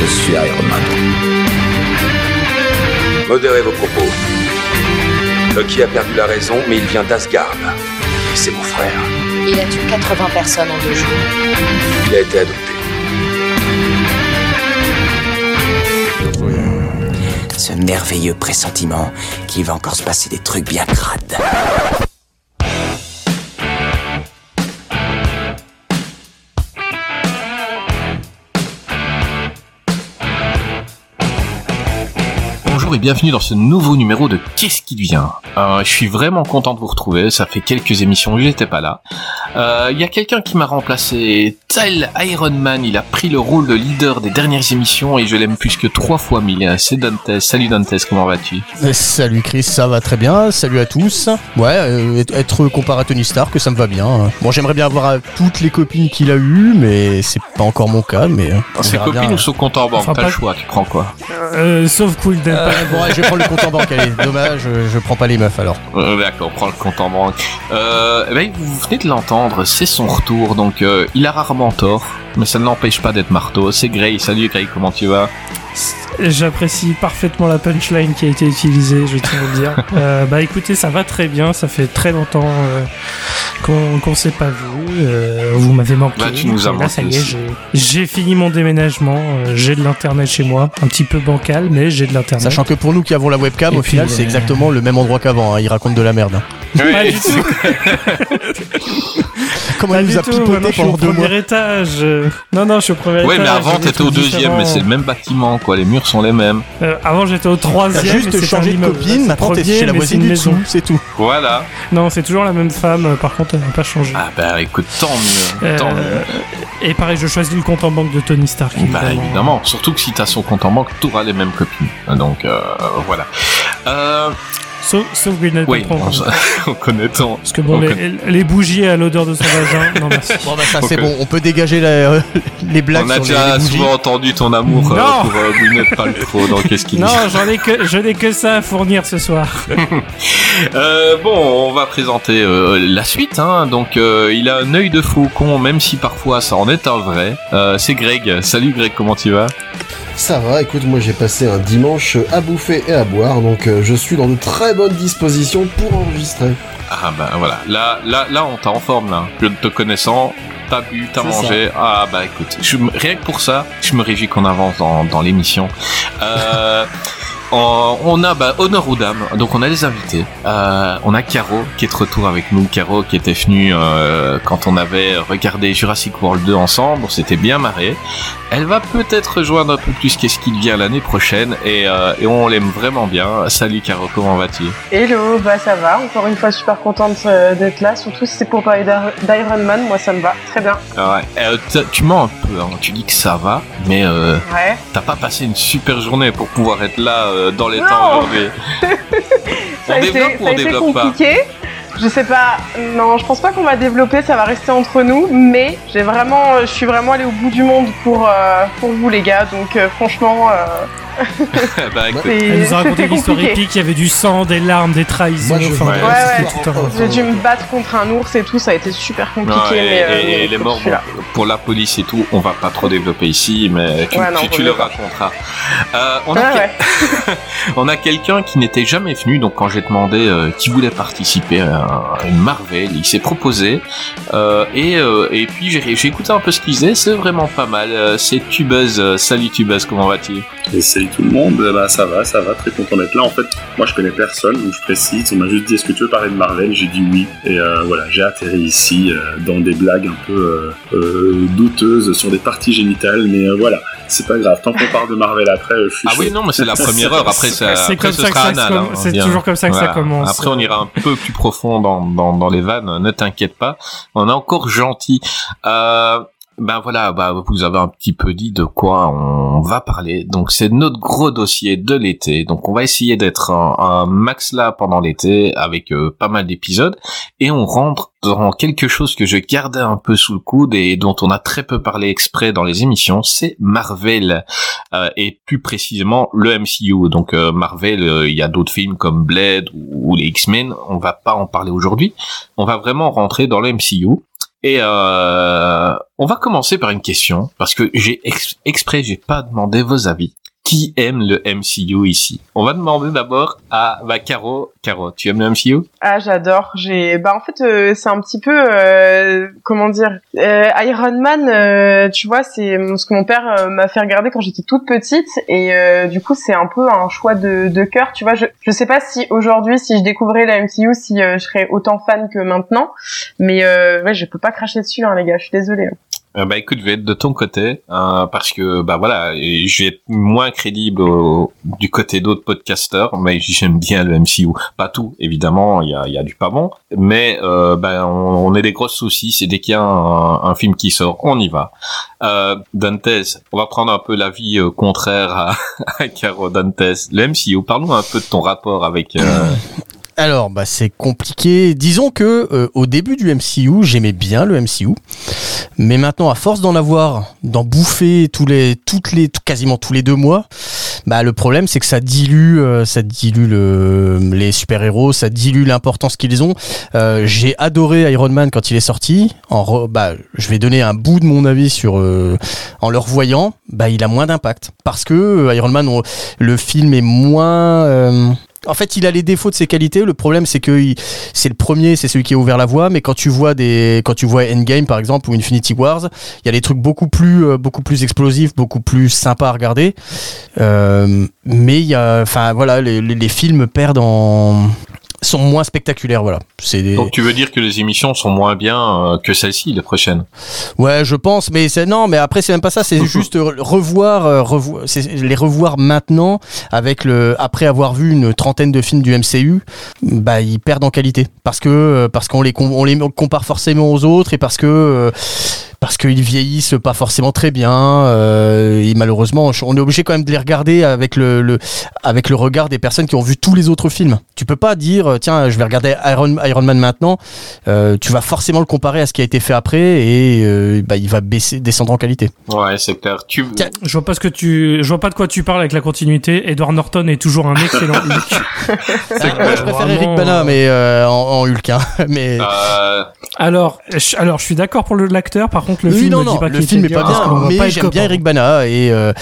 Je suis Iron Man. Modérez vos propos. Loki a perdu la raison, mais il vient d'Asgard. Et c'est mon frère. Il a tué 80 personnes en deux jours. Il a été adopté. Ce merveilleux pressentiment qu'il va encore se passer des trucs bien crades. Et bienvenue dans ce nouveau numéro de Qu'est-ce qui devient euh, Je suis vraiment content de vous retrouver, ça fait quelques émissions que j'étais pas là. Euh, Il y a quelqu'un qui m'a remplacé, tel Iron Man, il a pris le rôle de leader des dernières émissions et je l'aime plus que trois fois mille. C'est Dantes, salut Dantes, comment vas-tu? Euh, Salut Chris, ça va très bien. Salut à tous. Ouais, euh, être- comparé à Tony Stark, ça me va bien. Bon, j'aimerais bien avoir toutes les copines qu'il a eues, mais c'est pas encore mon cas. Mais Ses copines bien. ou son compte en banque Enfin, T'as pas- le choix, tu prends quoi? Euh, sauf Quill Euh, bon, ouais, je prendre le compte en banque. Allez, dommage, je, je prends pas les meufs alors. Euh, D'accord, prends le compte en banque. Euh, eh ben, vous venez de l'entendre, c'est son retour, donc euh, il a rarement tort, mais ça ne l'empêche pas d'être marteau. C'est Gray, salut Gray, comment tu vas? J'apprécie parfaitement la punchline qui a été utilisée, je tiens à le dire. Euh, bah écoutez, ça va très bien, ça fait très longtemps euh, qu'on qu'on s'est pas vu. euh, vous m'avez manqué. Bah, tu nous as là, ça y manqué est, j'ai- fini mon déménagement, euh, j'ai de l'internet chez moi, un petit peu bancal, mais j'ai de l'internet. Sachant que pour nous qui avons la webcam, Et au puis, final, euh, c'est exactement le même endroit qu'avant. hein. Il raconte de la merde. hein. Pas du tout. Comment Pas il nous a tout, pipoté pendant deux mois premier étage. Euh, Non, non, je suis au premier Ouais, étage. mais avant t'étais au deuxième, mais c'est le même bâtiment, quoi. Les murs sont les mêmes. Euh, avant j'étais au troisième. juste changé de copine, maintenant t'es chez la voisine c'est du dessous, maison. c'est tout. Voilà. Non, c'est toujours la même femme. euh, Par contre, elle n'a pas changé. Ah bah écoute, tant mieux, Euh, tant mieux. Et pareil, je choisis le compte en banque de Tony Stark. Bah évidemment, surtout que si t'as son compte en banque, t'auras les mêmes copines. Donc euh, voilà. Euh, Sauf, sauf Gwyneth oui, Paltrow. on, on connaît ton. Parce que bon, on les, bougies à l'odeur de son vagin, non merci. Bon, bah ça, c'est bon. On peut dégager la- les blagues on a sur déjà les souvent entendu ton amour euh, Non. pour euh, Gwyneth Paltrow dans Qu'est-ce qu'il Non, dit j'en ai que, je n'ai que ça à fournir ce soir. Euh, bon, on va présenter euh, la suite. Hein. Donc, euh, il a un œil de faucon, même si parfois ça en est un vrai. Euh, c'est Greg. Salut Greg, comment tu vas? Ça va, écoute, moi j'ai passé un dimanche à bouffer et à boire, donc euh, je suis dans de très bonnes dispositions pour enregistrer. Ah bah voilà, là, là, là, on t'a en forme là. Je te connaissant, t'as bu, t'as mangé. Ah bah écoute, je, rien que pour ça, je me réjouis qu'on avance dans, dans l'émission. Euh, on, on a bah, honneur aux dames, donc on a les invités. Euh, on a Caro qui est de retour avec nous. Caro qui était venue euh, quand on avait regardé Jurassic World 2 ensemble, on s'était bien marré. Elle va peut-être rejoindre un peu plus qu'est-ce qu'il vient l'année prochaine et, euh, et on l'aime vraiment bien. Salut Caro, comment vas-tu? Hello, bah ça va, encore une fois super contente euh, d'être là, surtout si c'est pour parler d'Ir- d'Iron Man, moi ça me va, très bien. Ah Ouais. Euh, tu mens un peu, hein. tu dis que ça va, mais euh, Ouais. t'as pas passé une super journée pour pouvoir être là euh, dans les Non. temps aujourd'hui. Ça On a été, ça développe pas compliqué. Je sais pas, non, je pense pas qu'on va développer, ça va rester entre nous, mais j'ai vraiment, euh, je suis vraiment allée au bout du monde pour, euh, pour vous les gars, donc franchement, bah Elle nous a raconté une histoire épique, il y avait du sang, des larmes, des trahisons. Moi, je- enfin, Ouais, ouais, J'ai dû me battre contre un ours et tout, ça a été super compliqué, non, et, mais euh, et- et les morts bon, pour la police et tout, on va pas trop développer ici, mais tu, Ouais, non, tu- le raconteras. Euh, on, a Ouais, quel- ouais. on a quelqu'un qui n'était jamais venu, donc quand j'ai demandé euh, qui voulait participer à une Marvel, il s'est proposé, euh, et, euh, et puis j'ai écouté un peu ce qu'il faisait, c'est vraiment pas mal. C'est Tubuzz, salut Tubuzz, comment vas-tu? Et salut tout le monde, Eh ben, ça va, ça va, très content d'être là. En fait, moi je connais personne, donc je précise. On m'a juste dit est-ce que tu veux parler de Marvel? J'ai dit oui. Et euh, voilà, j'ai atterri ici euh, dans des blagues un peu euh, euh, douteuses sur des parties génitales, mais euh, voilà, c'est pas grave. Tant qu'on parle de Marvel après, euh, je suis Ah oui, non, mais c'est la première heure. Après, ça, C'est après, comme ce ça que ça anal, hein, c'est bien. toujours comme ça que ça commence. Après, on ira un peu plus profond dans, dans, dans les vannes. Ne t'inquiète pas. On est encore gentil. Euh, Ben voilà, bah vous avez un petit peu dit de quoi on va parler. Donc c'est notre gros dossier de l'été. Donc on va essayer d'être un, max là pendant l'été avec euh, pas mal d'épisodes et on rentre dans quelque chose que je gardais un peu sous le coude et dont on a très peu parlé exprès dans les émissions, c'est Marvel euh, et plus précisément le MCU. Donc euh, Marvel, euh, il y a d'autres films comme Blade ou, ou les X-Men. On va pas en parler aujourd'hui. On va vraiment rentrer dans le MCU. Et euh, on va commencer par une question parce que j'ai ex- exprès j'ai pas demandé vos avis. Qui aime le MCU ici? On va demander d'abord à bah, Caro. Caro, tu aimes le MCU Ah, j'adore. J'ai, bah en fait, euh, c'est un petit peu, euh, comment dire, euh, Iron Man. euh, tu vois, c'est ce que mon père euh, m'a fait regarder quand j'étais toute petite, et euh, du coup, c'est un peu un choix de, de cœur. Tu vois, je, je sais pas si aujourd'hui, si je découvrais la MCU, si je serais autant fan que maintenant, mais ouais, je peux pas cracher dessus, hein, les gars. Je suis désolée. Euh, bah écoute, je vais être de ton côté euh, parce que bah voilà, je vais être moins crédible du côté d'autres podcasteurs, mais j'aime bien le MCU. Pas tout, évidemment, il y a, y a du pas bon, mais euh, bah, on, on a des grosses soucis. C'est dès qu'il y a un, un film qui sort, on y va. Euh, Dantes, on va prendre un peu l'avis euh, contraire à, à Caro Dantes. Le MCU, parle-nous un peu de ton rapport avec. Alors, bah, c'est compliqué. Disons que euh, au début du MCU, j'aimais bien le MCU, mais maintenant, à force d'en avoir, d'en bouffer tous les, toutes les, quasiment tous les deux mois, bah, le problème, c'est que ça dilue, euh, ça dilue le, les super héros, ça dilue l'importance qu'ils ont. Euh, J'ai adoré Iron Man quand il est sorti. En re- bah, je vais donner un bout de mon avis sur, euh, en le revoyant, bah, il a moins d'impact parce que Iron Man, le film est moins en fait, il a les défauts de ses qualités. Le problème, c'est que c'est le premier, c'est celui qui a ouvert la voie. Mais quand tu vois des, quand tu vois Endgame par exemple ou Infinity Wars, il y a des trucs beaucoup plus, euh, beaucoup plus explosifs, beaucoup plus sympas à regarder. Euh, mais il y a, voilà, les films perdent en sont moins spectaculaires. Voilà, c'est des... Donc tu veux dire que les émissions sont moins bien euh, que celle-ci, les prochaines Ouais, je pense, mais c'est non, mais après c'est même pas ça, c'est juste re- revoir, euh, revo- les revoir maintenant avec le après avoir vu une trentaine de films du MCU, bah ils perdent en qualité parce que euh, parce qu'on les com- on les compare forcément aux autres et parce que euh, parce qu'ils vieillissent pas forcément très bien euh, et malheureusement on est obligé quand même de les regarder avec le, le avec le regard des personnes qui ont vu tous les autres films. Tu peux pas dire euh, tiens je vais regarder Iron, Iron Man maintenant. Euh, tu vas forcément le comparer à ce qui a été fait après et euh, bah, il va baisser descendre en qualité. Ouais, c'est clair. Tu Je vois pas ce que tu, je vois pas de quoi tu parles avec la continuité. Edward Norton est toujours un excellent Hulk. Ah, moi, je préfère Vraiment, Eric Bana mais euh, en, en Hulk hein. mais Euh, Alors, je, alors, je suis d'accord pour l'acteur. Par contre, le oui film non pas le film est pas bien mais j'aime bien. Eric Bana et euh,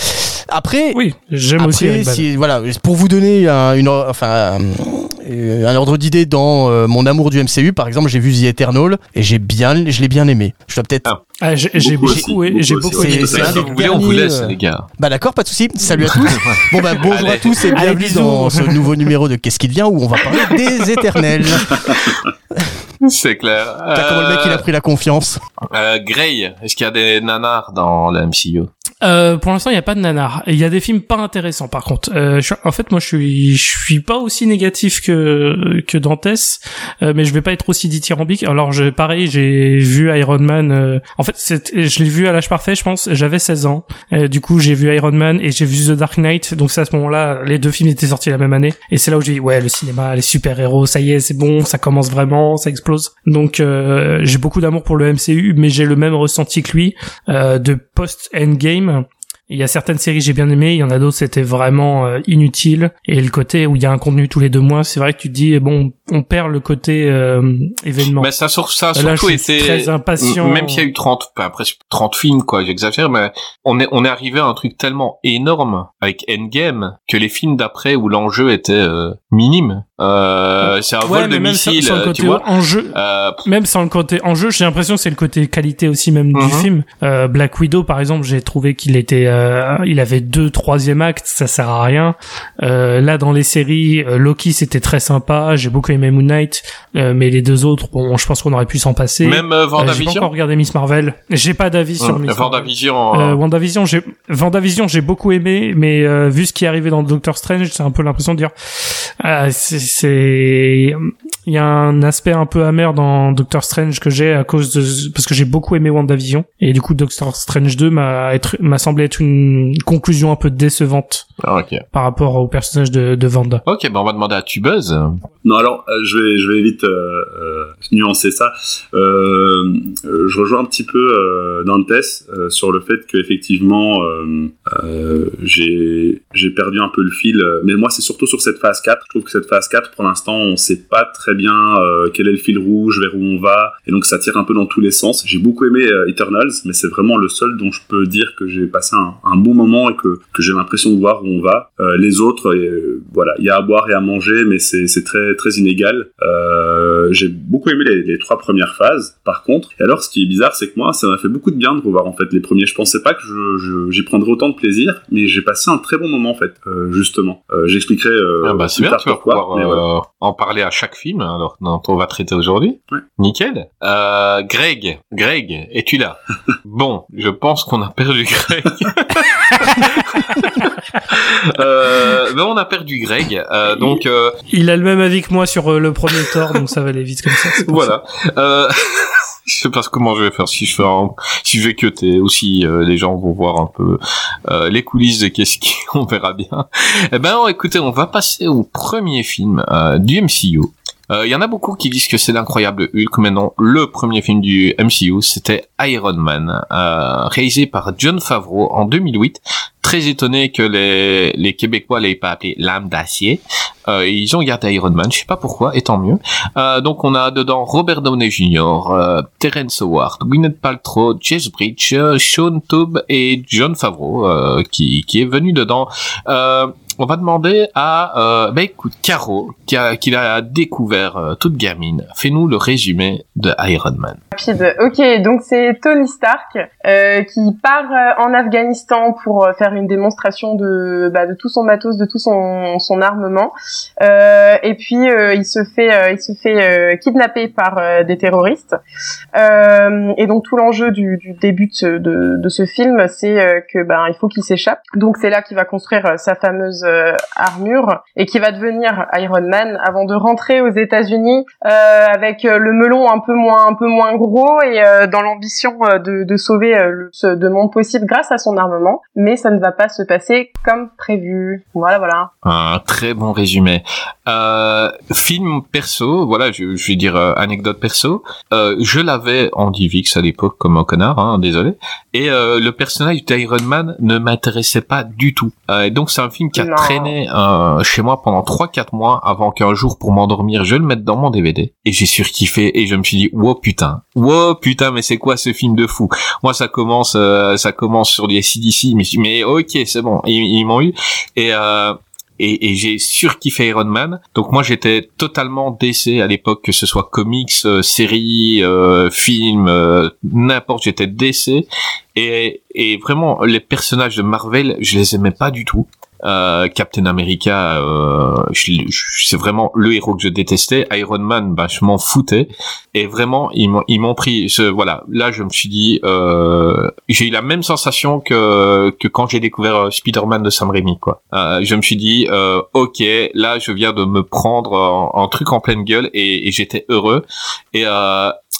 après Oui, j'aime aussi Eric Bana. si- voilà, pour vous donner un, une, enfin, un, un ordre d'idée dans euh, mon amour du MCU, par exemple, j'ai vu The Eternal et j'ai bien, je l'ai bien aimé. Je dois peut-être. Ah. Ah, j'ai Beaucoup j'ai beaucoup aimé. Bah, si vous voulez, on vous derniers, laisse, euh, les gars. Bah d'accord, pas de souci. Salut à tous. Bon bah bonjour à tous et bienvenue dans ce nouveau numéro de Qu'est-ce qui devient où on va parler des Éternels. C'est clair. T'as comment le mec il a pris la confiance? Euh, Grey, est-ce qu'il y a des nanars dans le MCU Euh, pour l'instant, il y a pas de nanar. Il y a des films pas intéressants, par contre. Euh, je en fait, moi, je suis, je suis pas aussi négatif que que Dantes, euh, mais je vais pas être aussi dithyrambique. Alors, je, pareil, j'ai vu Iron Man. euh, en fait, je l'ai vu à l'âge parfait, je pense. J'avais 16 ans. Euh, du coup, j'ai vu Iron Man et j'ai vu The Dark Knight. Donc, c'est à ce moment-là, les deux films étaient sortis la même année. Et c'est là où j'ai dit, ouais, le cinéma, les super héros, ça y est, c'est bon, ça commence vraiment, ça explose. Donc, euh, j'ai beaucoup d'amour pour le MCU, mais j'ai le même ressenti que lui de post Endgame. Il y a certaines séries que j'ai bien aimées, il y en a d'autres c'était vraiment euh, inutile. Et le côté où il y a un contenu tous les deux mois, c'est vrai que tu te dis bon, on perd le côté euh, événement. Mais ça, sur- ça a Là, surtout été très impatient. même s'il y a eu 30 pas presque 30 films quoi, j'exagère mais on est on est arrivé à un truc tellement énorme avec Endgame que les films d'après où l'enjeu était euh, minime. Euh, c'est un ouais, vol de même sans, missile, sans le euh, côté tu vois. enjeu, Euh, même sans le côté enjeu, j'ai l'impression que c'est le côté qualité aussi même du Mhm. film. Euh, Black Widow par exemple, j'ai trouvé qu'il était, euh, il avait deux troisième acte, ça sert à rien. Euh, là dans les séries, Loki c'était très sympa, j'ai beaucoup aimé Moon Knight, euh, mais les deux autres, bon, je pense qu'on aurait pu s'en passer. même Euh, j'ai pas Vendavision. encore regardé Miss Marvel. J'ai pas d'avis sur Hum, Miss Marvel. Vendavision. Euh, WandaVision, j'ai WandaVision, j'ai beaucoup aimé, mais euh, vu ce qui est arrivé dans Doctor Strange, c'est un peu l'impression de dire, c'est- c'est il y a un aspect un peu amer dans Doctor Strange que j'ai à cause de parce que j'ai beaucoup aimé WandaVision et du coup Doctor Strange 2 m'a être m'a semblé être une conclusion un peu décevante Ah, par rapport au personnage de, de Vanda. Ok, ben on va demander à Tubuzz. Non, alors euh, je vais je vais vite euh, euh, nuancer ça. Euh, je rejoins un petit peu euh, Dantes euh, sur le fait qu'effectivement euh, euh, j'ai j'ai perdu un peu le fil. Mais moi, c'est surtout sur cette phase 4. Je trouve que cette phase 4, pour l'instant, on sait pas très bien euh, quel est le fil rouge, vers où on va, et donc ça tire un peu dans tous les sens. J'ai beaucoup aimé euh, Eternals, mais c'est vraiment le seul dont je peux dire que j'ai passé un, un bon moment et que que j'ai l'impression de voir où on va. Euh, les autres, euh, voilà, il y a à boire et à manger, mais c'est très très inégal. J'ai beaucoup aimé les, les trois premières phases, par contre. Et alors, ce qui est bizarre, c'est que moi, ça m'a fait beaucoup de bien de revoir en fait les premiers. Je pensais pas que j'y prendrais autant de plaisir, mais j'ai passé un très bon moment en fait, justement. J'expliquerai Ah bah c'est plus bien, tard pourquoi. Euh, en parler à chaque film alors dont on va traiter aujourd'hui. Nickel. Euh, Greg, Greg, es-tu là? Bon, je pense qu'on a perdu Greg. euh, ben on a perdu Greg. Euh, donc euh, Il a le même avis que moi sur le premier Thor, donc ça va aller vite comme ça. voilà. Je sais pas comment je vais faire si je fais un, si je vais cuter aussi euh, les gens vont voir un peu euh, les coulisses de qu'est-ce qu'on verra bien. Eh ben écoutez, on va passer au premier film euh, du MCU. Euh, Il y en a beaucoup qui disent que c'est l'incroyable Hulk, mais non, le premier film du MCU, c'était Iron Man, euh, réalisé par John Favreau en 2008. Très étonné que les, les Québécois l'aient pas appelé l'âme d'acier. Euh, ils ont gardé Iron Man, je sais pas pourquoi, et tant mieux. Euh, donc on a dedans Robert Downey Jr., euh, Terrence Howard, Gwyneth Paltrow, Jess Bridge, euh, Sean Taub et John Favreau euh, qui, qui est venu dedans. On va demander à, euh, bah écoute, Caro, qui a, qui découvert euh, toute gamine. Fais-nous le résumé de Iron Man. rapide. Ok, donc c'est Tony Stark euh, qui part euh, en Afghanistan pour euh, faire une démonstration de, bah, de tout son matos, de tout son, son armement. Et puis il se fait, il se fait kidnapper par des terroristes. Et donc tout l'enjeu du, du début de ce, de, ce film, c'est que ben il faut qu'il s'échappe. Donc c'est là qu'il va construire sa fameuse euh, armure et qui va devenir Iron Man avant de rentrer aux États-Unis euh, avec euh, le melon un peu moins un peu moins gros et dans l'ambition de, sauver le de monde possible grâce à son armement. Mais ça ne va pas se passer comme prévu. Voilà voilà. Un très bon résumé. Film perso, voilà, je, vais dire anecdote perso. Je l'avais en DivX à l'époque comme un connard, hein, désolé. Et le personnage d'Iron Man ne m'intéressait pas du tout. Donc c'est un film qui a Non. traîné euh, chez moi pendant 3-4 mois avant qu'un jour pour m'endormir je le mette dans mon DVD. Et j'ai surkiffé et je me suis dit wow putain, wow putain mais c'est quoi ce film de fou? Moi ça commence, euh, ça commence sur les CDC, mais mais ok c'est bon, ils, ils m'ont eu. Et euh, et, et j'ai surkiffé Iron Man. Donc moi j'étais totalement DC à l'époque, que ce soit comics, euh, séries, euh, films, euh, n'importe, j'étais DC. Et, et vraiment les personnages de Marvel, je les aimais pas du tout. Euh, Captain America, euh, c'est vraiment le héros que je détestais. Iron Man, bah, je m'en foutais. Et vraiment, ils m'ont, pris. Ce, voilà, là, je me suis dit, euh, j'ai eu la même sensation que que quand j'ai découvert euh, Spider-Man de Sam Raimi, quoi. Euh, je me suis dit, euh, ok, là, je viens de me prendre un, truc en pleine gueule et, et j'étais heureux. Et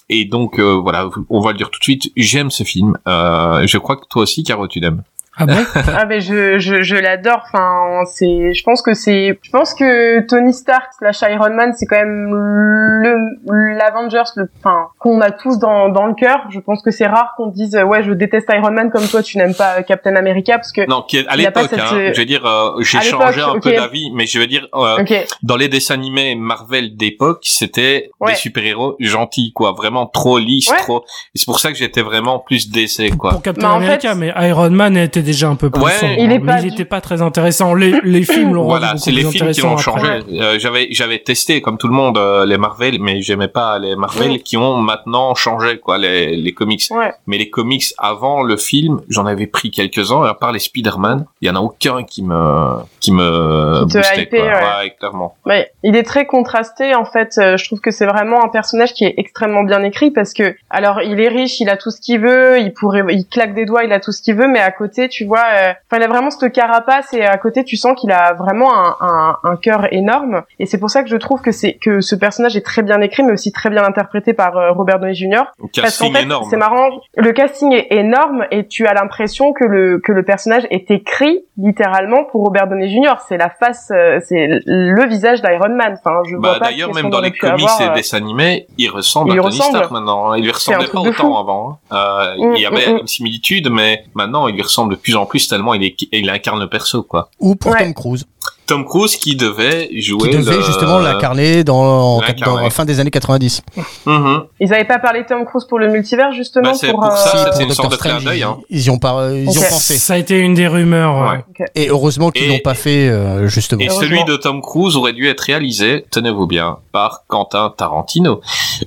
et donc voilà, on va le dire tout de suite. J'aime ce film. Je crois que toi aussi, Caro, tu l'aimes. Ah bon? Ah mais je je, je l'adore. Enfin c'est je pense que c'est je pense que Tony Stark slash Iron Man c'est quand même le l'Avengers le enfin qu'on a tous dans dans le cœur. Je pense que c'est rare qu'on dise ouais je déteste Iron Man comme toi tu n'aimes pas Captain America parce que Non, qui est à l'époque, cette, hein, euh, je veux dire, euh, j'ai changé un peu d'avis, mais je veux dire, euh, dans les dessins animés Marvel d'époque, c'était Ouais. des super-héros gentils, quoi, vraiment trop lisses, Ouais. trop. Et c'est pour ça que j'étais vraiment plus DC, quoi. Pour Captain Bah, en America, fait- mais Iron Man était déjà un peu plus Ouais. sombre, Il est mais pas il très intéressant. Les, les films l'ont Voilà, c'est les films qui l'ont changé. Euh, j'avais j'avais testé comme tout le monde euh, les Marvel, mais j'aimais pas les Marvel qui ont maintenant changé quoi les les comics. ouais Mais les comics avant le film, j'en avais pris quelques-uns. Et à part les Spider-Man, il y en a aucun qui me qui me Qui boostait quoi. ouais. Ouais, clairement. Ouais, il est très contrasté en fait. Euh, je trouve que c'est vraiment un personnage qui est extrêmement bien écrit parce que alors il est riche, il a tout ce qu'il veut, il pourrait, il claque des doigts, il a tout ce qu'il veut, mais à côté tu vois. euh, Enfin, il a vraiment cette carapace et à côté, tu sens qu'il a vraiment un, un, un cœur énorme. Et c'est pour ça que je trouve que c'est que ce personnage est très bien écrit, mais aussi très bien interprété par euh, Robert Downey Jr. Qu'en casting fait, énorme. c'est marrant. Le casting est énorme et tu as l'impression que le que le personnage est écrit littéralement pour Robert Downey Jr. C'est la face, euh, c'est le visage d'Iron Man. Enfin, je Bah, vois pas d'ailleurs, même dans les comics avoir, et dessins animés, il ressemble il à Tony ressemble. Stark maintenant. Il lui ressemblait pas fou. autant avant. Euh, il y avait mm, mm. une similitude, mais maintenant il lui ressemble plus en plus tellement il, est, il incarne le perso, quoi. Ou pour Ouais. Tom Cruise, Tom Cruise qui devait jouer qui devait le- justement l'incarner dans, la fin des années 90. Mhm. Ils avaient pas parlé de Tom Cruise pour le multivers justement Bah, c'est pour, pour euh, ça, Si, c'était pour une Doctor sorte de clin Strange, d'œil, hein. Ils y ont, pas, ils ont Ok. pensé. Ça a été une des rumeurs. ouais. Ouais. Et heureusement qu'ils Et- l'ont pas fait, euh, justement. Et celui de Tom Cruise aurait dû être réalisé, tenez-vous bien, par Quentin Tarantino.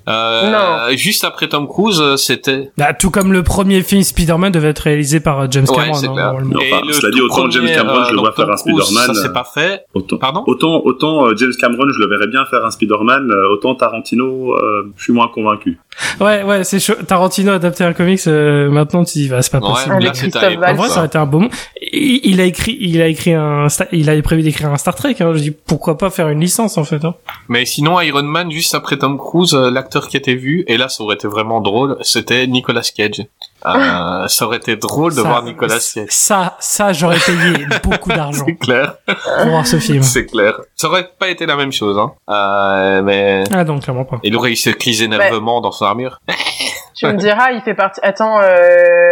Euh, juste après Tom Cruise, euh, c'était Bah, tout comme le premier film Spider-Man devait être réalisé par euh, James Ouais, Cameron. c'est hein, clair. normalement. Enfin, Et le cela dit, autant James premier, Cameron, je le euh, vois faire un Spider-Man, Ça euh, s'est pas fait. Autant, Pardon autant, autant euh, James Cameron, je le verrais bien faire un Spider-Man, euh, autant Tarantino, euh, je suis moins convaincu. Ouais, ouais, c'est chaud. Tarantino adapté un comics. euh, maintenant, tu dis, bah, c'est pas Ouais, possible. Avec Christophe Valls. En vrai, ça aurait été un beau. moment. Il, il a écrit, il a écrit un, il avait prévu d'écrire un Star Trek. Hein. Je dis pourquoi pas faire une licence en fait. Hein. Mais sinon, Iron Man, juste après Tom Cruise, l'acteur qui était vu, et là, ça aurait été vraiment drôle, c'était Nicolas Cage. Euh, ça aurait été drôle de Ça- voir Nicolas Cage. Ça, ça, j'aurais payé beaucoup d'argent C'est clair, pour voir ce film. c'est clair. Ça aurait pas été la même chose, hein. Euh, mais Ah non, clairement pas. il aurait eu ce crise énervement dans son armure. Tu me diras, il fait partie. Attends, euh,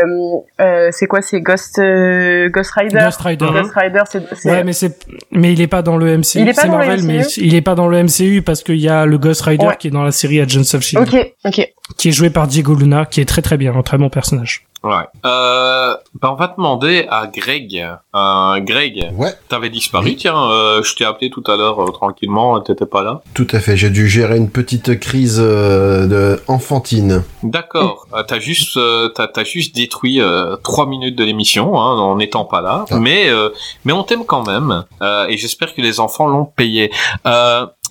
euh, c'est quoi C'est Ghost euh, Ghost Rider? Ghost Rider. Ghost Rider, c'est. c'est- Ouais, mais c'est, mais il est pas dans le MCU. Il est pas c'est dans le Marvel, mais MCU? il est pas dans le MCU parce qu'il y a le Ghost Rider Ouais. qui est dans la série Agents of Shield, Ok, ok. qui est joué par Diego Luna, qui est très très bien, un très bon personnage. Ouais. Euh, bah on va demander à Greg. Euh, Greg, Ouais, t'avais disparu, tiens. Euh, je t'ai appelé tout à l'heure euh, tranquillement, t'étais pas là. tout à fait. J'ai dû gérer une petite crise euh, de enfantine. D'accord. Euh, t'as juste, euh, t'as, t'as juste détruit euh, trois minutes de l'émission hein, en n'étant pas là. Ah. Mais, euh, mais on t'aime quand même. Euh, et j'espère que les enfants l'ont payé.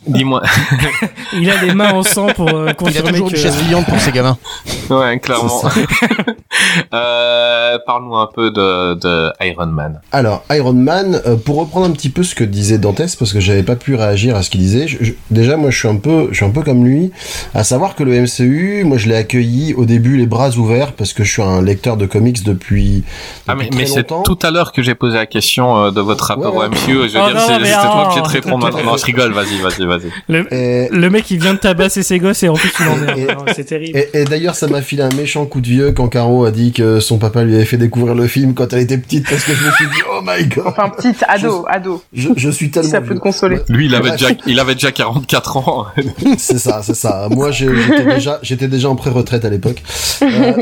Dis-moi. Il a les mains en sang pour euh, Il a toujours que. une chaise pliante pour ses gamins. ouais, clairement. euh, parle-nous un peu de, de Iron Man. Alors, Iron Man, euh, pour reprendre un petit peu ce que disait Dantès, parce que j'avais pas pu réagir à ce qu'il disait, je- je- déjà, moi, je suis un peu, je suis un peu comme lui, à savoir que le MCU, moi, je l'ai accueilli au début les bras ouverts, parce que je suis un lecteur de comics depuis, Ah mais, mais c'est tout à l'heure que j'ai posé la question euh, de votre rapport Ouais, au ouais. MCU. Je veux Oh dire, non, c'est, toi obligé de répondre maintenant. Non, je rigole. Vas-y, vas-y, vas-y. Le, Et, le mec il vient de tabasser ses gosses et en plus il en est. C'est terrible. et, et d'ailleurs, ça m'a filé un méchant coup de vieux quand Caro a dit que son papa lui avait fait découvrir le film quand elle était petite, parce que je me suis dit, oh my god, Enfin, petite ado, ado. je, je suis tellement Ça peut te consoler. Lui, il avait déjà, il avait déjà 44 ans. C'est ça, c'est ça. Moi, j'étais déjà, j'étais déjà en pré-retraite à l'époque. Euh,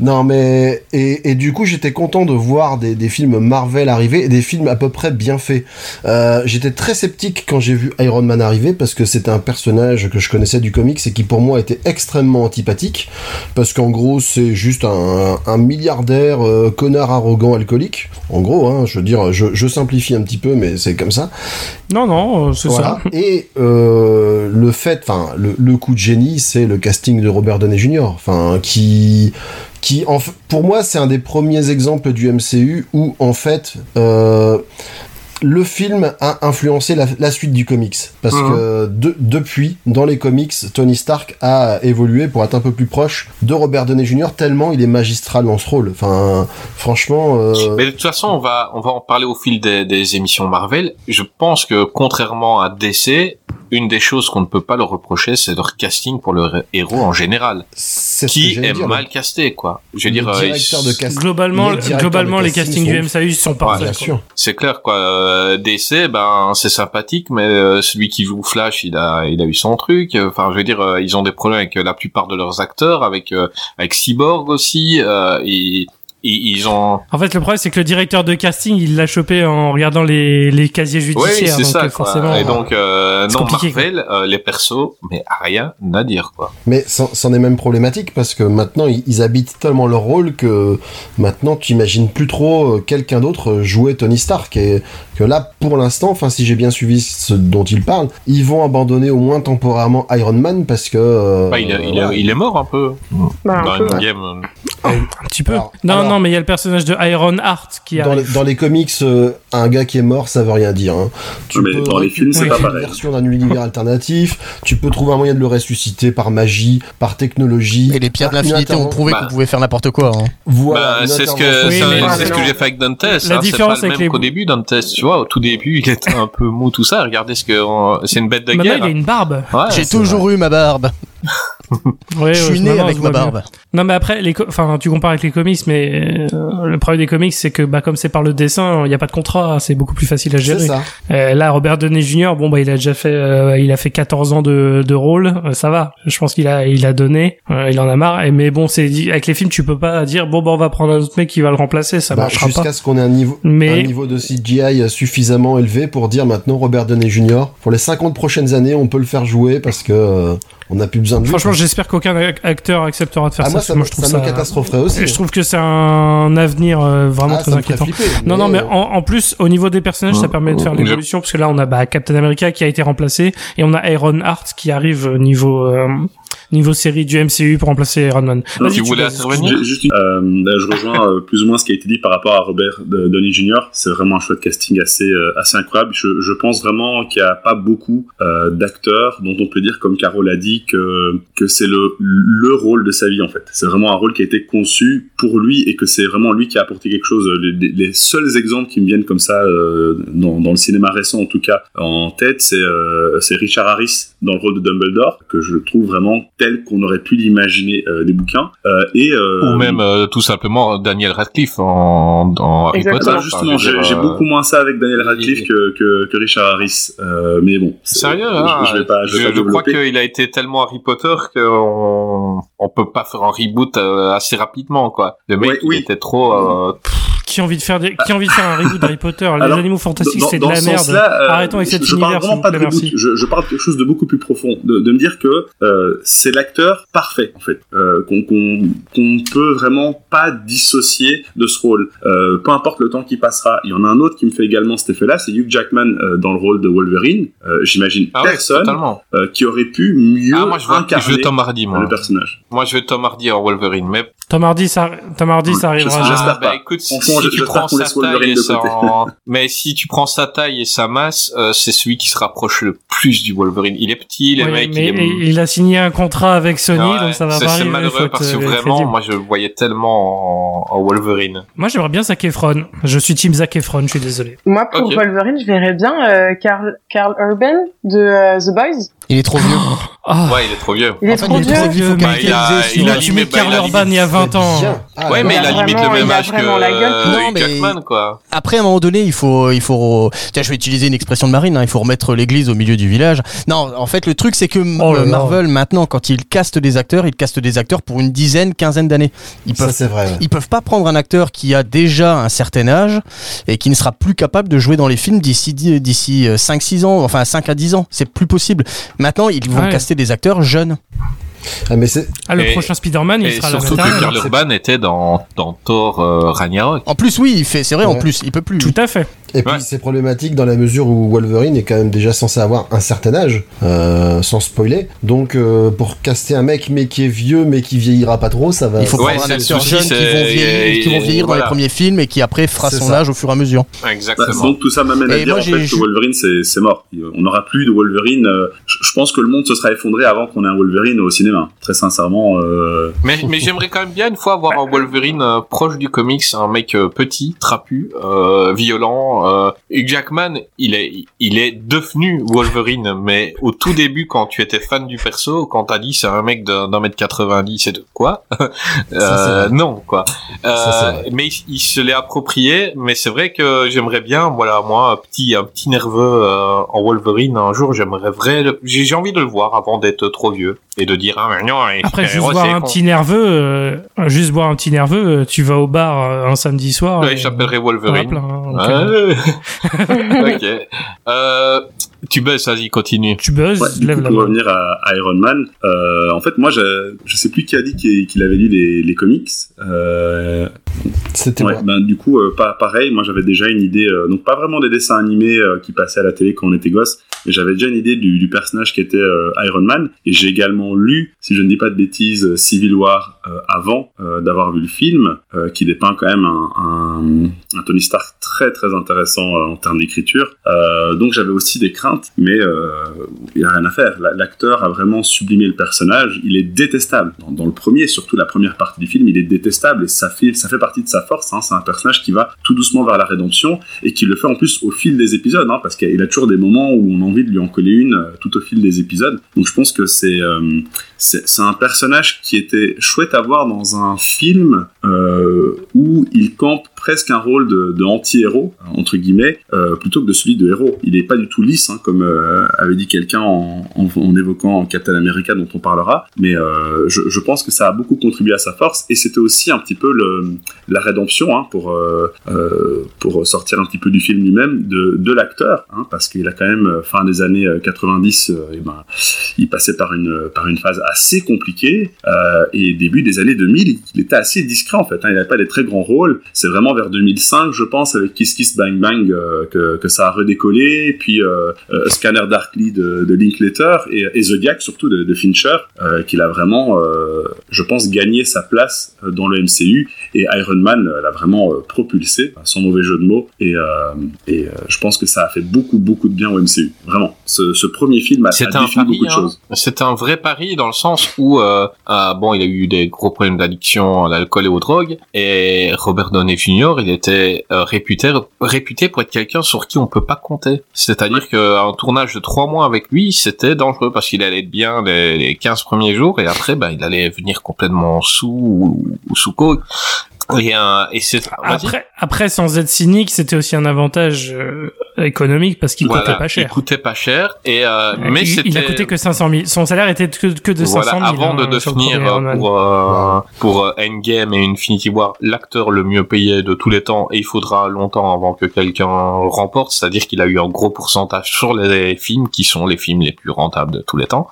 non, mais et, et du coup, j'étais content de voir des, des films Marvel arriver et des films à peu près bien faits. Euh, j'étais très sceptique quand j'ai vu Iron Man arriver parce que c'était un personnage que je connaissais du comics et qui pour moi était extrêmement antipathique parce qu'en gros, c'est juste un, un milliardaire euh, connard arrogant alcoolique. En gros, hein, je veux dire, je, je simplifie un petit peu, mais c'est comme ça. Non, non, euh, c'est Voilà. ça. Et euh, le fait, enfin, le, le coup de génie, c'est le casting de Robert Downey Jr. Enfin, qui, qui, en, pour moi, c'est un des premiers exemples du MCU où, en fait, euh, le film a influencé la, la suite du comics. Parce Mhm. que de- depuis, dans les comics, Tony Stark a évolué pour être un peu plus proche de Robert Downey Jr. tellement il est magistral dans ce rôle. Enfin, franchement. euh, Mais de toute façon, on va, on va en parler au fil des, des émissions Marvel. Je pense que contrairement à DC, une des choses qu'on ne peut pas leur reprocher, c'est leur casting pour le héros en général, que qui est dire, mal casté, quoi. Je veux dire, euh, de. Globalement, les globalement de les casting castings du sont- MCU sont parfaits. Bien quoi. sûr. c'est clair, quoi. Euh, DC, ben, c'est sympathique, mais euh, celui qui joue Flash, il a, il a eu son truc. Enfin, je veux dire, euh, ils ont des problèmes avec la plupart de leurs acteurs, avec, euh, avec Cyborg aussi. Euh, et, ils, ils ont. En fait, le problème, c'est que le directeur de casting, il l'a chopé en regardant les, les casiers Oui, judiciaires. c'est donc, ça, euh, quoi. forcément. Et donc, euh, c'est non, compliqué, Marvel, euh, les persos, mais rien à dire, quoi. Mais c'en est même problématique parce que maintenant ils, ils habitent tellement leur rôle que maintenant tu imagines plus trop euh, quelqu'un d'autre jouer Tony Stark et que là pour l'instant, enfin si j'ai bien suivi ce dont il parle, ils vont abandonner au moins temporairement Iron Man parce que euh, Bah, il, est, il, voilà. est, il est mort un peu. Bah, un Dans peu, une ouais. game. Un petit peu. Alors- non, alors, non, Non, mais il y a le personnage de Iron Heart qui Dans les, dans les comics, euh, un gars qui est mort, ça veut rien dire. hein. Tu Mais dans les films, c'est pas une pareil. version d'un univers alternatif. Tu peux trouver un moyen de le ressusciter par magie, par technologie. Et les pierres de une l'infinité ont prouvé Bah. qu'on pouvait faire n'importe quoi. hein. Voilà, Bah, une c'est ce que Oui, c'est ce j'ai fait avec Dantes. La hein, c'est différence pas le avec même les- qu'au début. Dantes, tu vois, au tout début, il était un peu mou, tout ça. Regardez ce que c'est une bête de Maintenant, guerre. il a une barbe. Ouais, J'ai c'est toujours eu ma barbe. Ouais, Je suis né avec ma bien. barbe. Non, mais après, les enfin, tu compares avec les comics, mais euh, le problème des comics, c'est que bah, comme c'est par le dessin, il n'y a pas de contrat, c'est beaucoup plus facile à C'est gérer. ça. Euh, là, Robert Downey Jr., bon, bah, il a déjà fait, euh, il a fait 14 ans de, de rôle, ça va. Je pense qu'il a, il a donné, il en a marre. Et, mais bon, c'est avec les films, tu peux pas dire, bon, bah, on va prendre un autre mec qui va le remplacer, ça Bah, marchera pas. Jusqu'à ce qu'on ait un niveau, Mais- un niveau de CGI suffisamment élevé pour dire maintenant Robert Downey Jr. pour les 50 prochaines années, on peut le faire jouer parce que on n'a plus besoin de lui. Franchement, j'espère qu'aucun ac- acteur acceptera de faire ah, ça. moi, ça, je trouve ça ça. me catastropherait aussi. Et je trouve que c'est un avenir euh, vraiment Ah, très inquiétant. flipper, Non, non, mais euh, en, en plus, au niveau des personnages, ça permet de faire l'évolution, parce que là, on a bah, Captain America qui a été remplacé, et on a Iron Heart qui arrive au niveau, euh, niveau série du MCU pour remplacer Iron Man. Non, tu tu voulais peux- intervenir Ju- Juste, une- euh, je rejoins euh, plus ou moins ce qui a été dit par rapport à Robert de- Downey Jr. C'est vraiment un choix de casting assez euh, assez incroyable. Je, je pense vraiment qu'il n'y a pas beaucoup euh, d'acteurs dont on peut dire, comme Carole a dit, que que c'est le le rôle de sa vie en fait. C'est vraiment un rôle qui a été conçu pour lui et que c'est vraiment lui qui a apporté quelque chose. Les, les- les seuls exemples qui me viennent comme ça euh, dans, dans le cinéma récent en tout cas en tête, c'est euh, c'est Richard Harris dans le rôle de Dumbledore que je trouve vraiment tel qu'on aurait pu l'imaginer euh, des bouquins euh, et euh, Ou même euh, tout simplement Daniel Radcliffe en, dans Harry Exactement. Potter. Enfin, justement, j'ai euh, beaucoup moins ça avec Daniel Radcliffe que, que, que Richard Harris. Euh, mais bon. c'est- Sérieux, je, hein, je vais pas, je vais pas je crois qu'il a été tellement Harry Potter qu'on on peut pas faire un reboot euh, assez rapidement quoi. Le mec Ouais, il oui. était trop euh, Qui a envie de faire des... qui a envie de faire un reboot d'Harry Potter Les Alors, animaux fantastiques, c'est de la ce merde. euh, Arrêtons avec cet je, univers, parle vraiment pas de plaît, reboot. merci. Je, je parle de quelque chose de beaucoup plus profond. De, de me dire que euh, c'est l'acteur parfait, en fait, euh, qu'on qu'on peut vraiment pas dissocier de ce rôle. Euh, peu importe le temps qui passera. Il y en a un autre qui me fait également cet effet-là, c'est Hugh Jackman euh, dans le rôle de Wolverine. Euh, J'imagine ah personne euh, qui aurait pu mieux Ah moi je incarner veux Tom Hardy moi. le personnage. Moi je veux Tom Hardy en Wolverine mais Tom Hardy, ça, Tom Hardy, ça Je arrivera sais- jamais. j'espère bah pas. écoute, si, tu prends sa taille et sa... mais si tu prends sa taille et sa masse, euh, c'est celui qui se rapproche le plus du Wolverine. Il est petit, le Ouais, mec, mais il est... il il a signé un contrat avec Sony, Ouais, donc ça va pas C'est malheureux parce que euh, vraiment, moi je le voyais tellement en, en Wolverine. Moi, j'aimerais bien Zac Efron. Je suis team Zac Efron, je suis désolé. Moi, pour. Wolverine, je verrais bien euh, Carl, Carl Urban de euh, The Boys. Il est trop vieux. Ah, Ouais, il est trop vieux. Il est En fait, trop il est trop vieux. vieux. Bah, il a, il il a bah, il a Carl Urban il y a limite- 20 ans. Ah, Ouais, mais il a a limite le même il a âge que vraiment la gueule. euh, Non, Hugh mais- Jackman, quoi. Après, à un moment donné, il faut, il faut. Tiens, je vais utiliser une expression de Marine. hein, il faut remettre l'église au milieu du village. Non, en fait, le truc, c'est que Oh euh. Marvel maintenant, quand il caste des acteurs, il caste des acteurs pour une dizaine, quinzaine d'années. Ils Ça, peuvent. c'est vrai. ouais. Ils peuvent pas prendre un acteur qui a déjà un certain âge et qui ne sera plus capable de jouer dans les films d'ici d'ici 5-6 ans, enfin 5 à 10 ans. C'est plus possible. Maintenant, ils vont Ouais. caster des acteurs jeunes. Ah, mais c'est. Ah, le Et- prochain Spider-Man, il Et sera surtout que. Karl Urban était dans, dans Thor euh, Ragnarok. En plus, oui, il fait. C'est vrai, en plus, il peut plus. Tout à fait. Et puis Ouais. c'est problématique dans la mesure où Wolverine est quand même déjà censé avoir un certain âge, euh, sans spoiler. Donc euh, pour caster un mec mais qui est vieux mais qui vieillira pas trop, ça va. Il faut Ouais, prendre un acteur jeune qui vont vieillir, qui vont vieillir dans les premiers films et qui après fera son ça. âge au fur et à mesure. Bah, Exactement. donc tout ça m'amène à Et dire moi, en fait que Wolverine c'est mort. On n'aura plus de Wolverine. euh, Je pense que le monde se sera effondré avant qu'on ait un Wolverine au cinéma. Très sincèrement. euh, Mais, mais j'aimerais quand même bien une fois avoir un Wolverine euh, proche du comics, un mec euh, petit, trapu, euh, violent. Euh. Hugh Jackman, il est, il est devenu Wolverine, mais au tout début, quand tu étais fan du perso, quand t'as dit c'est un mec d'un mètre 90 et de quoi euh. Non, quoi. Euh, Ça, mais il, il se l'est approprié. Mais c'est vrai que j'aimerais bien, voilà, moi, un petit, un petit nerveux en Wolverine un jour. J'aimerais vrai, le- j'ai envie de le voir avant d'être trop vieux et de dire ah mais non. les Après, juste super-héros, boire un con. petit nerveux, euh, juste boire un petit nerveux, tu vas au bar un samedi soir. Ouais, et- Wolverine. plein, hein, donc, euh, Ouais. ok. Euh, Tu baisses, vas-y, continue. Tu buzzes, Ouais, lève coup, la pour main. revenir à, à Iron Man, euh, en fait, moi, je, je sais plus qui a dit qu'il qu'il avait lu les, les comics. Euh, C'était ouais, moi. ben, du coup, euh, pas, pareil, moi, j'avais déjà une idée, euh, donc pas vraiment des dessins animés euh, qui passaient à la télé quand on était gosse, mais j'avais déjà une idée du, du personnage qui était euh, Iron Man, et j'ai également lu, si je ne dis pas de bêtises, Civil War euh, avant euh, d'avoir vu le film, euh, qui dépeint quand même un, un, un Tony Stark très très intéressant euh, en termes d'écriture. Euh, donc j'avais aussi des craintes, mais euh, il n'y a rien à faire. La- L'acteur a vraiment sublimé le personnage. Il est détestable. Dans, le premier, surtout la première partie du film, il est détestable et ça fait, ça fait partie de sa force. hein. C'est un personnage qui va tout doucement vers la rédemption et qui le fait en plus au fil des épisodes, hein, parce qu'il a toujours des moments où on a envie de lui en coller une euh, tout au fil des épisodes. Donc je pense que c'est euh, c'est un personnage qui était chouette à voir dans un film où il campe presque un rôle de, anti-héros entre guillemets euh, plutôt que de celui de héros. Il est pas du tout lisse hein, comme euh, avait dit quelqu'un en, évoquant Captain America dont on parlera, mais euh, je, pense que ça a beaucoup contribué à sa force. Et c'était aussi un petit peu la rédemption hein, pour pour sortir un petit peu du film lui-même de, l'acteur hein, parce qu'il a quand même fin des années euh, 90 euh, et ben il passait par une par une phase assez compliquée et début des années 2000 il était assez discret en fait il n'avait pas des très grands rôles. C'est vraiment vers 2005 je pense avec Kiss Kiss Bang Bang euh, que, que ça a redécollé et puis euh, euh, Scanner Darkly de, de Linklater et, et Zodiac surtout de, de Fincher qu'il a vraiment je pense gagné sa place dans le MCU et Iron Man l'a vraiment propulsé sans mauvais jeu de mots. Et, et je pense que ça a fait beaucoup beaucoup de bien au MCU vraiment. Ce, ce premier film a, a défini pari, beaucoup de hein. choses. C'était un vrai pari dans le sens où, bon, il a eu des gros problèmes d'addiction à l'alcool et aux drogues, et Robert Downey Jr. il était euh, réputé réputé pour être quelqu'un sur qui on peut pas compter. C'est-à-dire qu'un tournage de trois mois avec lui, c'était dangereux parce qu'il allait être bien les, les 15 premiers jours et après, bah, il allait venir complètement sous ou, ou sous coke. Et, euh, et vas-y. Après, après, sans être cynique, c'était aussi un avantage euh, économique parce qu'il Voilà, coûtait pas Il cher. coûtait pas cher et euh, mais il, il a coûté que 500 000. Son salaire était que, que de 500 000. Voilà, avant de hein, devenir euh, pour euh, pour euh, Endgame et Infinity War l'acteur le mieux payé de tous les temps et il faudra longtemps avant que quelqu'un remporte, c'est-à-dire qu'il a eu un gros pourcentage sur les films qui sont les films les plus rentables de tous les temps.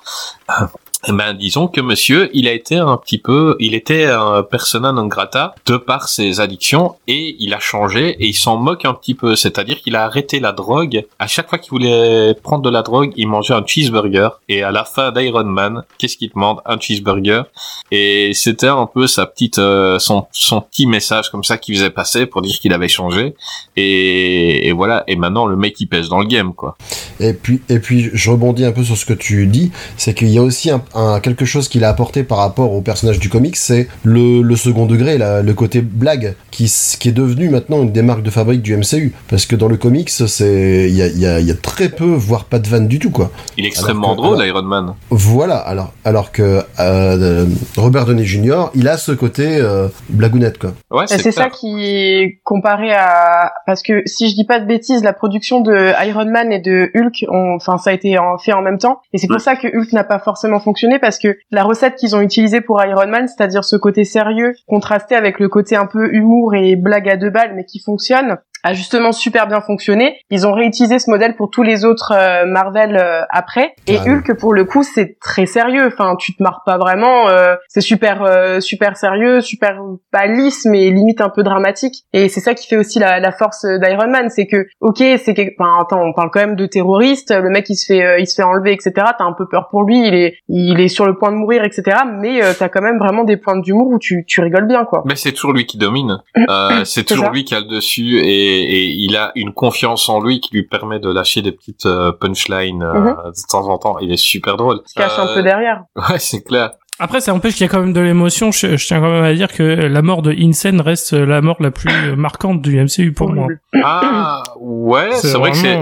Eh ben, disons que monsieur, il a été un petit peu, il était un persona non grata de par ses addictions et il a changé et il s'en moque un petit peu. C'est-à-dire qu'il a arrêté la drogue. À chaque fois qu'il voulait prendre de la drogue, il mangeait un cheeseburger et à la fin d'Iron Man, qu'est-ce qu'il demande? Un cheeseburger. Et c'était un peu sa petite, euh, son, son petit message comme ça qu'il faisait passer pour dire qu'il avait changé. Et, et voilà. Et maintenant, le mec, il pèse dans le game, quoi. Et puis, et puis, je rebondis un peu sur ce que tu dis, c'est qu'il y a aussi un, un- quelque chose qu'il a apporté par rapport au personnage du comics, c'est le, le second degré, la- le côté blague, qui, est devenu maintenant une des marques de fabrique du MCU. Parce que dans le comics, c'est, il y a, y a- y a très peu, voire pas de vanne du tout, quoi. Il est extrêmement Alors que- drôle, alors- Iron Man. Voilà, alors, alors que euh, Robert Downey Jr., il a ce côté euh, blagounette, quoi. Ouais, Et c'est ça qui est comparé à parce que si je dis pas de bêtises, la production de Iron Man et de Hulk, enfin ça a été en- fait en même temps, et c'est pour Ouais. ça que Hulk n'a pas forcément fonctionné parce que la recette qu'ils ont utilisée pour Iron Man, c'est-à-dire ce côté sérieux contrasté avec le côté un peu humour et blague à deux balles, mais qui fonctionne a justement super bien fonctionné. Ils ont réutilisé ce modèle pour tous les autres euh, Marvel euh, après. Et. Hulk, pour le coup, c'est très sérieux. Enfin, tu te marres pas vraiment. euh, c'est super, euh, super sérieux, super pas lisse, mais limite un peu dramatique. Et c'est ça qui fait aussi la, la force d'Iron Man, c'est que, ok, c'est, que- enfin, attends, on parle quand même de terroriste. Le mec, il se fait, euh, il se fait enlever, etc. T'as un peu peur pour lui. Il est, il est sur le point de mourir, etc. Mais euh, t'as quand même vraiment des points d'humour où tu, tu rigoles bien, quoi. Mais c'est toujours lui qui domine. Euh, c'est toujours ça. lui qui a le dessus et, et il a une confiance en lui qui lui permet de lâcher des petites euh, punchlines euh, Mhm. de temps en temps. Il est super drôle. Il se cache un Euh, peu derrière. Ouais, c'est clair. Après, ça empêche qu'il y a quand même de l'émotion. Je, je tiens quand même à dire que la mort de Insane reste la mort la plus marquante du MCU pour moi. Ah, ouais, c'est vrai que c'est...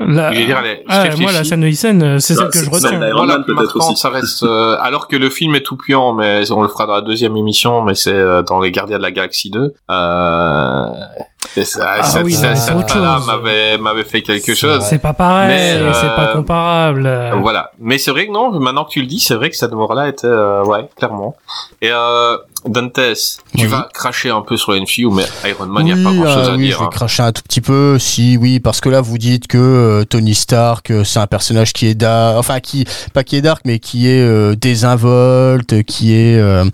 la- Je dire, allez, Ah, moi, la scène de Insane, c'est celle que je retiens. Ça reste. euh, alors que le film est tout puant, mais on le fera dans la deuxième émission, mais c'est euh, dans les Gardiens de la Galaxie 2. Euh, et ça, Ah cette, oui, cette- c'est cette chose. m'avait m'avait fait quelque C'est chose. C'est pas pareil, Mais, euh, c'est pas comparable. Voilà. Mais c'est vrai que non, maintenant que tu le dis, c'est vrai que cette mort-là était, euh, ouais, clairement. Et euh, Dantes, tu Oui. vas cracher un peu sur MCU, mais Iron Man, il oui, n'y a pas grand-chose euh, à oui, dire. je vais hein. cracher un tout petit peu, si, oui, parce que là, vous dites que euh, Tony Stark, euh, c'est un personnage qui est dark, enfin qui pas qui est dark, mais qui est euh, désinvolte, qui est euh,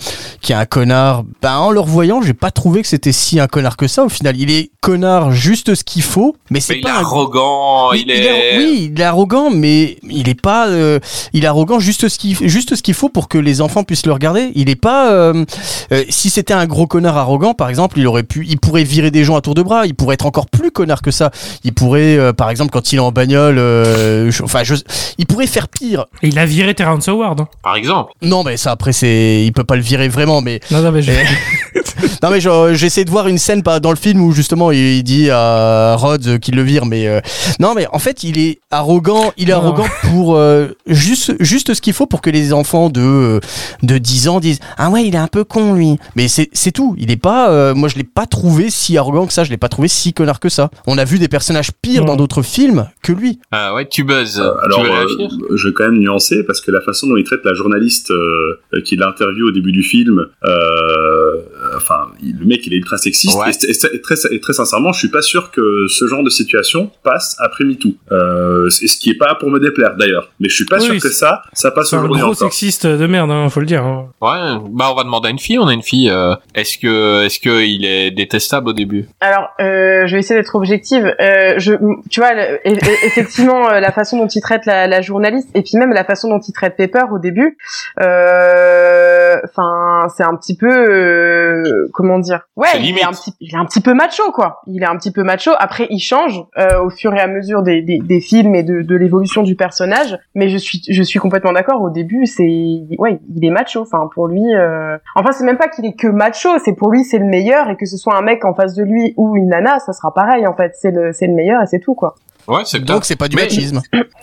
qui est un connard. Ben en le revoyant, j'ai pas trouvé que c'était si un connard que ça. Au final, il est connard juste ce qu'il faut, mais c'est Mais il pas est un arrogant, il, est... oui, il est arrogant, mais il est pas. euh, il est arrogant juste ce qu'il juste ce qu'il faut pour que les enfants puissent le regarder. Il est pas. euh, euh, si c'était un gros connard arrogant, par exemple, il aurait pu. Il pourrait virer des gens à tour de bras. Il pourrait être encore plus connard que ça. Il pourrait, euh, par exemple, quand il est en bagnole, euh, je- enfin, je, il pourrait faire pire. Il a viré Terrence Howard. hein. Par exemple. Non, mais ça après c'est, il peut pas le virer vraiment, mais. Non, non, mais je... non mais genre, j'essaie de voir une scène pas dans le film où justement il, dit à Rhodes qu'il le vire mais euh, non mais en fait il est arrogant il est arrogant pour euh, juste juste ce qu'il faut pour que les enfants de euh, de 10 ans disent ah ouais il est un peu con lui mais c'est c'est tout. Il est pas euh, moi je l'ai pas trouvé si arrogant que ça. Je l'ai pas trouvé si connard que ça. On a vu des personnages pires dans d'autres films que lui. Ah ouais, tu buzzes. Euh, alors, tu veux euh, réagir? je vais quand même nuancer parce que la façon dont il traite la journaliste euh, qui l'interview au début du film, euh, enfin, le mec il est ultra sexiste. Ouais. et, et- et très, et très sincèrement, je suis pas sûr que ce genre de situation passe après MeToo. Euh, c'est ce qui est pas pour me déplaire d'ailleurs, mais je suis pas Oui, sûr que ça, ça passe C'est un aujourd'hui gros encore. sexiste de merde, hein, faut le dire. hein. Ouais, bah on va demander à une fille. On a une fille. euh, est-ce que, est-ce que il est détestable au début? Alors, euh, je vais essayer d'être objective. Euh, je, tu vois, le- e- e- effectivement, la façon dont il traite la, la journaliste, et puis même la façon dont il traite Pepper au début, euh, enfin, c'est un petit peu, euh, comment dire? Ouais, il est un petit, il est un petit peu macho, quoi. Il est un petit peu macho. Après, il change euh, au fur et à mesure des, des, des films et de, de l'évolution du personnage. Mais je suis, je suis complètement d'accord. Au début, c'est, ouais, il est macho. Enfin, pour lui, euh... enfin, c'est même pas qu'il est que macho. C'est pour lui, c'est le meilleur, et que ce soit un mec en face de lui ou une nana, ça sera pareil. En fait, c'est le, c'est le meilleur et c'est tout, quoi. Ouais, c'est donc c'est pas du Mais- machisme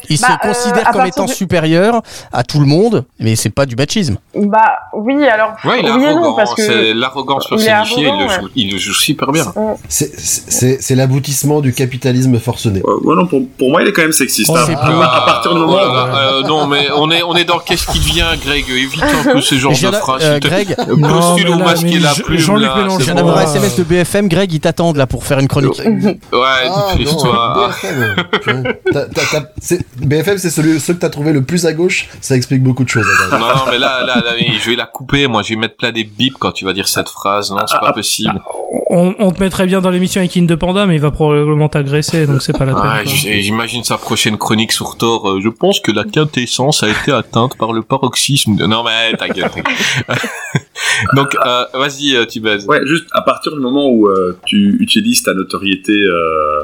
il Bah, se euh, considère comme étant de- supérieur à tout le monde mais c'est pas du machisme Bah oui, alors Ouais, il est oui arrogant. non parce que C'est l'arrogance personnifiée. Il, le joue, il le joue super bien. C'est- C'est l'aboutissement du capitalisme forcené. Euh, ouais, non, pour, pour moi, il est quand même sexiste. Oh, hein. c'est à, à partir du moment euh, non, mais on est, on est dans qu'est-ce qui devient, Greg? Évite un peu ce genre de phrase. euh, Greg Postule et la plume. Jean-Luc Mélenchon, un. SMS de BFM Greg ils t'attendent là pour faire une chronique Ouais, Ah, dépêche-toi. BFM. C'est- BFM, c'est celui, ceux que t'as trouvé le plus à gauche. Ça explique beaucoup de choses. Non, non, mais là, là, là, je vais la couper. Moi, je vais mettre plein des bips quand tu vas dire cette phrase. Non, c'est pas possible. On, on te mettrait bien dans l'émission avec King de Panda, mais il va probablement t'agresser, donc c'est pas la peine. Ouais, j'imagine sa prochaine chronique sur Thor. euh, je pense que la quintessence a été atteinte par le paroxysme. de- Non, mais ta gueule. Donc, euh, vas-y, euh, tu baises. Ouais, juste à partir du moment où euh, tu utilises ta notoriété euh,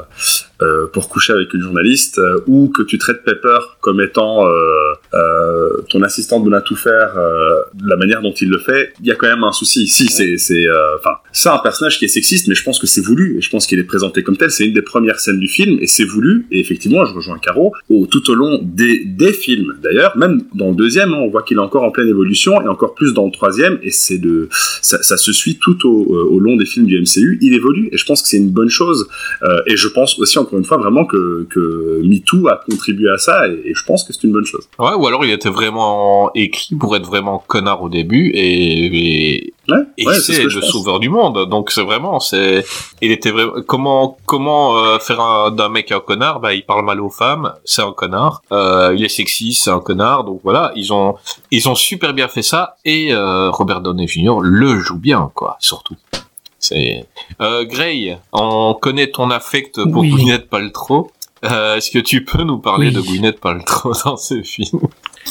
euh, pour coucher avec une journaliste euh, ou que tu traites Pepper comme étant euh, euh, ton assistante de tout faire euh, de la manière dont il le fait, il y a quand même un souci. Si, c'est, c'est, euh, enfin, c'est un personnage qui est sexiste, mais je pense que c'est voulu et je pense qu'il est présenté comme tel. C'est une des premières scènes du film et c'est voulu. Et effectivement, je rejoins Caro au, tout au long des, des films. D'ailleurs, même dans le deuxième, hein, on voit qu'il est encore en pleine évolution et encore plus dans le troisième. Et c'est de, ça, ça se suit tout au, euh, au long des films du MCU. Il évolue et je pense que c'est une bonne chose. Euh, et je pense aussi encore une fois vraiment que, que MeToo a contribué à ça et, et je pense que c'est une bonne chose. Ouais, ou alors il était vraiment écrit pour être vraiment connard au début et, et, Ouais, et ouais, c'est ce le sauveur du monde. Donc c'est vraiment, c'est, il était vraiment, comment, comment euh, faire un- d'un mec un connard? Bah, il parle mal aux femmes, c'est un connard. Euh, il est sexiste, c'est un connard. Donc voilà, ils ont, ils ont super bien fait ça et euh, Robert Downey Jr. le joue bien, quoi, surtout. C'est Gray, on connaît ton affect pour Oui. Gwyneth Paltrow. Euh, Est-ce que tu peux nous parler Oui. de Gwyneth Paltrow dans ce film?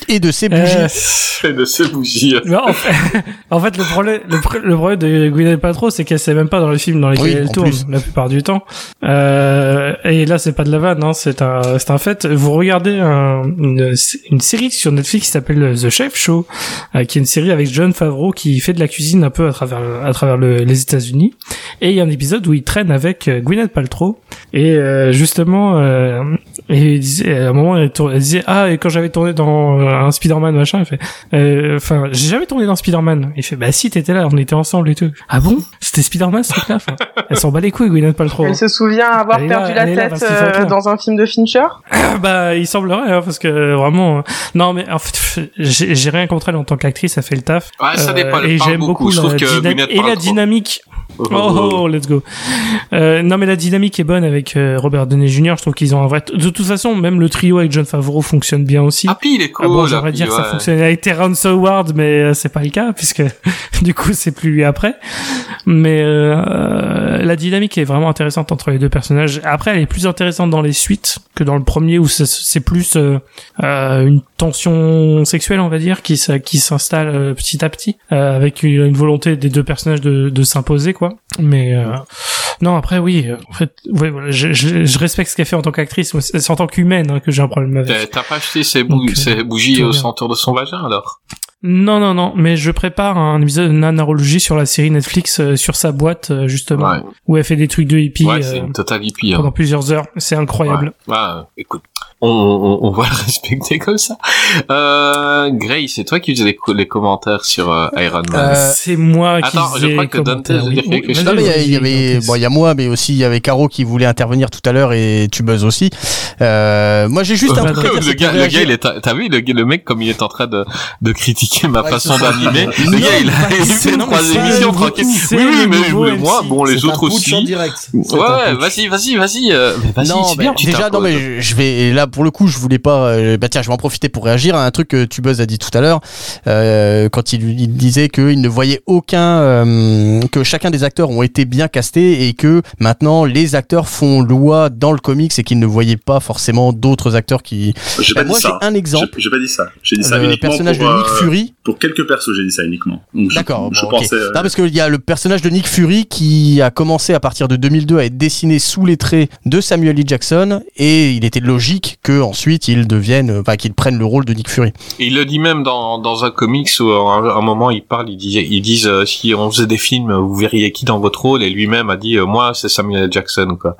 Et de ses bougies Euh, et de ses bougies Mais en, fait, en fait, le problème, le, pr- le problème de Gwyneth Paltrow, c'est qu'elle sait même pas dans les films dans lesquels Oui, elle tourne plus. la plupart du temps. Euh, et là, c'est pas de la vanne, hein, c'est un, c'est un fait. Vous regardez un- une, une série sur Netflix qui s'appelle The Chef Show, euh, qui est une série avec John Favreau qui fait de la cuisine un peu à travers, à travers le- les États-Unis. Et il y a un épisode où il traîne avec euh, Gwyneth Paltrow. Et euh, justement, euh, et il disait, à un moment, elle, tour- elle disait ah et quand j'avais tourné dans euh, un Spider-Man machin, il fait, euh, enfin, j'ai jamais tourné dans Spider-Man. Il fait bah si t'étais là, on était ensemble et tout. Ah bon? C'était Spider-Man ce truc-là. Elle s'en bat les couilles, Gwyneth Paltrow. Elle se souvient avoir Elle est là, perdu la là tête euh, là. dans un film de Fincher. bah il semblerait hein, parce que vraiment, euh, non mais en fait, j'ai rien contre elle en tant qu'actrice, elle fait le taf. Ouais, ça Euh, dépend, elle et j'aime beaucoup. beaucoup, Je la, trouve que et la dynamique Oh, oh, let's go. Euh, non, mais la dynamique est bonne avec euh, Robert Downey Jr. Je trouve qu'ils ont un vrai. De toute façon, même le trio avec John Favreau fonctionne bien aussi. Ah, puis il est cool. Ah bon, j'aimerais dire que ça fonctionnait avec Terrence Howard, mais euh, c'est pas le cas puisque du coup c'est plus lui après. Mais euh, la dynamique est vraiment intéressante entre les deux personnages. Après, elle est plus intéressante dans les suites que dans le premier où c'est- c'est plus euh, euh, une tension sexuelle, on va dire, qui qui s'installe euh, petit à petit euh, avec une, une volonté des deux personnages de, de s'imposer, quoi. Mais euh, non, après oui, euh, en fait, ouais, voilà, je, je, je respecte ce qu'elle fait en tant qu'actrice, c'est en tant qu'humaine hein, que j'ai un problème avec. T'as pas acheté ses, bou- Donc, euh, ses bougies au centre de son vagin alors? Non, non, non, mais je prépare un épisode de nanarologie sur la série Netflix euh, sur sa boîte, euh, justement, Ouais. où elle fait des trucs de hippie Ouais, c'est euh, une totale hippie. hein. pendant plusieurs heures. C'est incroyable. Ouais, euh, écoute, on, on, on va le respecter comme ça. Euh, Gray, c'est toi qui faisais les, co- les commentaires sur euh, Iron Man. Euh, C'est moi qui Attends, je crois les que Dante oui. dire quelque Oui, chose. Non, mais il y avait, bon, il y a moi, mais aussi il y avait Caro qui voulait intervenir tout à l'heure et tu buzz aussi. Euh, moi, j'ai juste un Euh, truc à dire, le, gars, le gars, il est, t'as vu le, gars- le mec comme il est en train de, de critiquer ma Ouais, façon d'animer. Le Non, gars, il a, du fait trois émissions un tranquilles. c'est Oui, oui, mais moi, bon, les un autres aussi. Ouais, un vas-y, vas-y, vas-y. mais vas-y, non, c'est bah, bien, déjà, non, mais je- vais, et là, pour le coup, je voulais pas, euh, bah tiens, je vais en profiter pour réagir à un truc que Tubuzz a dit tout à l'heure, euh, quand il, il disait qu'il ne voyait aucun, euh, que chacun des acteurs ont été bien castés et que maintenant les acteurs font loi dans le comics et qu'il ne voyait pas forcément d'autres acteurs qui. Bah, moi, j'ai un exemple. J'ai pas dit ça. J'ai dit ça uniquement personnage pour, de Nick Fury. Pour quelques persos, j'ai dit ça uniquement. D'accord. Bon, ok. pensais. Non, parce qu'il y a le personnage de Nick Fury qui a commencé à partir de 2002 à être dessiné sous les traits de Samuel L. Jackson et il était logique que ensuite il devienne, euh, enfin qu'il prenne le rôle de Nick Fury. Il le dit même dans, un comics où à un, moment il parle, ils disent euh, si on faisait des films, vous verriez qui dans votre rôle? Et lui-même a dit euh, moi c'est Samuel. Jackson quoi.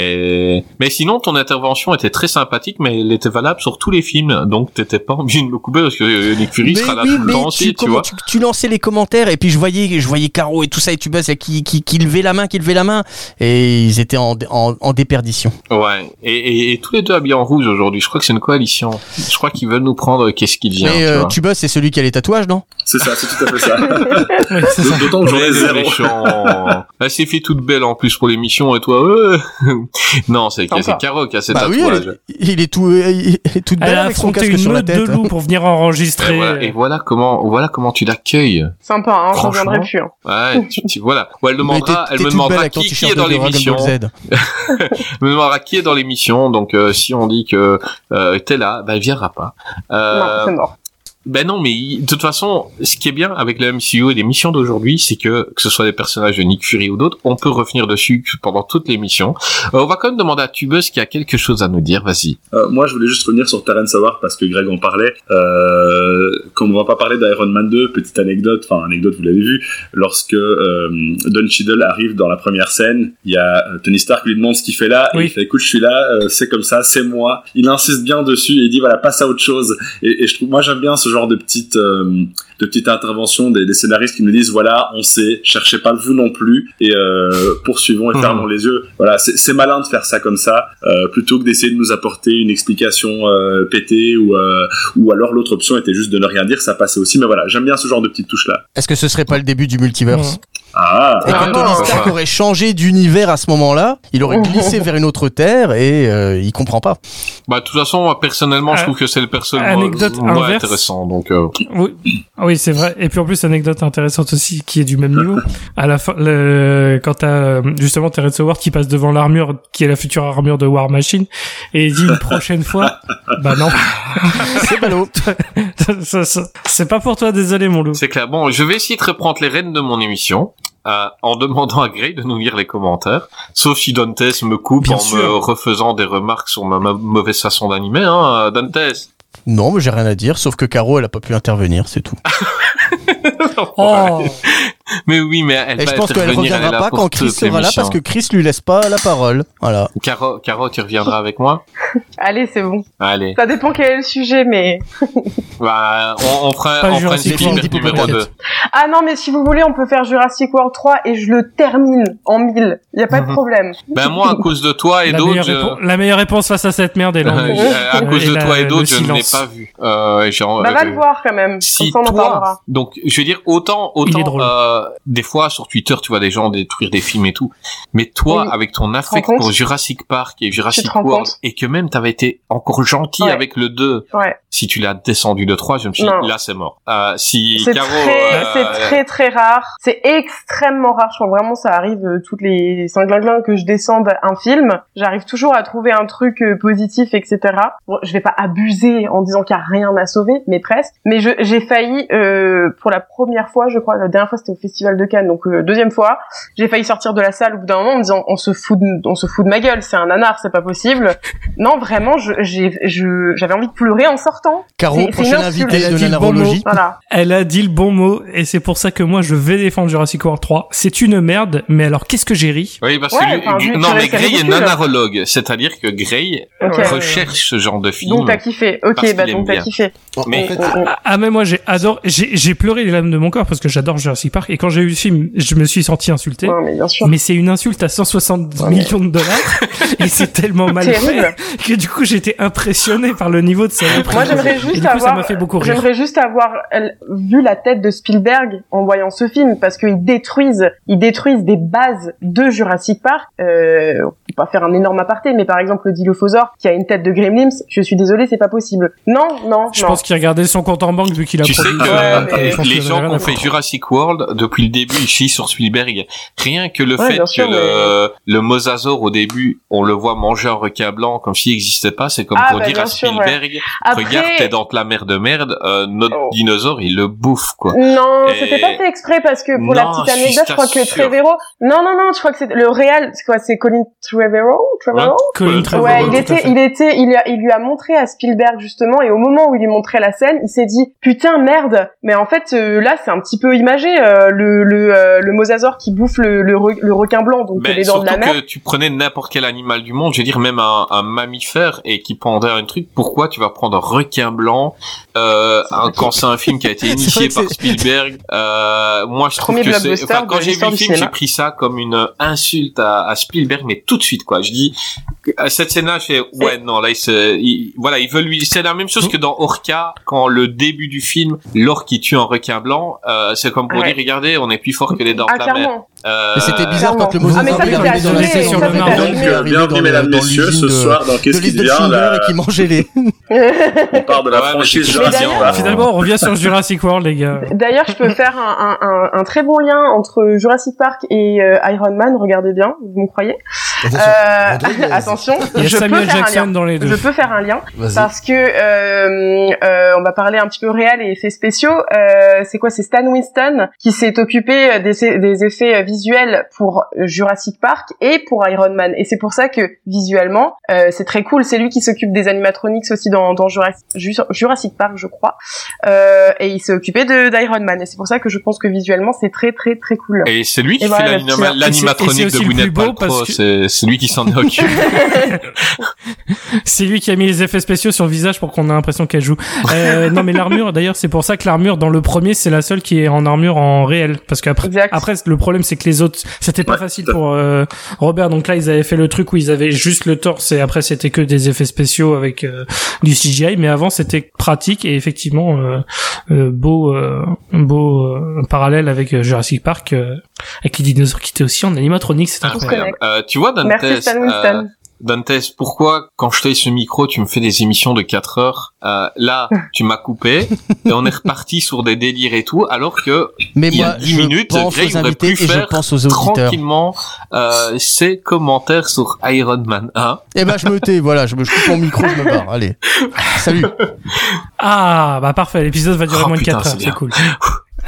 Et mais sinon ton intervention était très sympathique mais elle était valable sur tous les films donc t'étais pas obligé de me couper parce que euh, Nick Fury Mais sera là oui, tout le temps aussi tu vois. tu, tu lançais les commentaires et puis je voyais, je voyais Caro et tout ça et tu buzz qui, qui, qui levait la main, qui levait la main et ils étaient en, en, en déperdition. Ouais et, et, et tous les deux habillés en rouge aujourd'hui. Je crois que c'est une coalition. Je crois qu'ils veulent nous prendre qu'est-ce qu'il vient. mais tu euh, tu buzz c'est celui qui a les tatouages, non? C'est ça, c'est tout à fait ça. Oui, c'est ça. D'autant que j'en ai zéro. méchant. Elle s'est fait toute belle en plus pour l'émission et toi. euh. non, c'est c'est Caro qui a ses Bah oui, elle est- il est tout, euh, il est toute belle Elle a avec son casque une sur la tête. de loups pour venir Et enregistrer. voilà, et voilà comment, voilà comment tu l'accueilles. Sympa, hein, je Franchement. reviendrai plus. Hein. Ouais, tu, tu- voilà. Ou elle demandera, elle me demandera qui, qui est dans l'émission. Elle me demandera qui est dans l'émission. Donc, euh, si on dit que euh, t'es là, bah, elle viendra pas. Non, Euh, c'est mort. Ben non, mais il- de toute façon, ce qui est bien avec le MCU et l'émission d'aujourd'hui, c'est que, que ce soit des personnages de Nick Fury ou d'autres, on peut revenir dessus pendant toute l'émission. Euh, on va quand même demander à Tubus qui a quelque chose à nous dire, vas-y. Euh, moi, je voulais juste revenir sur Terrence Howard parce que Greg en parlait. Euh, comme on va pas parler d'Iron Man 2, petite anecdote, enfin anecdote, vous l'avez vu, lorsque euh, Don Cheadle arrive dans la première scène, il y a euh, Tony Stark lui demande ce qu'il fait là, et Oui. il fait écoute, je suis là, euh, c'est comme ça, c'est moi. Il insiste bien dessus et il dit voilà, passe à autre chose. Et, et je trouve, moi, j'aime bien ce genre de petite, euh, de petite intervention des, des scénaristes qui nous disent voilà, on sait, cherchez pas vous non plus et euh, poursuivons et Mhm. fermons les yeux. Voilà, c'est malin de faire ça comme ça euh, plutôt que d'essayer de nous apporter une explication euh, pétée ou euh, ou alors l'autre option était juste de ne rien dire, ça passait aussi. Mais voilà, j'aime bien ce genre de petites touches là. Est-ce que ce serait pas le début du multiverse Ah, Et Ah que non, Tony Stark va. aurait changé d'univers à ce moment-là, il aurait glissé vers une autre terre et euh, il comprend pas. Bah, de toute façon, moi, personnellement, je Euh, trouve que c'est le personnage inverse. intéressant, donc, euh, Oui, Ah oui c'est vrai. Et puis en plus, anecdote intéressante aussi, qui est du même niveau. À la fin, le... quand t'as euh, justement Terrence Howard qui passe devant l'armure, qui est la future armure de War Machine, et il dit une prochaine fois, bah non, C'est ballot. Ça- ça- c'est pas pour toi, désolé mon loup. c'est clair. Bon, je vais essayer de reprendre les rênes de mon émission. euh, en demandant à Gray de nous lire les commentaires, sauf si Dantes me coupe Bien en me sûr. refaisant des remarques sur ma ma mauvaise façon d'animer, hein, Dantes. Non, mais j'ai rien à dire, sauf que Caro, elle a pas pu intervenir, c'est tout. Oh, Mais oui, mais elle Et va je pense qu'elle reviendra pas quand Chris sera là parce que Chris lui laisse pas la parole. Voilà. Caro, Caro, tu reviendras avec moi? Allez, c'est bon. Allez. Ça dépend quel est le sujet, mais... Bah, on, on fera, Pas on fera une Jurassic spin World, numéro Pocket. 2. Ah non, mais si vous voulez, on peut faire Jurassic World 3 et je le termine en 1000. Y a pas de Mhm. problème. Ben moi, à cause de toi et d'autres, je- la meilleure réponse face à cette merde est Euh, l'anglais. j'ai- à cause Et de la- toi et d'autres, je ne l'ai pas vu. Euh, Bah va euh, le voir quand même. Si Comme ça, on en toi, parlera. donc je veux dire autant autant euh, des fois sur Twitter, tu vois des gens détruire des films et tout. Mais toi, Oui. avec ton affect pour Jurassic Park et Jurassic World, et que même t'avais été encore gentil Ouais. avec le 2, Ouais. si tu l'as descendu de 3, je me suis dit, là c'est mort. Euh, si C'est Caro, très, euh, c'est très très rare. C'est extrêmement rare. Je crois vraiment ça arrive euh, toutes les cinglingling que je descende un film. J'arrive toujours à trouver un truc euh, positif, etc. Bon, je vais pas abuser en disant qu'il y a rien à sauver, mais presque. Mais j'ai failli euh, pour la première fois, je crois, la dernière fois c'était au Festival de Cannes, donc euh, deuxième fois, j'ai failli sortir de la salle au bout d'un moment en me disant on se fout, de, on se fout de ma gueule, c'est un nanar, c'est pas possible. non, vraiment, j'avais envie de pleurer en sortant. Caro, prochaine invitée Elle a de dit le bon nanarologie. Voilà. Elle a dit le bon mot et c'est pour ça que moi je vais défendre Jurassic World 3. C'est une merde, mais alors qu'est-ce que j'ai ri? Oui, parce Ouais, que enfin, non, mais Gray est nanarologue, c'est-à-dire que Gray Ok. recherche ce genre de film. Donc t'as kiffé. Ok, bah donc t'as kiffé. Mais- en fait, Ah, ah, mais moi j'ai adoré, j'ai j'ai pleuré les lames de mon corps parce que j'adore Jurassic Park et quand j'ai vu le film, je me suis senti insulté. Ouais, mais bien sûr. Mais c'est une insulte à 160 Ouais, mais- millions de dollars et c'est tellement mal Terrible. fait que du coup j'étais impressionné par le niveau de sa Moi, j'aimerais Et juste coup, ça avoir, m'a fait beaucoup rire. j'aimerais juste avoir vu la tête de Spielberg en voyant ce film parce qu'ils détruisent, ils détruisent des bases de Jurassic Park. Euh, on peut pas faire un énorme aparté, mais par exemple le Dilophosaure qui a une tête de Gremlins, je suis désolée, c'est pas possible. Non, non, Je non. pense qu'il regardait son compte en banque vu qu'il a Tu sais produit. que Ouais, euh, les gens à fait. Jurassic World, depuis le début, ils chient sur Spielberg. Rien que le Ouais, fait sûr, que le, le mosasaure, au début, on le voit manger un requin blanc comme s'il n'existait pas, c'est comme Ah, pour bah, dire à sûr, ouais. Spielberg, Après, regarde, t'es dans la mer de merde, euh, notre Oh. dinosaure, il le bouffe, quoi. Non, Et- c'était pas fait exprès parce que pour la petite anecdote, je crois que sûr. Trevorrow. Non, non, non, je crois que c'est le réel. C'est quoi C'est Colin Trevorrow? Trevorrow? Colin Trevorrow, Ouais, il était, il était, il, a- il lui a montré à Spielberg justement, et au moment où il lui montrait la scène, il s'est dit putain merde. Mais en fait, euh, là, c'est un petit peu imagé euh, le le euh, le mosasaure qui bouffe le le, re- le requin blanc, donc les dents de la mer. que tu prenais n'importe quel animal du monde, je veux dire même un, un mammifère et qui pendait un truc, pourquoi tu vas prendre un requin blanc euh, un- quand c'est un film qui a été initié par Spielberg euh, Moi je trouve que c'est... Enfin, quand j'ai vu le film, j'ai pris ça comme une insulte à, à Spielberg, mais tout de suite quoi. Je dis à cette scène-là, je fais ouais non là il se, il- voilà il veut lui, c'est la même chose que dans Orca quand le début du film, l'orque qui tue un requin blanc, euh, c'est comme pour Ouais. dire regardez on est plus fort que les dents Ah de la mer. clairement. Euh, c'était bizarre quand le Clairement. Ah, est dans la Marvel, assumé. il est arrivé Bienvenue, mesdames, le- messieurs, ce soir, dans Qu'est-ce qui devient et qui mangeait les. On part de la Ouais, franchise Jurassic d'ailleurs- Park. Finalement, on revient sur Jurassic World, les gars. D'ailleurs, je peux faire un, un, un, un très bon lien entre Jurassic Park et euh, Iron Man. Regardez bien, vous me croyez? Attention, Euh, Rodriguez. Attention, Il y a je peux Samuel faire un Jackson lien. dans les deux. Je peux faire un lien parce que euh, euh, on va parler un petit peu réel et effets spéciaux. Euh, c'est quoi? C'est Stan Winston qui s'est occupé des, des effets visuels pour Jurassic Park et pour Iron Man. Et c'est pour ça que visuellement, euh, c'est très cool. C'est lui qui s'occupe des animatronics aussi dans, dans Jurassic, Jurassic Park, je crois. Euh, et il s'est occupé de d'Iron Man. Et c'est pour ça que je pense que visuellement, c'est très très très cool. Et c'est lui qui Et fait voilà, l'animatronique c'est de Gwyneth Paltrow. que- C'est lui qui s'en occupe. C'est lui qui a mis les effets spéciaux sur le visage pour qu'on ait l'impression qu'elle joue. Euh, non, mais l'armure, d'ailleurs, c'est pour ça que l'armure dans le premier, c'est la seule qui est en armure en réel, parce qu'après, après, le problème, c'est que les autres, c'était pas Ouais, facile pour euh, Robert. Donc là, ils avaient fait le truc où ils avaient juste le torse et après, c'était que des effets spéciaux avec euh, du CGI. Mais avant, c'était pratique et effectivement euh, euh, beau, euh, beau euh, parallèle avec Jurassic Park, euh, avec les dinosaures qui étaient aussi en animatronique. C'est incroyable. Euh, tu vois, Dantes, Merci Stan Winston. Dantes, pourquoi quand je t'ai ce micro, tu me fais des émissions de 4 heures euh, Là, tu m'as coupé et on est reparti sur des délires et tout, alors que Mais il y a moi, 10 je minutes, Greg aux aurait invités pu et je faire pense aux auditeurs. tranquillement euh, ses commentaires sur Iron Man 1. Eh ben, je me tais, voilà, je me je coupe mon micro, je me barre. Allez. Salut. Ah, bah parfait. L'épisode va durer Oh, moins de putain, 4 heures. c'est cool.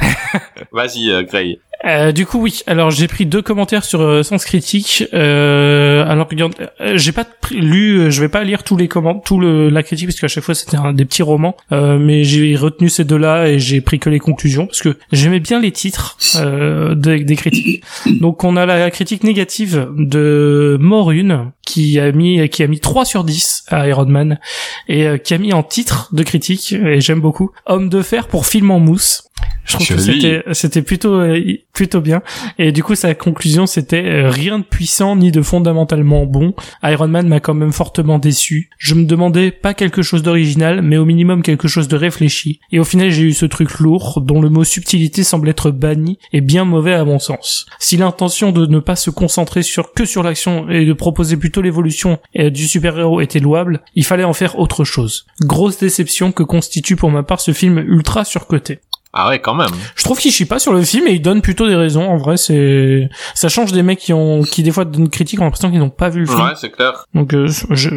Vas-y, euh, Grey. Euh, du coup, oui. Alors, j'ai pris deux commentaires sur euh, Sens Critique. Euh, alors, euh, j'ai pas lu, je vais pas lire tous les commentaires, tout le, la critique, parce qu'à chaque fois c'était des petits romans. Mais j'ai retenu ces deux-là et j'ai pris que les conclusions, parce que j'aimais bien les titres de- des critiques. Donc, on a la critique négative de Morune qui a mis qui a mis 3 sur 10 à Iron Man et euh, qui a mis en titre de critique et j'aime beaucoup Homme de fer pour film en mousse. Je trouve que c'était c'était plutôt euh, plutôt bien et du coup sa conclusion c'était euh, rien de puissant ni de fondamentalement bon. Iron Man m'a quand même fortement déçu. Je me demandais pas quelque chose d'original mais au minimum quelque chose de réfléchi et au final j'ai eu ce truc lourd dont le mot subtilité semble être banni et bien mauvais à mon sens. Si l'intention de ne pas se concentrer sur que sur l'action et de proposer plutôt l'évolution euh, du super-héros était louable, il fallait en faire autre chose. Grosse déception que constitue pour ma part ce film ultra surcoté. Ah ouais, quand même. Je trouve qu'il chie pas sur le film et il donne plutôt des raisons. En vrai, c'est ça change des mecs qui ont qui des fois donnent critique en l'impression qu'ils n'ont pas vu le film. Ouais, c'est clair. Donc euh, je,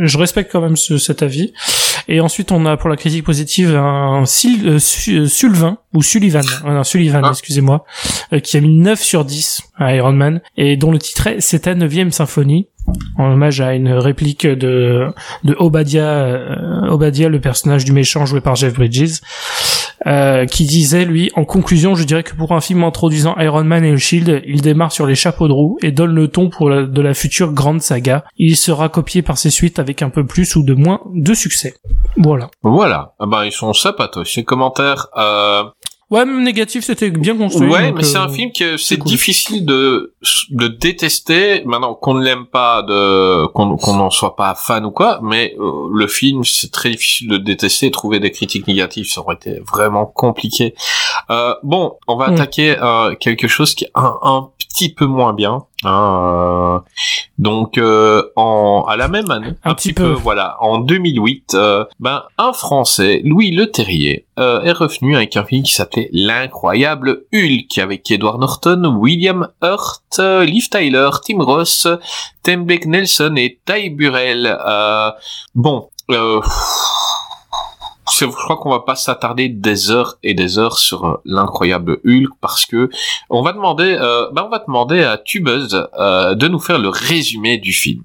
je respecte quand même ce, cet avis. Et ensuite, on a pour la critique positive un Sil, euh, euh, Sullivan ou Sullivan, non, Sullivan, ah. excusez-moi, qui a mis 9 sur 10 à Iron Man et dont le titre est C'est ta neuvième symphonie en hommage à une réplique de de Obadiah Obadiah le personnage du méchant joué par Jeff Bridges euh, qui disait lui en conclusion je dirais que pour un film introduisant Iron Man et le Shield il démarre sur les chapeaux de roue et donne le ton pour la, de la future grande saga. Il sera copié par ses suites avec un peu plus ou de moins de succès. Voilà. Voilà. Ah ben ils sont sympathiques ces commentaires euh, Ouais, même négatif, c'était bien construit. Ouais, mais c'est un euh, film que c'est difficile de de détester. Maintenant qu'on ne l'aime pas, de qu'on qu'on n'en soit pas fan ou quoi, mais euh, le film c'est très difficile de détester. Trouver des critiques négatives, ça aurait été vraiment compliqué. Euh, bon, on va mm. attaquer euh, quelque chose qui est un, un petit peu moins bien. Hein, euh, donc euh, en à la même année, un, petit, peu. voilà, en 2008, euh, ben un Français, Louis Le Terrier, est revenu avec un film qui s'appelait L'incroyable Hulk avec Edward Norton, William Hurt, Liv Tyler, Tim Ross, Tembeck Nelson et Ty Burrell. bon. Euh, je crois qu'on va pas s'attarder des heures et des heures sur euh, l'incroyable Hulk parce que on va demander, euh, bah on va demander à Tubeuse euh, de nous faire le résumé du film.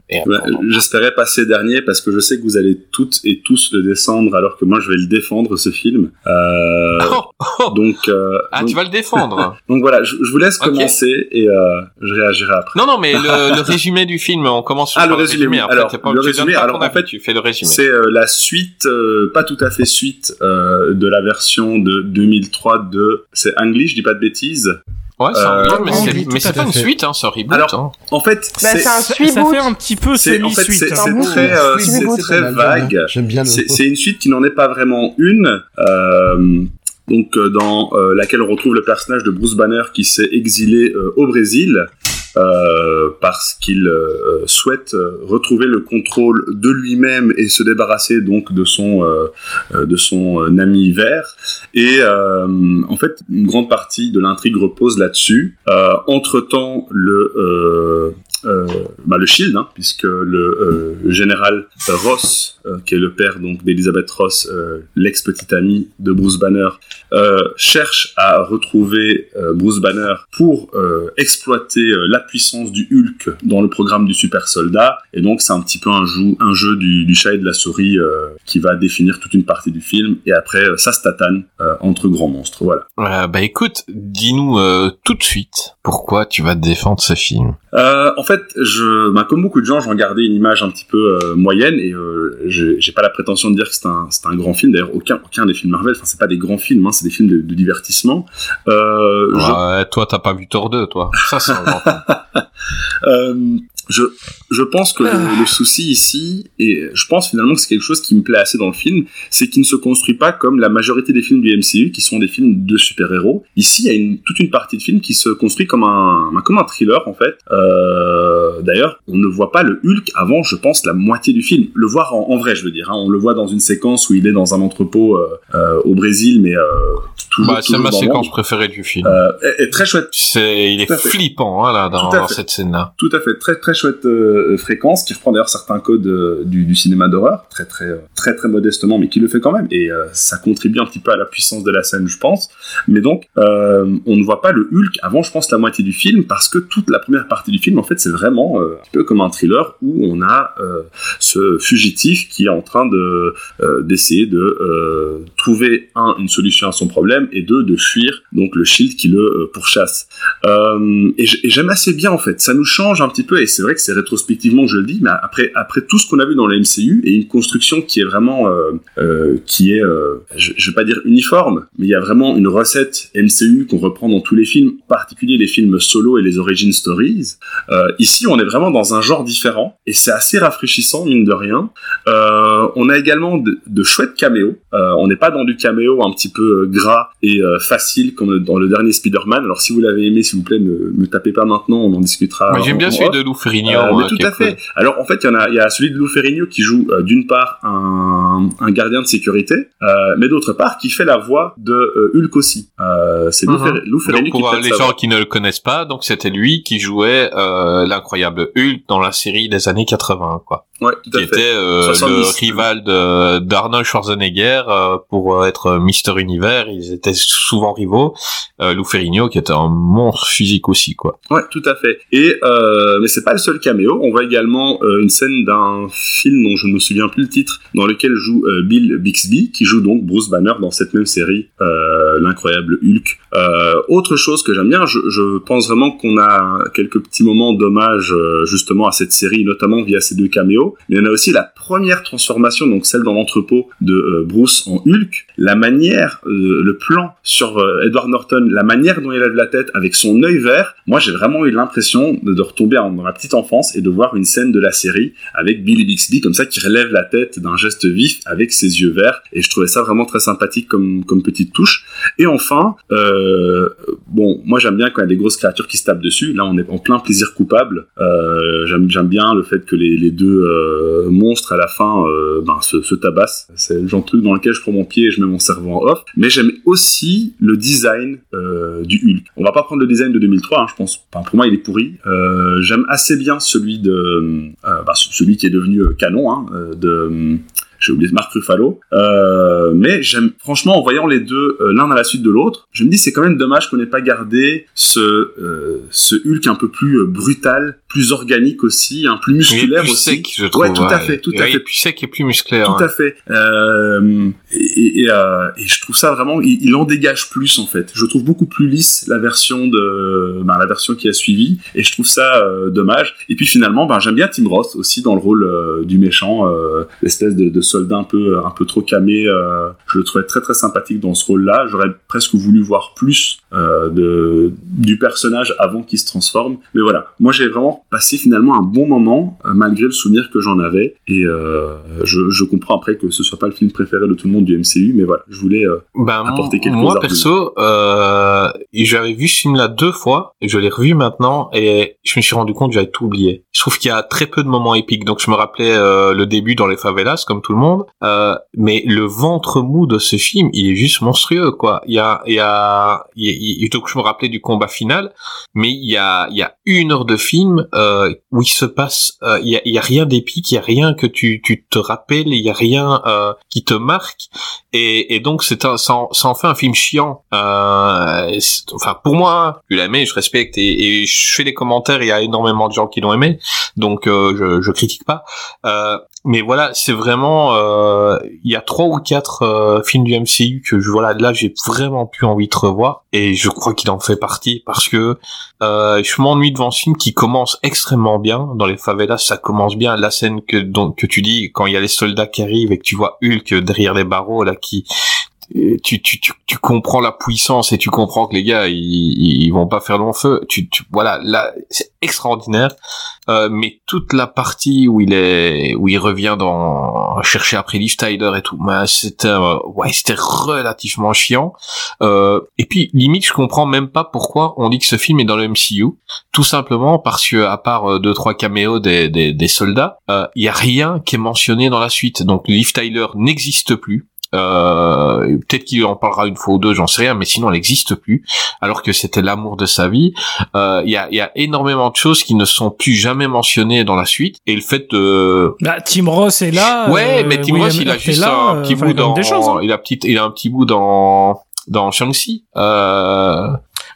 J'espérais passer dernier parce que je sais que vous allez toutes et tous le descendre alors que moi je vais le défendre ce film. Euh, oh, donc ah tu vas le défendre. donc voilà, je, vous laisse commencer et je réagirai après. Non non mais le, le, résumé du film, on commence ah, le résumé. alors le résumé, alors en fait tu fais le résumé. C'est la suite, pas tout à fait suite euh, de la version de 2003 de c'est Anglais, je dis pas de bêtises. Ouais, c'est euh, mais c'est pas une suite, hein, c'est un reboot. Alors, hein. en fait, bah, c'est un suite. Ça fait un petit peu c'est en fait, c'est très, euh, très vague. J'aime bien. C'est une suite qui n'en est pas vraiment une. Euh, donc dans laquelle on retrouve le personnage de Bruce Banner qui s'est exilé au Brésil euh, parce qu'il euh, souhaite retrouver le contrôle de lui-même et se débarrasser donc de son euh, de son ami vert. Et en fait, une grande partie de l'intrigue repose là-dessus. entre temps, le euh, bah, le Shield, hein, puisque le euh, général Ross, euh, qui est le père donc d'Elizabeth Ross, l'ex petite amie de Bruce Banner, cherche à retrouver Bruce Banner pour exploiter la puissance du Hulk dans le programme du super soldat. Et donc c'est un petit peu un jeu, un jeu du, du, chat et de la souris qui va définir toute une partie du film. Et après ça se tatane entre grands monstres. Voilà. bah écoute, dis-nous tout de suite pourquoi tu vas défendre ce film? en fait, je, bah, comme beaucoup de gens, j'en gardais une image un petit peu euh, moyenne et euh, j'ai pas la prétention de dire que c'est un, un, grand film. D'ailleurs, aucun, aucun des films Marvel, enfin, c'est pas des grands films, hein, c'est des films de, de divertissement. Euh, ouais, toi, t'as pas vu Thor 2, toi. Ça, c'est un grand film. Je, je pense que le, le, souci ici, et je pense finalement que c'est quelque chose qui me plaît assez dans le film, c'est qu'il ne se construit pas comme la majorité des films du MCU, qui sont des films de super-héros. Ici, il y a une, toute une partie de film qui se construit comme un, comme un thriller, en fait. Euh, D'ailleurs, on ne voit pas le Hulk avant, je pense, la moitié du film. Le voir en, en vrai, je veux dire. Hein. On le voit dans une séquence où il est dans un entrepôt euh, euh, au Brésil, mais euh, toujours, bah, C'est ma séquence préférée du film. Euh, et, très chouette. C'est, il est flippant, hein, là, dans, dans cette scène-là. Tout à fait. Très, très chouette euh, fréquence qui reprend d'ailleurs certains codes euh, du, cinéma d'horreur très très euh, très très modestement mais qui le fait quand même et ça contribue un petit peu à la puissance de la scène je pense mais donc on ne voit pas le Hulk avant je pense la moitié du film parce que toute la première partie du film en fait c'est vraiment un peu comme un thriller où on a ce fugitif qui est en train de d'essayer de trouver un une solution à son problème et deux de fuir donc le Shield qui le pourchasse. Et j'aime assez bien en fait. Ça nous change un petit peu et c'est que c'est rétrospectivement que je le dis, mais après après tout ce qu'on a vu dans la MCU et une construction qui est vraiment euh, euh, qui est euh, je, je vais pas dire uniforme, mais il y a vraiment une recette MCU qu'on reprend dans tous les films, en particulier les films solo et les origin stories. Ici, on est vraiment dans un genre différent et c'est assez rafraîchissant mine de rien. On a également de, de chouettes caméos. On n'est pas dans du caméo un petit peu gras et facile comme dans le dernier Spider-Man. Alors si vous l'avez aimé, s'il vous plaît, ne me tapez pas maintenant, on en discutera. Moi, j'aime bien en celui de Lou Ferrigno. Euh, mais euh, tout à fait. cool. Alors en fait, il y en a, il y a celui de Lou Ferrigno qui joue euh, d'une part un, un gardien de sécurité, euh, mais d'autre part qui fait la voix de euh, Hulk aussi. Euh, c'est Lou, Mhm. Lou Ferrigno Donc qui pour fait les gens voix. qui ne le connaissent pas, donc c'était lui qui jouait euh, l'incroyable Hulk dans la série des années 80, quoi. Ouais, tout Qui à était fait. euh, 70. le rival de d'Arnold Schwarzenegger euh, pour euh, être Mister Univers. Ils étaient souvent rivaux. Euh, Lou Ferrigno qui était un monstre physique aussi, quoi. Ouais, tout à fait. Et euh, mais c'est pas le seul caméo. On voit également euh, une scène d'un film dont je ne me souviens plus le titre, dans lequel joue Bill Bixby, qui joue donc Bruce Banner dans cette même série, euh, l'incroyable Hulk. Euh, autre chose que j'aime bien, je, je pense vraiment qu'on a quelques petits moments d'hommage euh, justement à cette série, notamment via ces deux caméos. Mais en a aussi la première transformation, donc celle dans l'entrepôt de euh, Bruce en Hulk. La manière, euh, le plan sur euh, Edward Norton, la manière dont il lève la tête avec son œil vert, moi j'ai vraiment eu l'impression de, retomber dans la petite enfance et de voir une scène de la série avec Billy Bixby comme ça qui relève la tête d'un geste vif avec ses yeux verts et je trouvais ça vraiment très sympathique comme, comme petite touche. Et enfin, bon, moi j'aime bien quand il y a des grosses créatures qui se tapent dessus. Là, on est en plein plaisir coupable. J'aime, bien le fait que les deux euh, monstres à la fin euh, ben, se, se tabassent. C'est le genre de truc dans lequel je prends mon pied et je mets mon cerveau en off. Mais j'aime aussi le design euh, du Hulk. On va pas prendre le design de 2003, hein, je pense. Pour moi, il est pourri. Euh, j'aime assez bien celui de ben, celui qui est devenu canon hein, de j'ai oublié Marc Ruffalo. Euh, mais j'aime, franchement, en voyant les deux euh, l'un à la suite de l'autre, je me dis c'est quand même dommage qu'on n'ait pas gardé ce euh, ce Hulk un peu plus euh, brutal, plus organique aussi, un plus musculaire plus aussi. sec, je trouve. Ouais, tout à fait, tout à fait. plus sec et plus musclé. Tout hein. à fait. Euh, et, et, euh, et je trouve ça vraiment, il, il en dégage plus en fait. Je trouve beaucoup plus lisse la version de, ben, la version qui a suivi, et je trouve ça dommage. Et puis finalement, ben, j'aime bien Tim Roth aussi dans le rôle du méchant, euh, l'espèce de, de soldat un peu, un peu trop camé. euh, je le trouvais très très sympathique dans ce rôle-là. J'aurais presque voulu voir plus euh, de du personnage avant qu'il se transforme. Mais voilà, moi j'ai vraiment passé finalement un bon moment euh, malgré le souvenir que j'en avais. Et euh, je, je comprends après que ce soit pas le film préféré de tout le monde du MCU, mais voilà, je voulais euh, Ben, apporter quelques moi perso, euh, j'avais vu ce film-là deux fois et je l'ai revu maintenant et je me suis rendu compte que j'avais tout oublié. Je trouve qu'il y a très peu de moments épiques. Donc je me rappelais euh, le début dans les favelas comme tout le monde, euh, mais le ventre mou de ce film, il est juste monstrueux quoi. Il y a, il y a, il il a- donc je me rappelais du combat final, mais il y a, il y a une heure de film euh, où il se passe, euh, il y a, il y a rien d'épique, il y a rien que tu, tu te rappelles, il y a rien euh, qui te marque. Et, et donc c'est un, ça, en, fait un film chiant. Euh, enfin pour moi, je l'ai aimé, je respecte et, et je fais les commentaires. Il y a énormément de gens qui l'ont aimé, donc euh, je, je critique pas. Mais voilà, c'est vraiment, euh, il y a trois ou quatre euh, films du MCU que je voilà là j'ai vraiment plus envie de revoir. Et je crois qu'il en fait partie parce que euh, je m'ennuie devant ce film qui commence extrêmement bien. Dans les favelas, ça commence bien. La scène que dont, que tu dis quand il y a les soldats qui arrivent et que tu vois Hulk derrière les barreaux là qui tu, tu, tu, tu comprends la puissance et tu comprends que les gars ils, ils vont pas faire long feu. Tu, tu voilà là c'est extraordinaire. Euh, mais toute la partie où il est où il revient dans chercher après Liv Tyler et tout bah, c'était euh, ouais c'était relativement chiant. Euh, et puis limite je comprends même pas pourquoi on dit que ce film est dans le MCU tout simplement parce que à part euh, deux trois caméos des, des, des soldats euh, il y a rien qui est mentionné dans la suite. Donc Liv Tyler n'existe plus euh, peut-être qu'il en parlera une fois ou deux, j'en sais rien, mais sinon elle n'existe plus, alors que c'était l'amour de sa vie. Euh, Il y, a, il y a énormément de choses qui ne sont plus jamais mentionnées dans la suite, et le fait de... Bah, Tim Ross est là. Ouais, euh, mais Tim Ross, il a juste là, un petit bout dans... choses, hein. il, a petit, il a un petit bout dans... Dans Shang-Chi. Euh...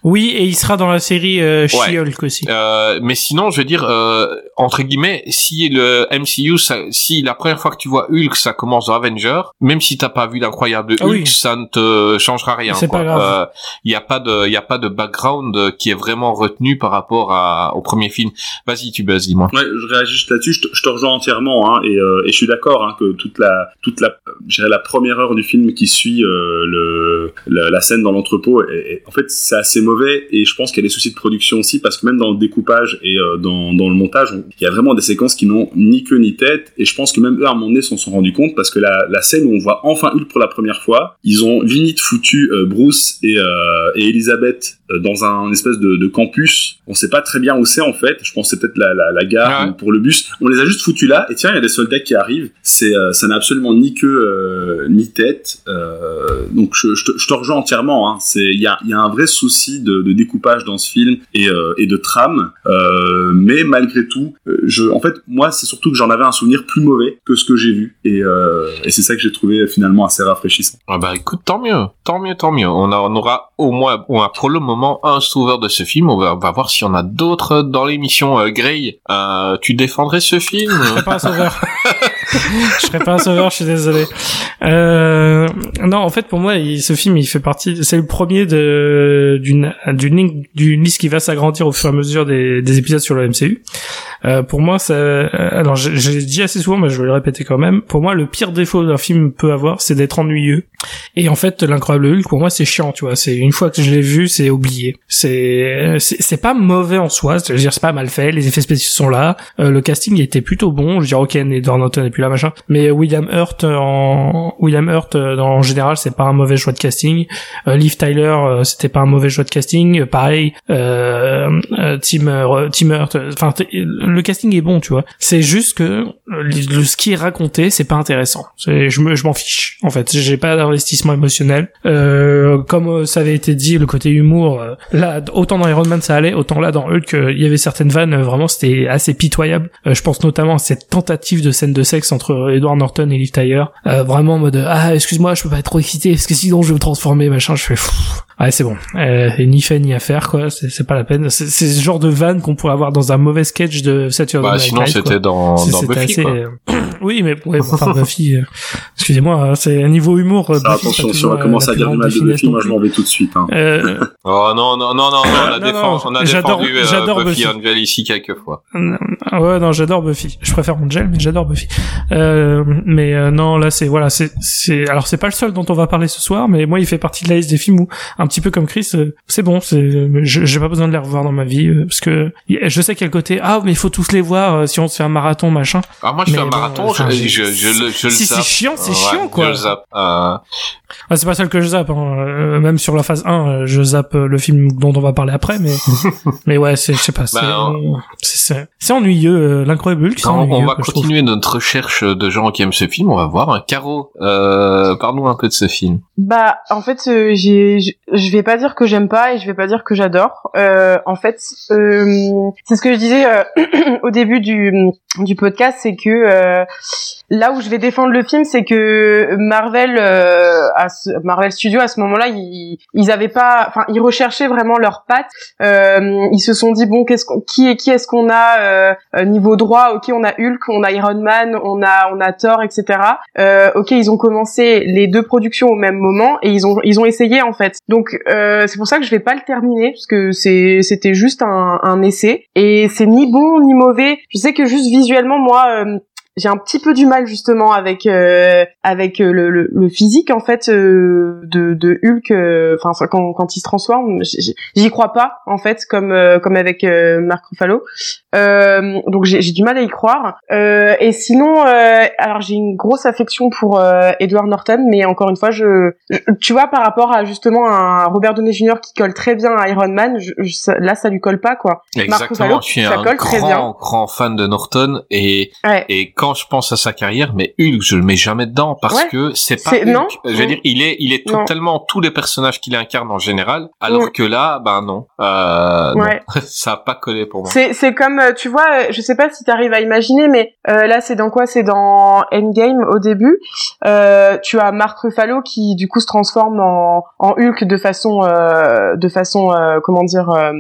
Oui, et il sera dans la série euh, She-Hulk aussi. Euh, mais sinon, je veux dire, euh, entre guillemets, si le MCU, ça, si la première fois que tu vois Hulk, ça commence dans Avenger, même si t'as pas vu l'incroyable Ah Hulk, oui. ça ne te changera rien. C'est pas grave. Il y a pas de, il y a pas de background euh, qui est vraiment retenu par rapport à, au premier film. Vas-y, tu buzz, dis-moi. Ouais, je réagis juste là-dessus. Je te, je te rejoins entièrement, hein, et, euh, et je suis d'accord hein, que toute la, toute la, je dirais la première heure du film qui suit euh, le, la, la scène dans l'entrepôt, est- en fait, c'est assez mauvais, et je pense qu'il y a des soucis de production aussi, parce que même dans le découpage et euh, dans, dans le montage, on- il y a vraiment des séquences qui n'ont ni queue ni tête, et je pense que même eux à un moment donné s'en sont rendus compte, parce que la, la scène où on voit enfin Hulk pour la première fois, ils ont limite foutu euh, Bruce et, euh, et Elisabeth dans un espèce de, de campus. On sait pas très bien où c'est en fait. Je pense que c'est peut-être la, la, la gare pour le bus. On les a juste foutus là. Et tiens, il y a des soldats qui arrivent. C'est ça n'a absolument ni queue ni tête. Donc je, je, te, je te rejoins entièrement. Hein. Il y a, il y a un vrai souci de, de découpage dans ce film et, euh, et de trame. Euh, mais malgré tout, euh, je en fait moi c'est surtout que j'en avais un souvenir plus mauvais que ce que j'ai vu et, euh, et c'est ça que j'ai trouvé finalement assez rafraîchissant. Ah bah écoute, tant mieux, tant mieux, tant mieux. On, a, on aura au moins, on a pour le moment un sauveur de ce film. On va, on va voir s'il y en a d'autres dans l'émission euh, Grey. Euh, tu défendrais ce film? Je pas un sauveur. je serais pas un sauveur, je suis désolé. Euh, non, en fait, pour moi, ce film, il fait partie, c'est le premier d'une, liste qui va s'agrandir au fur et à mesure des épisodes sur le MCU. Euh, pour moi, ça, euh, alors, j'ai dit assez souvent, mais je vais le répéter quand même. Pour moi, le pire défaut d'un film peut avoir, c'est d'être ennuyeux. Et en fait, l'incroyable Hulk, pour moi, c'est chiant, tu vois. C'est une fois que je l'ai vu, c'est oublié. C'est, c'est pas mauvais en soi. Je veux dire, c'est pas mal fait. Les effets spéciaux sont là. Euh, le casting était plutôt bon. Je dire, ok, Edward Norton est plus là, machin. Mais William Hurt en William Hurt euh, en général, c'est pas un mauvais choix de casting. Euh, Liv Tyler, euh, c'était pas un mauvais choix de casting. Euh, pareil, euh, euh, Tim euh, Tim Hurt. euh, Enfin, le casting est bon, tu vois. C'est juste que euh, le, ce qui est raconté, c'est pas intéressant. Je me je m'en fiche. En fait, j'ai pas d'investissement émotionnel. Euh, comme euh, ça avait été dit, le côté humour, euh, là, autant dans Iron Man ça allait, autant là dans Hulk, il y avait certaines vannes, vraiment c'était assez pitoyable. Je pense notamment à cette tentative de scène de sexe entre Edward Norton et Liv Tyler, euh, vraiment en mode ah excuse-moi, je peux pas être trop excité parce que sinon je vais me transformer, machin. Je fais Pfff. Ouais, c'est bon. Euh, ni fait ni à faire, quoi. C'est pas la peine. C'est ce genre de vanne qu'on pourrait avoir dans un mauvais sketch de Saturday Bah Night sinon Live, c'était dans, Buffy assez, quoi. euh, oui, mais ouais, enfin Buffy. euh, Excusez-moi, hein, c'est un niveau humour. euh, Buffy, pas attention, si on va commencer à dire du mal de finesse Buffy, non moi je m'en vais tout de suite. Hein. Euh, Oh non non non non, on a, Non, défendu, non, on a j'adore- défendu euh, j'adore Buffy Buffy. Unveil ici quelques fois. Ah ouais, non, j'adore Buffy. Je préfère Angel, mais j'adore Buffy. Euh, mais non, là, c'est voilà, c'est c'est alors c'est pas le seul dont on va parler ce soir, mais moi, il fait partie de la liste des films où un petit peu comme Chris, c'est bon, c'est j'ai pas besoin de les revoir dans ma vie parce que je sais qu'il y a le côté ah mais il faut tous les voir euh, si on se fait un marathon machin. Ah moi je Mais fais un bon, marathon, enfin, je, j'ai- je, je, le- je le Si, c'est chiant, c'est Ouais, chiant, quoi. Je le zappe. Euh, Ah, c'est pas celle que je zappe, hein. Euh, même sur la phase 1, euh, je zappe le film dont on va parler après, mais mais ouais, c'est je sais pas, c'est Bah, c'est- ennuyeux, l'incroyable Hulk, on, va continuer notre recherche de gens qui aiment ce film. On va voir un Caro. Euh, Parle-nous un peu de ce film. Bah, en fait, euh, j'ai, je je vais pas dire que j'aime pas et je vais pas dire que j'adore. Euh, en fait, euh, c'est ce que je disais euh, au début du du podcast, c'est que euh, là où je vais défendre le film, c'est que Marvel, euh, à ce, Marvel Studios à ce moment-là, ils, ils avaient pas, enfin, ils recherchaient vraiment leurs pattes. Euh, ils se sont dit bon, qu'est-ce qui est qui est-ce qu'on a euh, euh, niveau droit? Ok, on a Hulk, on a Iron Man, on a on a Thor, etc. Euh, ok, ils ont commencé les deux productions au même moment et ils ont ils ont essayé en fait. Donc euh, c'est pour ça que je vais pas le terminer parce que c'est c'était juste un, un essai et c'est ni bon ni mauvais. Je sais que juste visuellement moi j'ai un petit peu du mal justement avec euh, avec euh, le, le, le physique en fait euh, de, de Hulk euh, enfin quand, quand il se transforme j'y crois pas en fait comme euh, comme avec Mark Ruffalo euh, donc j'ai du mal à y croire euh, et sinon euh, alors j'ai une grosse affection pour euh, Edward Norton mais encore une fois je, je- tu vois par rapport à justement un Robert Downey Jr qui colle très bien à Iron Man je, je- là ça lui colle pas quoi Exactement. Je suis ça un colle très bien grand, grand fan de Norton et ouais et quand je pense à sa carrière, mais Hulk, je le mets jamais dedans parce Ouais. que c'est pas Hulk. non. Je veux dire, il est, il est Non. tellement tous les personnages qu'il incarne en général, alors Mm. que là, ben non, euh, non. Ouais. ça a pas collé pour moi. C'est c'est comme tu vois, euh, je sais pas si t'arrives à imaginer, mais euh, là c'est dans quoi? C'est dans Endgame au début. Euh, tu as Mark Ruffalo qui du coup se transforme en, Hulk de façon euh, de façon euh, comment dire euh,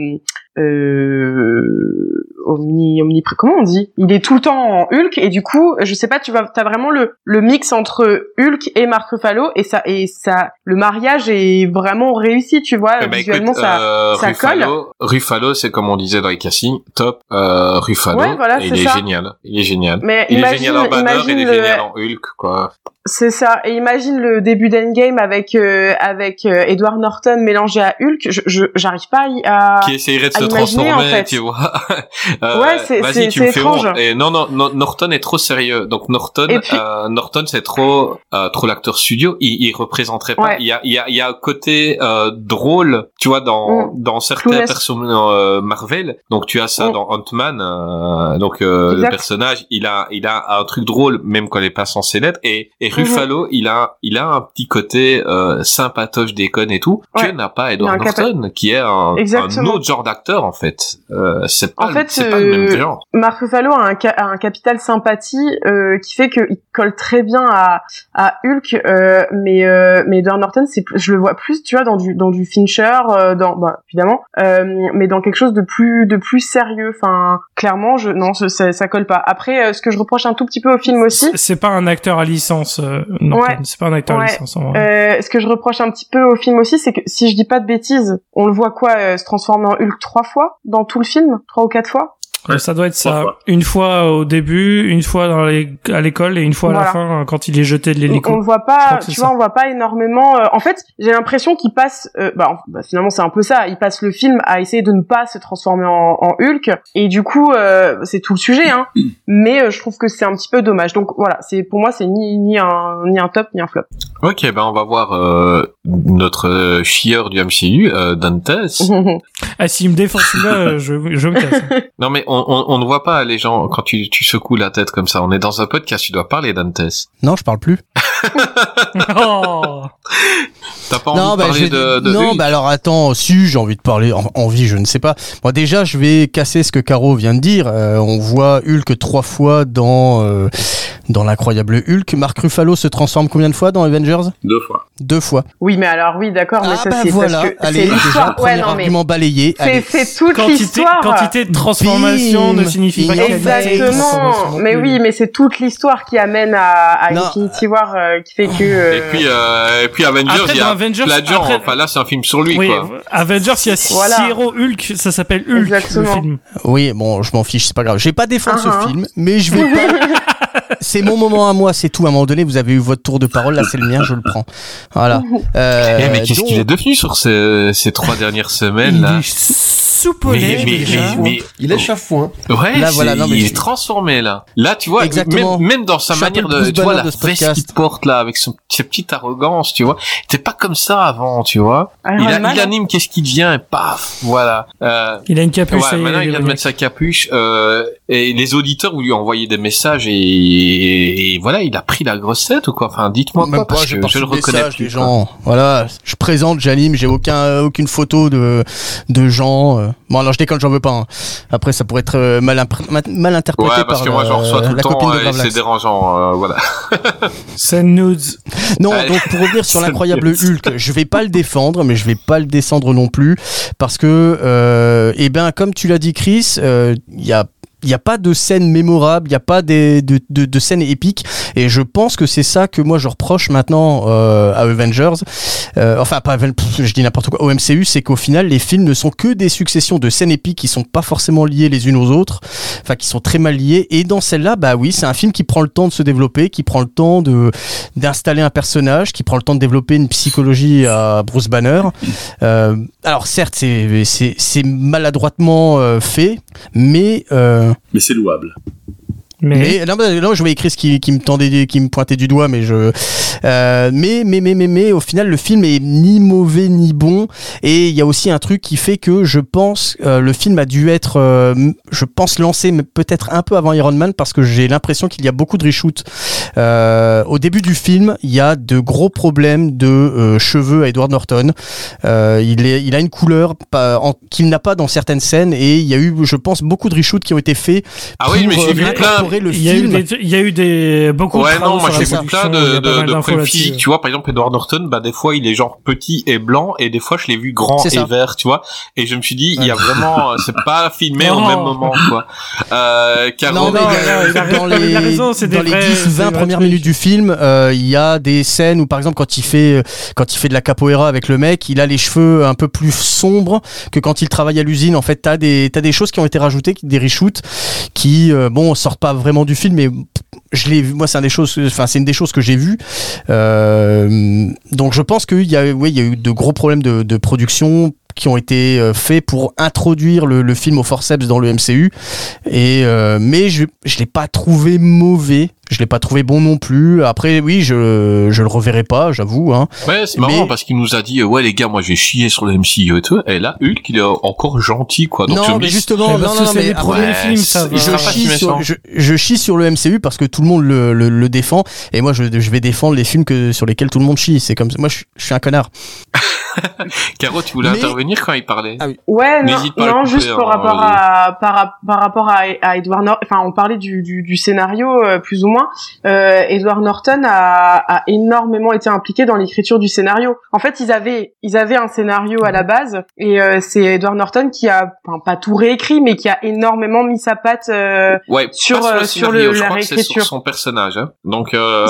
euh, omni omni comment on dit? Il est tout le temps en Hulk et du coup je sais pas tu vas t'as vraiment le le mix entre Hulk et Mark Ruffalo et ça et ça le mariage est vraiment réussi tu vois Eh ben, visuellement écoute, ça euh, ça colle. Ruffalo, c'est comme on disait dans les castings, top. Euh, Ruffalo, Ouais, voilà, il est ça. génial. Il est génial. Mais il imagine- est génial en Banner, il est le- génial en Hulk, quoi. C'est ça. Et imagine le début d'Endgame avec euh, avec euh, Edward Norton mélangé à Hulk. Je j'arrive pas à, qui essayerait de à se imaginer, transformer, en fait. tu vois. Euh, Ouais, c'est- Vas-y, c'est- tu me fais étrange. honte. Et non, non, non, Norton est trop sérieux. Donc Norton, puis- euh, Norton, c'est trop, euh, trop l'acteur studio. Il, il représenterait pas. Ouais. Il y a, il y a, il y a un côté euh, drôle, tu vois, dans, Mm. dans certains personnages euh, Marvel. Donc tu as ça Mm. dans Ant-Man. euh, donc euh, le personnage, il a, il a un truc drôle, même quand il est pas censé l'être. Et, et Mhm. Ruffalo, il a, il a un petit côté euh, sympatoche, déconne et tout Ouais. que n'a pas Edward Norton, qui est un, un autre genre d'acteur en fait. Euh, c'est pas, En fait, euh. Mark Ruffalo a un, ca- a un capital sympathie euh, qui fait qu'il colle très bien à, à Hulk, euh, mais euh, mais Edward Norton, c'est plus- je le vois plus, tu vois, dans du dans du Fincher, euh, dans bah, évidemment, euh, mais dans quelque chose de plus de plus sérieux. Enfin, clairement, je non, ça, ça colle pas. Après, euh, ce que je reproche un tout petit peu au film aussi, C'est- pas un acteur à licence. euh, Norton. Ouais. C'est pas un acteur à licence. en vrai. Euh, ce que je reproche un petit peu au film aussi, c'est que si je dis pas de bêtises, on le voit quoi euh, se transformer en Hulk trois fois dans tout le film, trois ou quatre fois? Ça doit être ça. fois. Une fois au début, une fois dans les, à l'école et une fois à la fin euh, quand il est jeté de on, l'hélico. on le voit pas, tu ça. vois, on voit pas énormément. euh, en fait, j'ai l'impression qu'il passe, euh, bah, bah, finalement c'est un peu ça. Il passe le film à essayer de ne pas se transformer en, en Hulk, et du coup, euh, c'est tout le sujet. Hein. Mais euh, je trouve que c'est un petit peu dommage. Donc voilà, c'est pour moi c'est ni ni un ni un top ni un flop. Ok, ben on va voir euh, notre euh, chieur du MCU, euh, Dantes. Ah, s'il me défend celui-là, euh, je, je me casse. non mais on, on, on ne voit pas les gens quand tu, tu secoues la tête comme ça. On est dans un podcast, tu dois parler Dantes. Non, je parle plus. oh T'as pas envie non, de bah, parler de, de non, bah alors attends, si j'ai envie de parler, en- envie, je ne sais pas. Moi déjà, je vais casser ce que Caro vient de dire. Euh, on voit Hulk trois fois dans euh, dans l'incroyable Hulk. Mark Ruffalo se transforme combien de fois dans Avengers? Deux fois. Deux fois. oui, mais alors oui, d'accord, mais ah ça bah c'est voilà. c'est déjà l'histoire. premier Ouais, non mais argument balayé. c'est Allez. c'est toute quantité, l'histoire. quantité de transformation Bim. ne signifie pas Exactement. Mais oui, mais c'est toute l'histoire qui amène à, à. Infinity War euh, qui fait que. euh, Et puis, euh, et puis Avengers, Après, il y a Avengers, gens. après- Enfin là, c'est un film sur lui, Oui, quoi. Avengers, il y a six Voilà. héros Hulk, ça s'appelle Hulk, Exactement. le film. Oui, bon, je m'en fiche, c'est pas grave. Je vais pas défendre ah. ce film, mais je vais pas. c'est mon moment à moi, c'est tout. À un moment donné, vous avez eu votre tour de parole, là c'est le mien, je le prends. Voilà. Euh, Eh, mais qu'est-ce donc- qu'il est devenu sur ces, ces trois dernières semaines Il là est soupolé Mais- mais- déjà. mais- mais- Il est chafouin. Ouais, Là, voilà, non, mais il est transformé là. Là, tu vois, Exactement. même, même dans sa manière de, tu vois, la de ce veste qu'il porte là, avec son, sa petite arrogance, tu vois. T'es pas comme ça avant, tu vois. Iron Il, a- il anime qu'est-ce qu'il devient et paf, voilà. Euh, Il a une capuce. Ouais, maintenant il vient de mettre sa capuche euh, et les auditeurs vous lui envoyez des messages et, et voilà il a pris la grosse tête ou quoi? Enfin dites-moi pas, parce que je le reconnais plus, des gens. Voilà, je présente, j'anime, j'ai aucun, euh, aucune photo de, de gens. euh. Bon, alors je déconne, j'en veux pas. hein. Après, ça pourrait être euh, mal, mal interprété Ouais parce par que moi j'en reçois tout le la copine temps et c'est dérangeant euh, voilà. C'est nudes. Non, Allez. donc pour revenir sur l'incroyable. Hulk, je vais pas le défendre, mais je vais pas le descendre non plus parce que, euh, eh ben, comme tu l'as dit, Chris, euh, il y a il n'y a pas de scène mémorable, il n'y a pas de, de, de scène épique, et je pense que c'est ça que moi je reproche maintenant euh, à Avengers, euh, enfin pas pff, je dis n'importe quoi, au MCU, c'est qu'au final les films ne sont que des successions de scènes épiques qui sont pas forcément liées les unes aux autres, enfin qui sont très mal liées, et dans celle-là, bah oui, c'est un film qui prend le temps de se développer, qui prend le temps de d'installer un personnage, qui prend le temps de développer une psychologie à Bruce Banner. Euh, alors certes, c'est maladroitement fait, mais Mais c'est louable. Mais, Mais non, bah, non, je voyais Chris qui, qui me tendait, qui me pointait du doigt, mais je, euh, mais, mais, mais, mais, mais, au final, le film est ni mauvais ni bon. Et il y a aussi un truc qui fait que je pense, euh, le film a dû être, euh, je pense, lancé mais peut-être un peu avant Iron Man parce que j'ai l'impression qu'il y a beaucoup de reshoots. Euh, au début du film, il y a de gros problèmes de euh, cheveux à Edward Norton. Euh, il, est, il a une couleur qu'il n'a pas dans certaines scènes et il y a eu, je pense, beaucoup de reshoots qui ont été faits Ah oui, mais j'ai euh, vu plein. Le y film. il y a eu des beaucoup de Ouais, non, moi j'ai vu plein de, physiques. Tu vois, par exemple, Edward Norton, bah, des fois, il est genre petit et blanc, et des fois, je l'ai vu grand et ça. vert, tu vois. Et je me suis dit, il y a vraiment, c'est pas filmé au Non. même moment, quoi. Euh, Caro, Non, mais non, il y a- non, il a dans les, raison, dans des les vrais- 10, c'est 20 des premières vrais minutes du film, euh, il y a des scènes où, par exemple, quand il fait, euh, quand il fait de la capoeira avec le mec, il a les cheveux un peu plus sombres que quand il travaille à l'usine. En fait, t'as des, t'as des choses qui ont été rajoutées, des reshoots, qui, euh, bon, sortent pas vraiment du film, mais je l'ai vu. Moi, c'est un des choses, enfin, c'est une des choses que j'ai vues. Euh, donc, je pense qu'il y a, oui, il y a eu de gros problèmes de, production qui ont été euh, faits pour introduire le, le film au forceps dans le MCU. Et euh, mais je je l'ai pas trouvé mauvais, je l'ai pas trouvé bon non plus. Après oui, je je le reverrai pas, j'avoue. Hein. Ouais, c'est marrant Mais- parce qu'il nous a dit, euh, ouais, les gars, moi, j'ai chié sur le MCU et tout. Et là, Hulk, il est encore gentil, quoi. Donc, non, mais justement, Mais non, parce non, c'est mais les après, premiers ouais, films, ça va. je chie, sur, je, je chie sur le MCU parce que tout le monde le, le, le défend et moi je, je vais défendre les films que sur lesquels tout le monde chie. C'est comme moi je, je suis un connard. Caro, tu voulais Mais- intervenir quand il parlait Ah oui. Ouais, non, N'hésite pas à le non couper, juste par hein, rapport vas-y. à par, rap- par rapport à, à Edward Norton. Enfin, on parlait du, du, du scénario euh, plus ou moins. Euh, Edward Norton a, a énormément été impliqué dans l'écriture du scénario. En fait, ils avaient ils avaient un scénario à la base et euh, c'est Edward Norton qui a, enfin pas tout réécrit, mais qui a énormément mis sa patte. euh, Ouais, Sur, pas euh, sur scénario, le- je la crois que c'est sur réécriture. son personnage. Hein. Donc, euh,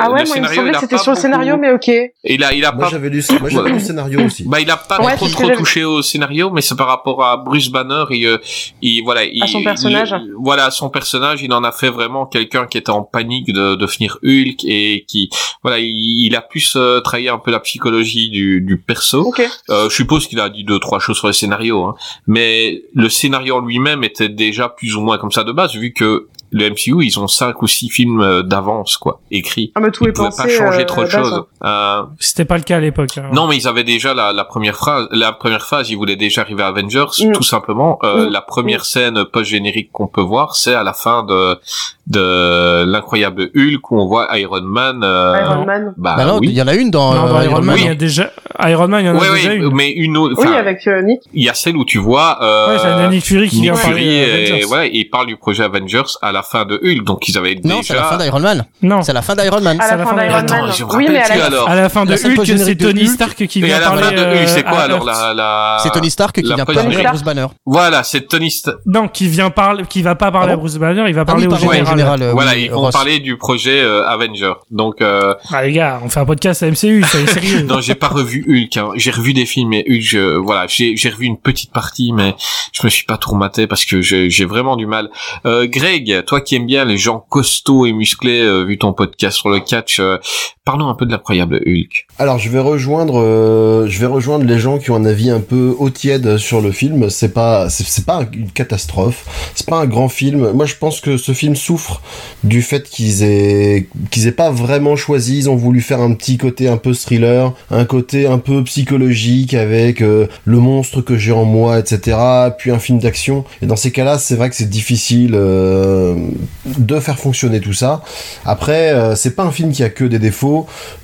Ah ouais, moi le il me semblait que c'était sur le scénario, beaucoup- mais ok. Il a, il a Moi pas j'avais lu, moi j'avais lu le scénario aussi. Bah, il a pas Ouais, trop trop touché au scénario, mais c'est par rapport à Bruce Banner et euh, il voilà, il, À son personnage. il- voilà, son personnage, il en a fait vraiment quelqu'un qui était en panique de devenir Hulk et qui voilà, il, il a pu se trahir un peu la psychologie du, du perso. Ok. Euh, je suppose qu'il a dit deux trois choses sur le scénario, hein. mais le scénario en lui-même était déjà plus ou moins comme ça de base, vu que le MCU ils ont cinq ou six films euh, d'avance quoi, écrits. Ah, mais tout Ils est pouvaient pensé. pas changer euh, trop de choses. Euh, C'était pas le cas à l'époque. hein. non, mais ils avaient déjà la, la première phrase, la première phase, ils voulaient déjà arriver à Avengers, Mm. tout simplement. Euh, Mm. La première scène post-générique qu'on peut voir, c'est à la fin de de l'incroyable Hulk où on voit Iron Man. euh, Iron Man. Bah, Bah non, il oui. y en a une dans, Non, dans euh, Iron Man, oui. il y a déjà Iron Man, il y en a Ouais, déjà ouais, une. mais une autre. Oui, avec euh, Nick. il y a celle où tu vois. Euh, Ouais, c'est Nick Fury qui Nick vient Fury parler et, Avengers. voilà, il parle du projet Avengers à la fin de Hulk, donc ils avaient Non, c'est la fin déjà. d'Iron Man. Non, C'est la fin d'Iron Man. À C'est la la fin fin d'Iron Attends, Man. je me Oui, mais à la alors. à la fin de La Hulk, c'est Tony Hulk. Stark qui Et vient à la parler. fin de Hulk, euh, c'est quoi à alors la, la... C'est Tony Stark qui la vient parler à. Bruce Banner. Voilà, c'est Tony Stark. Non, qui vient parler, qui va pas parler Ah à Bruce Banner, il va Ah parler oui, au général. euh, voilà, ils vont parler du projet euh, Avenger. Donc, euh, Ah les gars, on fait un podcast à MCU, soyez sérieux. non, j'ai pas revu Hulk. Hein. J'ai revu des films, mais Hulk, je, voilà, j'ai revu une petite partie, mais je me suis pas trop maté parce que j'ai j'ai vraiment du mal. Euh, Greg, toi qui aimes bien les gens costauds et musclés, euh, vu ton podcast sur le catch, euh, parlons un peu de l'incroyable Hulk. Alors je vais rejoindre, euh, je vais rejoindre les gens qui ont un avis un peu haut tiède sur le film. C'est pas, c'est pas une catastrophe. C'est pas un grand film. Moi je pense que ce film souffre du fait qu'ils aient, qu'ils aient pas vraiment choisi. Ils ont voulu faire un petit côté un peu thriller, un côté un peu psychologique avec euh, le monstre que j'ai en moi, etc. Puis un film d'action. Et dans ces cas-là, c'est vrai que c'est difficile euh, de faire fonctionner tout ça. Après, euh, c'est pas un film qui a que des défauts.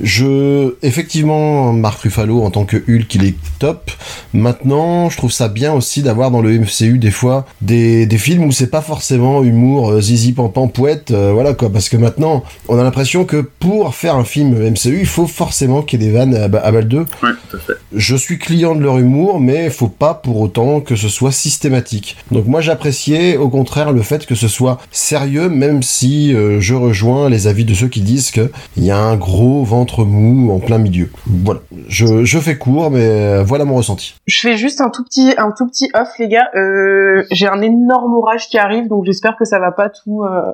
Je, effectivement, Mark Ruffalo en tant que Hulk, il est top. Maintenant, je trouve ça bien aussi d'avoir dans le MCU des fois des, des films où c'est pas forcément humour euh, zizi pampan pouette, euh, voilà quoi. Parce que maintenant, on a l'impression que pour faire un film MCU, il faut forcément qu'il y ait des vannes à, à balle 2. Ouais, tout à fait. Je suis client de leur humour, mais faut pas pour autant que ce soit systématique. Donc moi j'appréciais au contraire le fait que ce soit sérieux, même si euh, je rejoins les avis de ceux qui disent que il y a un gros ventre mou en plein milieu. Voilà, je, je fais court, mais voilà mon ressenti. Je fais juste un tout petit, un tout petit off, les gars. Euh, j'ai un énorme orage qui arrive, donc j'espère que ça va pas tout, euh,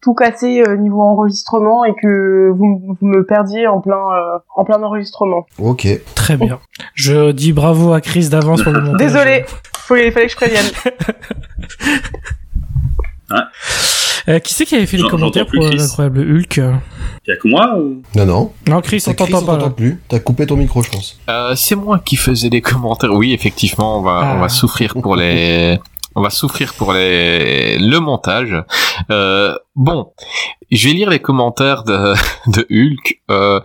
tout casser euh, niveau enregistrement et que vous, vous me perdiez en plein, euh, en plein enregistrement. Ok. Très bien. Je dis bravo à Chris d'avance pour le montage. Désolé, faut, il fallait que je prévienne. Euh, qui c'est qui avait fait les commentaires pour euh, l'incroyable Hulk Y'a que moi ou? Non, non. Non, Chris, on t'entend pas. plus. T'as coupé ton micro, je pense. Euh, c'est moi qui faisais des commentaires. Oui, effectivement, on va, Ah. on va souffrir pour les, on va souffrir pour les, le montage. Euh, bon, je vais lire les commentaires de, de Hulk. Euh,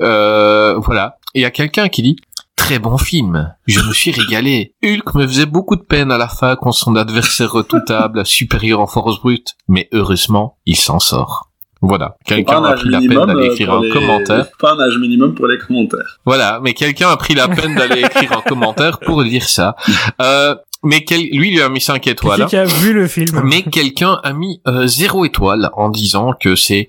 euh, voilà. Il y a quelqu'un qui dit. Très bon film. Je me suis régalé. Hulk me faisait beaucoup de peine à la fin contre son adversaire redoutable, supérieur en force brute. Mais heureusement, il s'en sort. Voilà. Quelqu'un a pris la peine d'aller euh, écrire un les- commentaire. Pas un âge minimum pour les commentaires. Voilà, mais quelqu'un a pris la peine d'aller écrire un commentaire pour dire ça. Euh, mais quel... lui, il lui a mis 5 Qui étoiles. c'est qui a vu le film Mais quelqu'un a mis euh, zéro étoile en disant que c'est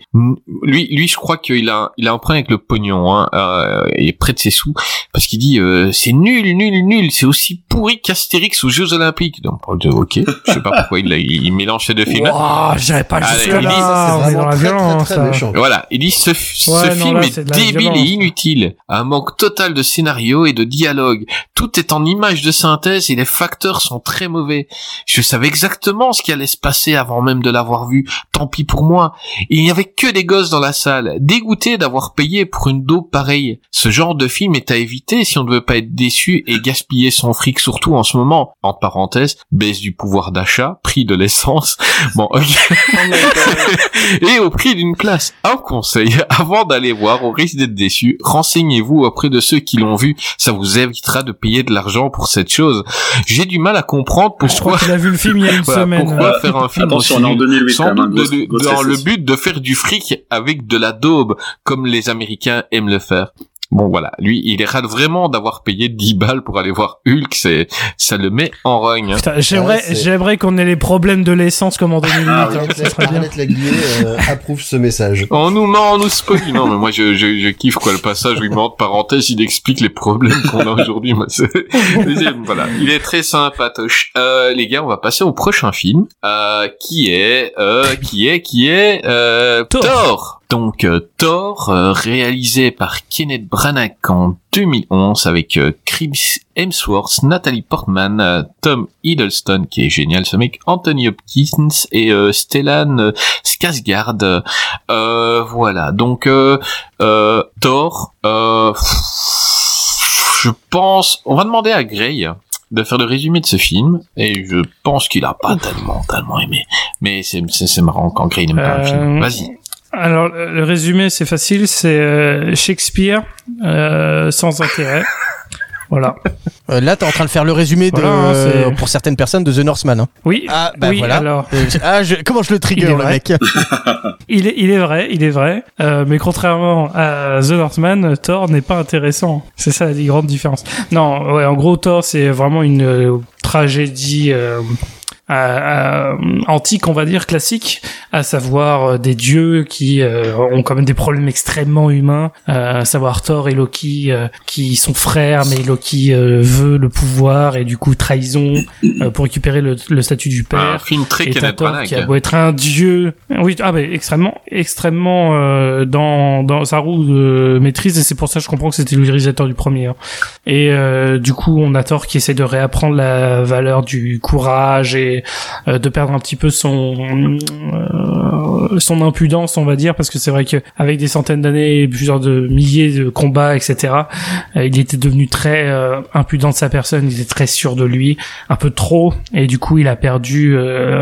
lui lui je crois qu'il a il a un problème avec le pognon hein, euh, il est près de ses sous parce qu'il dit euh, c'est nul nul nul c'est aussi pourri qu'Astérix aux Jeux Olympiques donc ok je sais pas pourquoi il, a- il mélange ces deux films Ouah, j'irais pas jusque il dit- là. On est dans la violence. là. voilà, il dit ce, ce non, film là, est, c'est débile et inutile, un manque total de scénario et de dialogue. Tout est en images de synthèse et les facteurs sont très mauvais. Je savais exactement ce qui allait se passer avant même de l'avoir vu. Tant pis pour moi. Il n'y avait que des gosses dans la salle, dégoûtés d'avoir payé pour une dope pareille. Ce genre de film est à éviter si on ne veut pas être déçu et gaspiller son fric, surtout en ce moment. En parenthèse, baisse du pouvoir d'achat, prix de l'essence. Bon, ok. et au prix d'une place. Un conseil, avant d'aller voir, au risque d'être déçu, renseignez-vous auprès de ceux qui l'ont vu. Ça vous évitera de payer de l'argent pour cette chose. J'ai du mal à comprendre Je crois pourquoi. qu'il a vu le film il y a une Voilà, semaine. pourquoi faire un film Attention, en nul 2008 Sans doute de- dans le but de faire du fric avec de la daube, comme les Américains aiment le faire. Bon voilà, lui, il rate vraiment d'avoir payé 10 balles pour aller voir Hulk, c'est, ça le met en rogne. Putain, j'aimerais, Ouais, j'aimerais qu'on ait les problèmes de l'essence comme en 2008. Ah, hein, ça serait bien. Arlette Laguier euh, approuve ce message. On nous ment, on nous spoil. Non, mais moi, je, je, je kiffe, quoi, le passage où il met entre parenthèses, il explique les problèmes qu'on a aujourd'hui. Voilà. Il est très sympatoche. Euh, les gars, on va passer au prochain film, euh, qui est, euh, qui est, qui est, euh, Thor. Thor. Donc, euh, Thor, euh, réalisé par Kenneth Branagh en 2011 avec euh, Chris Hemsworth, Natalie Portman, euh, Tom Hiddleston, qui est génial ce mec, Anthony Hopkins et Stellan Skarsgård. Euh, voilà, donc Thor, euh, je pense, on va demander à Grey de faire le résumé de ce film, et je pense qu'il a pas tellement, tellement aimé. Mais c'est, marrant quand Grey n'aime pas un film. Vas-y. Alors, le résumé, c'est facile, c'est euh, Shakespeare euh, sans intérêt. Voilà. Euh, là, t'es en train de faire le résumé de, Voilà, hein, c'est- pour certaines personnes de The Northman. hein. Oui. Ah, bah oui, voilà. alors. Euh, ah, je- comment je le trigger, le mec? Il est, il est vrai, il est vrai. Euh, mais contrairement à The Northman, Thor n'est pas intéressant. C'est ça la grande différence. Non, ouais, en gros, Thor, c'est vraiment une euh, tragédie euh, antique, on va dire, classique, à savoir euh, des dieux qui euh, ont quand même des problèmes extrêmement humains, euh, à savoir Thor et Loki euh, qui sont frères, mais Loki euh, veut le pouvoir et du coup trahison euh, pour récupérer le, le statut du père. Un film très Et t'as Kenneth Thor Branagh. qui a beau être un dieu, oui, ah ben extrêmement, extrêmement euh, dans dans sa roue de maîtrise et c'est pour ça que je comprends que c'était le réalisateur du premier. hein. Et euh, du coup, on a Thor qui essaie de réapprendre la valeur du courage et euh, de perdre un petit peu son euh, son impudence, on va dire, parce que c'est vrai que avec des centaines d'années, plusieurs de milliers de combats, etc. euh, il était devenu très impudent de sa personne, il était très sûr de lui, un peu trop, et du coup, il a perdu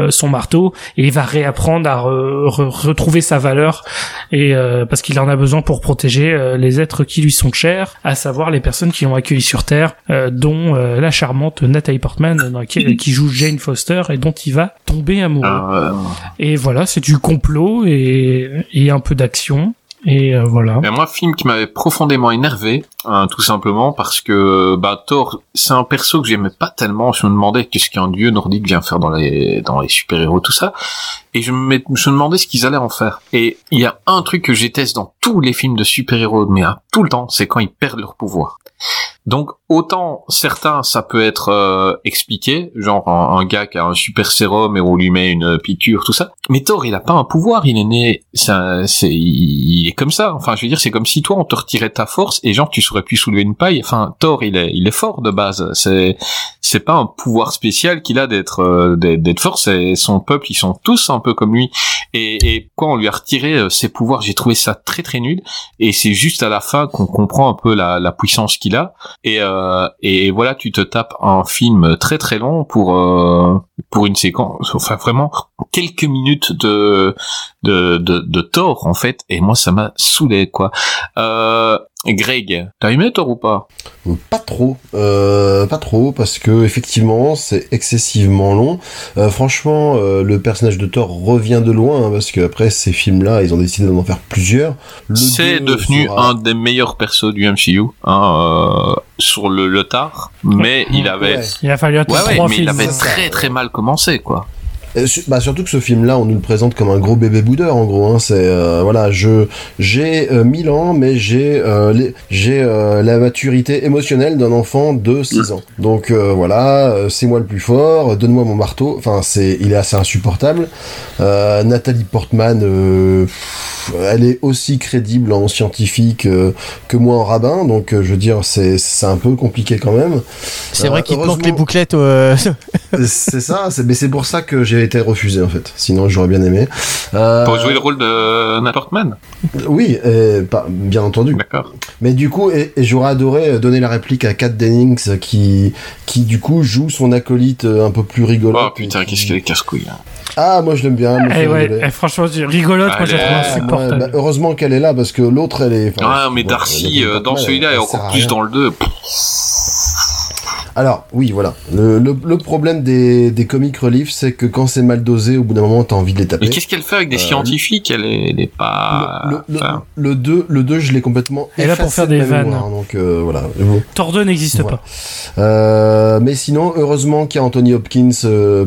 son marteau et il va réapprendre à re- re- retrouver sa valeur et parce qu'il en a besoin pour protéger les êtres qui lui sont chers, à savoir les personnes qui l'ont accueilli sur Terre, dont la charmante Natalie Portman, qui joue Jane Foster et dont il va tomber amoureux. Euh, Et voilà, c'est du complot et, et un peu d'action. Et euh, voilà. Mais moi, film qui m'avait profondément énervé, hein, tout simplement parce que bah Thor, c'est un perso que j'aimais pas tellement. Je me demandais qu'est-ce qu'un dieu nordique vient faire dans les dans les super héros, tout ça. Et je me, je me demandais ce qu'ils allaient en faire. Et il y a un truc que je déteste dans tous les films de super héros, mais hein, tout le temps, c'est quand ils perdent leur pouvoir. Donc autant certains ça peut être euh, expliqué, genre un, un, gars qui a un super sérum et on lui met une piqûre, tout ça. Mais Thor, il a pas un pouvoir, il est né, c'est, il est comme ça. Enfin, je veux dire, c'est comme si toi on te retirait ta force et genre tu saurais plus soulever une paille. Enfin, Thor, il est, il est fort de base. C'est, c'est pas un pouvoir spécial qu'il a d'être, euh, d'être fort. C'est son peuple, ils sont tous un peu comme lui. Et, et quand on lui a retiré euh, ses pouvoirs, j'ai trouvé ça très très nul. Et c'est juste à la fin qu'on comprend un peu la, la puissance qu'il a. Et, euh, et voilà, tu te tapes un film très très long pour euh, pour une séquence, enfin vraiment quelques minutes de de de, de Thor en fait. Et moi, ça m'a saoulé quoi. Euh, Greg, t'as aimé Thor ou pas? Pas trop, euh, pas trop, parce que effectivement c'est excessivement long. Euh, franchement, euh, le personnage de Thor revient de loin, hein, parce que après ces films-là, ils ont décidé d'en faire plusieurs. C'est devenu un des meilleurs persos du MCU hein, euh, sur le, le tard, mais il avait, ouais. il a fallu attendre ouais, trois mais films. il avait très très mal commencé quoi. Euh, bah surtout que ce film-là, on nous le présente comme un gros bébé boudeur en gros. Hein. C'est euh, voilà, je j'ai euh, 1000 ans, mais j'ai euh, j'ai la maturité émotionnelle d'un enfant de 6 ans. Donc voilà, c'est moi le plus fort. Donne-moi mon marteau. Enfin, c'est il est assez insupportable. Nathalie Portman, elle est aussi crédible en scientifique que moi en rabbin. Donc je veux dire, c'est c'est un peu compliqué quand même. C'est vrai qu'il manque les bouclettes. c'est ça. C'est mais c'est pour ça que j'ai été refusé en fait. Sinon, j'aurais bien aimé. Euh... Pour jouer le rôle de n'importe man. Oui, et, bien entendu. D'accord. Mais du coup, et, et j'aurais adoré donner la réplique à Kat Dennings qui, qui du coup joue son acolyte un peu plus rigolo. Oh putain, qu'est-ce qu'il est casse-couille. Hein. Ah, moi je l'aime bien. Eh ouais, eh, franchement, rigolote, moi j'ai trouvé. Ouais, bah, heureusement qu'elle est là parce que l'autre elle est. Ah, mais Darcy, euh, dans celui-là et encore plus dans le 2. Alors, oui, voilà. Le, le, le problème des, des comic relief, c'est que quand c'est mal dosé, au bout d'un moment, t'as envie de les taper. Mais qu'est-ce qu'elle fait avec des euh, scientifiques? Elle est, elle est pas. Le, enfin... le, 2, le 2, je l'ai complètement. Elle est là pour faire des vannes. Mémoire, donc euh, voilà. Thor 2 n'existe voilà. pas. Euh, mais sinon, heureusement qu'il y a Anthony Hopkins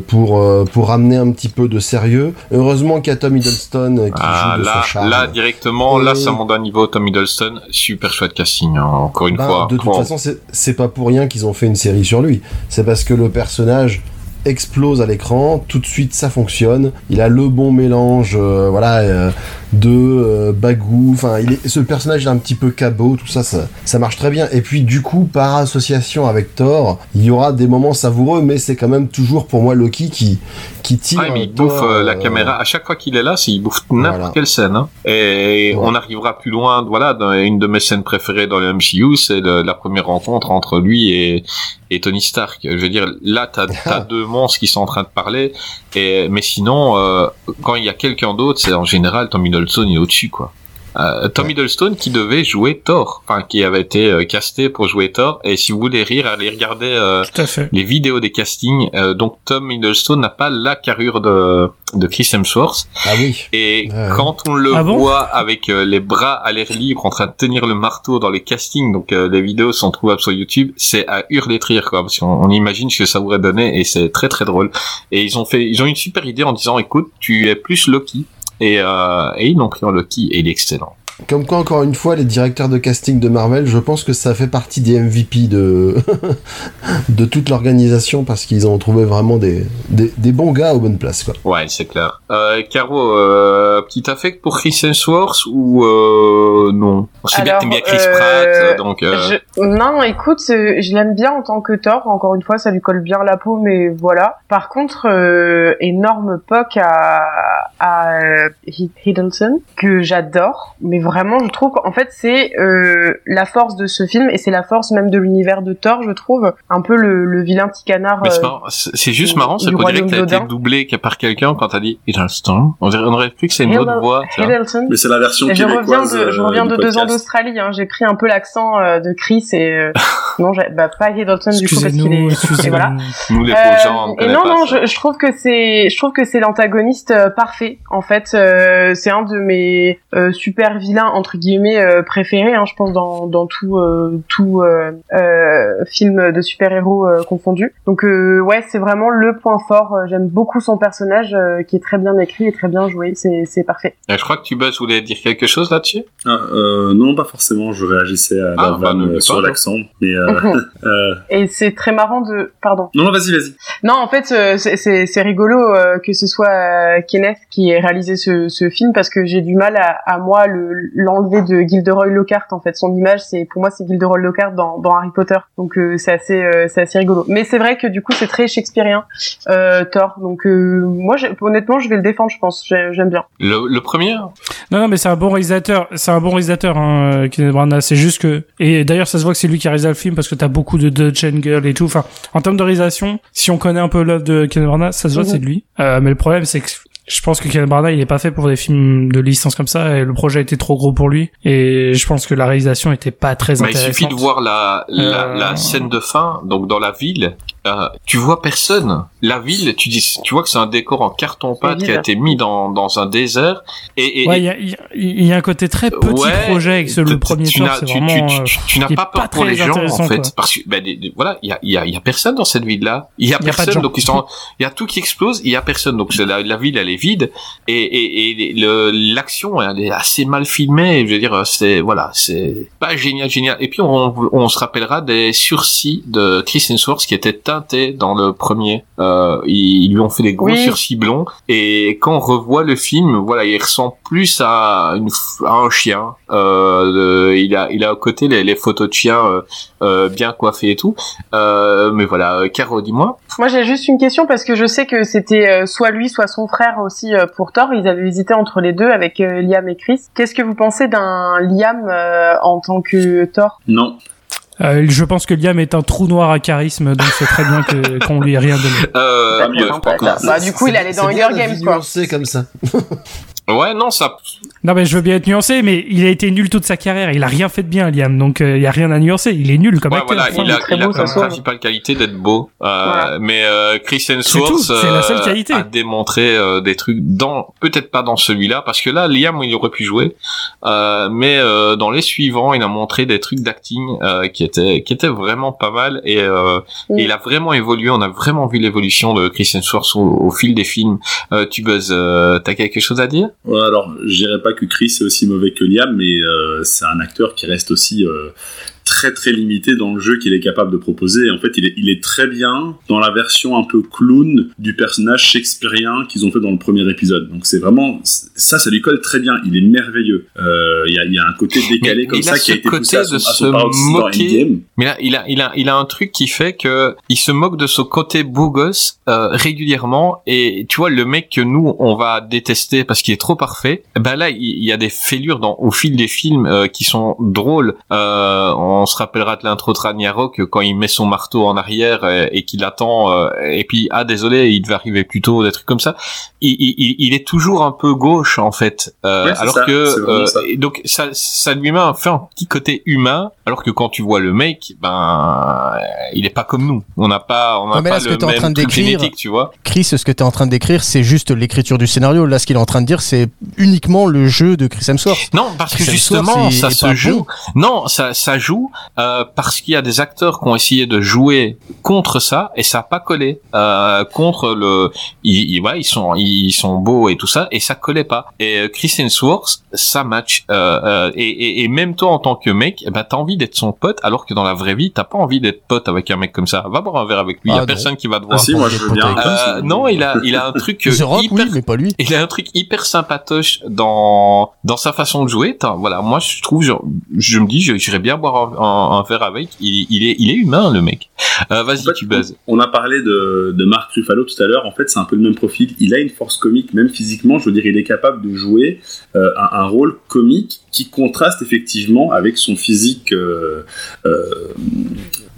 pour, pour ramener un petit peu de sérieux. Heureusement qu'il y a Tom Hiddleston qui ah, joue de là, son charme. Là, directement, Et... là, ça monte un niveau Tom Hiddleston. Super chouette casting, hein, encore une bah, fois. De toute façon, c'est pas pour rien qu'ils ont fait une série sur lui. C'est parce que le personnage explose à l'écran, tout de suite ça fonctionne, il a le bon mélange euh, voilà euh, de euh, bagou, enfin il est ce personnage est un petit peu cabot, tout ça, ça ça marche très bien et puis du coup par association avec Thor, il y aura des moments savoureux mais c'est quand même toujours pour moi Loki qui qui tire mais il bouffe la caméra à chaque fois qu'il est là, c'est il bouffe n'importe Voilà. quelle scène hein. et Ouais. on arrivera plus loin voilà dans une de mes scènes préférées dans le MCU, c'est la première rencontre entre lui et et Tony Stark. Je veux dire, là, t'as as deux monstres qui sont en train de parler, et mais sinon, euh, quand il y a quelqu'un d'autre, c'est en général Tom Hiddleston il est au-dessus, quoi. Euh, Tom Hiddleston qui devait jouer Thor, enfin qui avait été euh, casté pour jouer Thor. Et si vous voulez rire, allez regarder euh, les vidéos des castings. Euh, donc Tom Hiddleston n'a pas la carrure de de Chris Hemsworth. Ah oui. Et quand on le Ah bon voit avec les bras à l'air libre en train de tenir le marteau dans les castings, donc euh, les vidéos sont trouvables sur YouTube, c'est à hurler de rire quoi, parce qu'on on imagine ce que ça aurait donné et c'est très très drôle. Et ils ont fait, ils ont une super idée en disant, écoute, tu es plus Loki. Et, euh, et ils ont pris en Loki et il est excellent. Comme quoi, encore une fois, les directeurs de casting de Marvel, je pense que ça fait partie des MVP de, de toute l'organisation parce qu'ils ont trouvé vraiment des, des, des bons gars aux bonnes places, quoi. Ouais, c'est clair. Euh, Caro, euh, petit affect pour Chris Hemsworth ou euh, non? C'est bien, Alors, t'aimes bien Chris euh, Pratt, donc. Euh... Je- Non, écoute, je l'aime bien en tant que Thor. Encore une fois, ça lui colle bien la peau, mais voilà. Par contre, euh, énorme poc à, à Hi- Hiddleston que j'adore, mais vraiment, je trouve qu'en fait, c'est euh, la force de ce film et c'est la force même de l'univers de Thor, je trouve. Un peu le, le vilain petit canard. Euh, c'est juste du- marrant, c'est qu'on dirait que t'as été doublé par quelqu'un quand t'as dit Hiddleston. On dirait, on aurait plus que c'est une autre voix. Hiddleston. Mais c'est la version Et je reviens québécoise. de, je euh, reviens du de deux ans d'Australie. Hein. J'ai pris un peu l'accent euh, de Chris et euh, non, j'ai- bah pas Hiddleston du coup parce qu'il est. et voilà. Nous les Euh, pauvres gens, et non, pas non, je, je trouve que c'est, je trouve que c'est l'antagoniste euh, parfait. En fait, euh, c'est un de mes euh, super vilains entre guillemets euh, préférés. Hein, je pense dans dans tout euh, tout euh, euh, film de super héros confondu. Donc euh, ouais, c'est vraiment le point fort. J'aime beaucoup son personnage euh, qui est très bien écrit et très bien joué. C'est c'est parfait. Et Je crois que tu Buzz voulais dire quelque chose là-dessus? Ah, euh, non, pas forcément. Je réagissais à la Ah, bah, vanne sur l'accent. Mais euh, euh, Et c'est très marrant de. Pardon. Non, non, vas-y, vas-y. Non, en fait, c'est- c'est rigolo euh, que ce soit euh, Kenneth qui ait réalisé ce, ce film parce que j'ai du mal à, à moi le- l'enlever de Gilderoy Lockhart. En fait, son image, c'est pour moi c'est Gilderoy Lockhart dans, dans Harry Potter. Donc euh, c'est assez euh, c'est assez rigolo. Mais c'est vrai que du coup c'est très shakespearien euh, Thor. Donc euh, moi honnêtement je vais le défendre. Je pense J'ai- j'aime bien. Le, le premier? Non, non, mais c'est un bon réalisateur. C'est un bon réalisateur, hein, Kenneth Branagh. C'est juste que, et d'ailleurs, ça se voit que c'est lui qui a réalisé le film parce que t'as beaucoup de Dutch and Girl et tout. Enfin, en termes de réalisation, si on connaît un peu l'œuvre de Kenneth Branagh, ça se voit, Mhm. c'est de lui. Euh, mais le problème, c'est que je pense que Kenneth Branagh, il est pas fait pour des films de licence comme ça et le projet était trop gros pour lui. Et je pense que la réalisation était pas très Bah, il intéressante. suffit de voir la, la, Euh, la scène de fin, donc dans la ville, euh, tu vois personne. La ville, tu dis, tu vois que c'est un décor en carton-pâte C'est qui a été mis dans, dans un désert. Et, et, Ouais, il y a, il y a- il y a un côté très petit Ouais, projet avec ce, le premier tu n'as- c'est tu, euh, tu, tu n'as qui est pas peur pas pour les très gens intéressant, en fait quoi. parce que ben, voilà il y a, il y, a, il y a personne dans cette ville là il y a Il personne donc ils sont il y a tout qui explose il y a personne donc c'est la, la ville elle est vide et et, et le l'action elle est assez mal filmée je veux dire c'est voilà c'est pas génial génial et puis on, on se rappellera des sursis de Chris Hemsworth qui étaient teintés dans le premier euh, ils, ils lui ont fait des gros Oui. sursis blonds et quand on revoit le film voilà il ressemble plus à, une, f- à un chien euh, il a il a à côté les, les photos de chiens euh, euh, bien coiffés et tout euh, mais voilà Caro dis-moi Moi j'ai juste une question parce que je sais que c'était soit lui soit son frère aussi pour Thor. Ils avaient hésité entre les deux avec Liam et Chris. Qu'est-ce que vous pensez d'un Liam euh, en tant que Thor? Non. Euh, je pense que Liam est un trou noir à charisme, donc c'est très bien que qu'on lui ait rien donné. euh, D'accord, mieux, sympa, par contre. ça. Bah, du coup, il allait dans C'est Hunger Games, quoi. nuancée comme ça. ouais non ça Non, mais je veux bien être nuancé, mais il a été nul toute sa carrière. Il a rien fait de bien, Liam. Donc il y a rien à nuancer. Il est nul comme Ouais, acteur. voilà, il a, très il a comme principale qualité d'être beau. Euh, Voilà. Mais euh, Chris C'est Hemsworth qualité. a démontré euh, des trucs dans, peut-être pas dans celui-là, parce que là, Liam, il aurait pu jouer, euh, mais euh, dans les suivants, il a montré des trucs d'acting euh, qui étaient qui étaient vraiment pas mal et, euh, Oui. et il a vraiment évolué. On a vraiment vu l'évolution de Chris Hemsworth au, au fil des films. Euh, tu buzz, euh, t'as quelque chose à dire? Ouais, alors, je dirais pas que Chris est aussi mauvais que Liam, mais euh, c'est un acteur qui reste aussi euh, très très limité dans le jeu qu'il est capable de proposer. En fait, il est, il est très bien dans la version un peu clown du personnage shakespearien qu'ils ont fait dans le premier épisode. Donc c'est vraiment ça, ça lui colle très bien. Il est merveilleux. Euh, Il y, a, il y a un côté décalé Mais comme ça qui a ce été poussé à côté son, de à son se moquer. Mais là, il a, il a, il a un truc qui fait que il se moque de son côté beau gosse euh, régulièrement. Et tu vois, le mec que nous on va détester parce qu'il est trop parfait. Ben là, il, y a des fêlures dans au fil des films euh, qui sont drôles. On se rappellera de l'intro de Ragnarok quand il met son marteau en arrière et, et qu'il attend. euh, et puis ah désolé, il devait arriver plus tôt, des trucs comme ça. Il, il, il- est toujours un peu gauche en fait. Euh, alors ça, que euh, ça. donc ça, ça lui met un, fait un petit côté humain, alors que quand tu vois le mec, ben, euh, il est pas comme nous. On n'a pas, on mais pas que le en même train de truc décrire- génétique, tu vois. Chris, ce que tu es en train de décrire, c'est juste l'écriture du scénario. Là, ce qu'il est en train de dire, c'est uniquement le jeu de Chris Hemsworth. Non, parce que justement, Hemsworth, ça se joue. bon. Non, ça, ça joue euh, parce qu'il y a des acteurs qui ont essayé de jouer contre ça et ça a pas collé euh, contre le. Ils, ils, ouais, ils sont, ils sont beaux et tout ça et ça collait pas. Et euh, Chris Hemsworth, ça match. Euh, euh, et, et, et même toi en tant que mec, eh ben t'as envie d'être son pote, alors que dans la vraie vie, t'as pas envie d'être pote avec un mec comme ça. Va boire un verre avec lui. Il y Ah a non. personne qui va te Ah voir. si, moi je veux bien. Euh, non, il a, il a un truc The Rock, hyper oui, mais pas lui. il a un truc hyper sympatoche dans dans sa façon de jouer. Voilà, moi je trouve, je, je me dis, je- j'irais bien boire un, un- un verre avec. Il, il est il est humain le mec. Euh, Vas-y, En fait, tu buzzes. On a parlé de, de Mark Ruffalo tout à l'heure. En fait, c'est un peu le même profil. Il a une force comique, même physiquement. Je veux dire, il est capable de jouer euh, un, un rôle comique qui contraste effectivement avec son physique euh,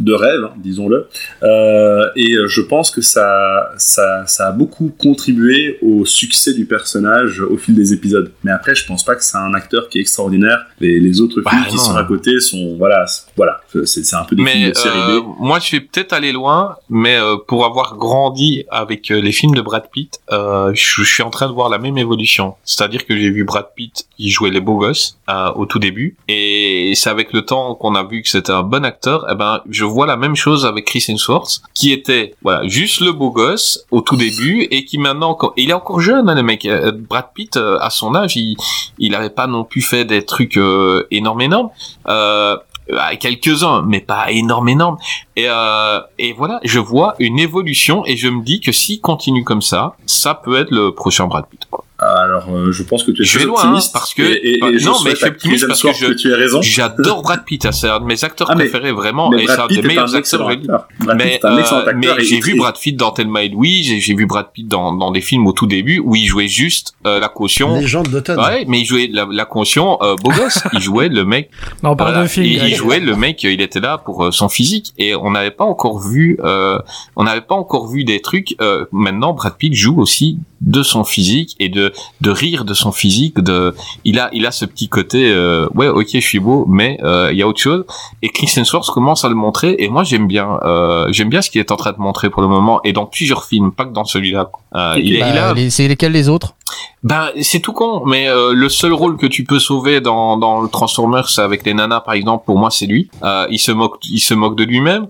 de rêve, hein, disons-le. Euh, et euh, je pense que ça, ça, ça a beaucoup contribué au succès du personnage au fil des épisodes. Mais après, je pense pas que c'est un acteur qui est extraordinaire. Les, les autres Bah, films qui non. sont à côté sont, voilà, c'est- voilà, c'est un peu des films Mais de série euh, B. moi, je vais peut-être aller loin, mais euh, pour avoir grandi avec euh, les films de Brad Pitt, euh, je, suis en train de voir la même évolution. C'est-à-dire que j'ai vu Brad Pitt qui jouait les beaux gosses euh, au tout début, et c'est avec le temps qu'on a vu que c'était un bon acteur. Et ben, je vois la même chose avec Chris Hemsworth, qui était voilà juste le beau gosse au tout début, et qui maintenant, encore- il est encore jeune, hein, le mec. Euh, Brad Pitt, euh, à son âge, il il avait pas non plus fait des trucs euh, énormes, énormes. Euh, euh, quelques-uns, mais pas énorme, énorme. Et, euh, et voilà, je vois une évolution et je me dis que s'il continue comme ça, ça peut être le prochain Brad Pitt. Quoi. Alors, euh, je pense que tu es Je vais loin, optimiste hein, parce que- et, et- et je non, mais je suis optimiste parce que je- tu aies raison. J'adore Brad Pitt, hein, c'est un de mes acteurs Ah, mais- préférés vraiment, mais et c'est Brad un Pitt des est meilleurs un acteurs. acteur. Brad Pitt Mais, euh, mais j'ai vu Brad Pitt dans Thelma et Louise, j'ai j'ai vu Brad Pitt dans, dans des films au tout début où il jouait juste euh, la caution. Légende d'automne. Ouais, mais il jouait la, la caution euh, beau gosse. il jouait le mec. Non, on parle voilà, de film. il, jouait le mec. Il était là pour euh, son physique et on n'avait pas encore vu. Euh, on n'avait pas encore vu des trucs. Euh, maintenant, Brad Pitt joue aussi de son physique et de de rire de son physique. De il a il a ce petit côté. Euh, ouais, ok, je suis beau, mais euh, il y a autre chose. Et Chris Hemsworth commence à le montrer et moi j'aime bien. Euh, j'aime bien ce qu'il est en train de montrer pour le moment et dans plusieurs films, pas que dans celui-là. Euh, il, est- Bah, il a les- C'est lesquels les autres? Ben, c'est tout con, mais euh, le seul rôle que tu peux sauver dans, dans le Transformers avec les nanas, par exemple, pour moi, c'est lui. Euh, il se moque, il se moque de lui-même.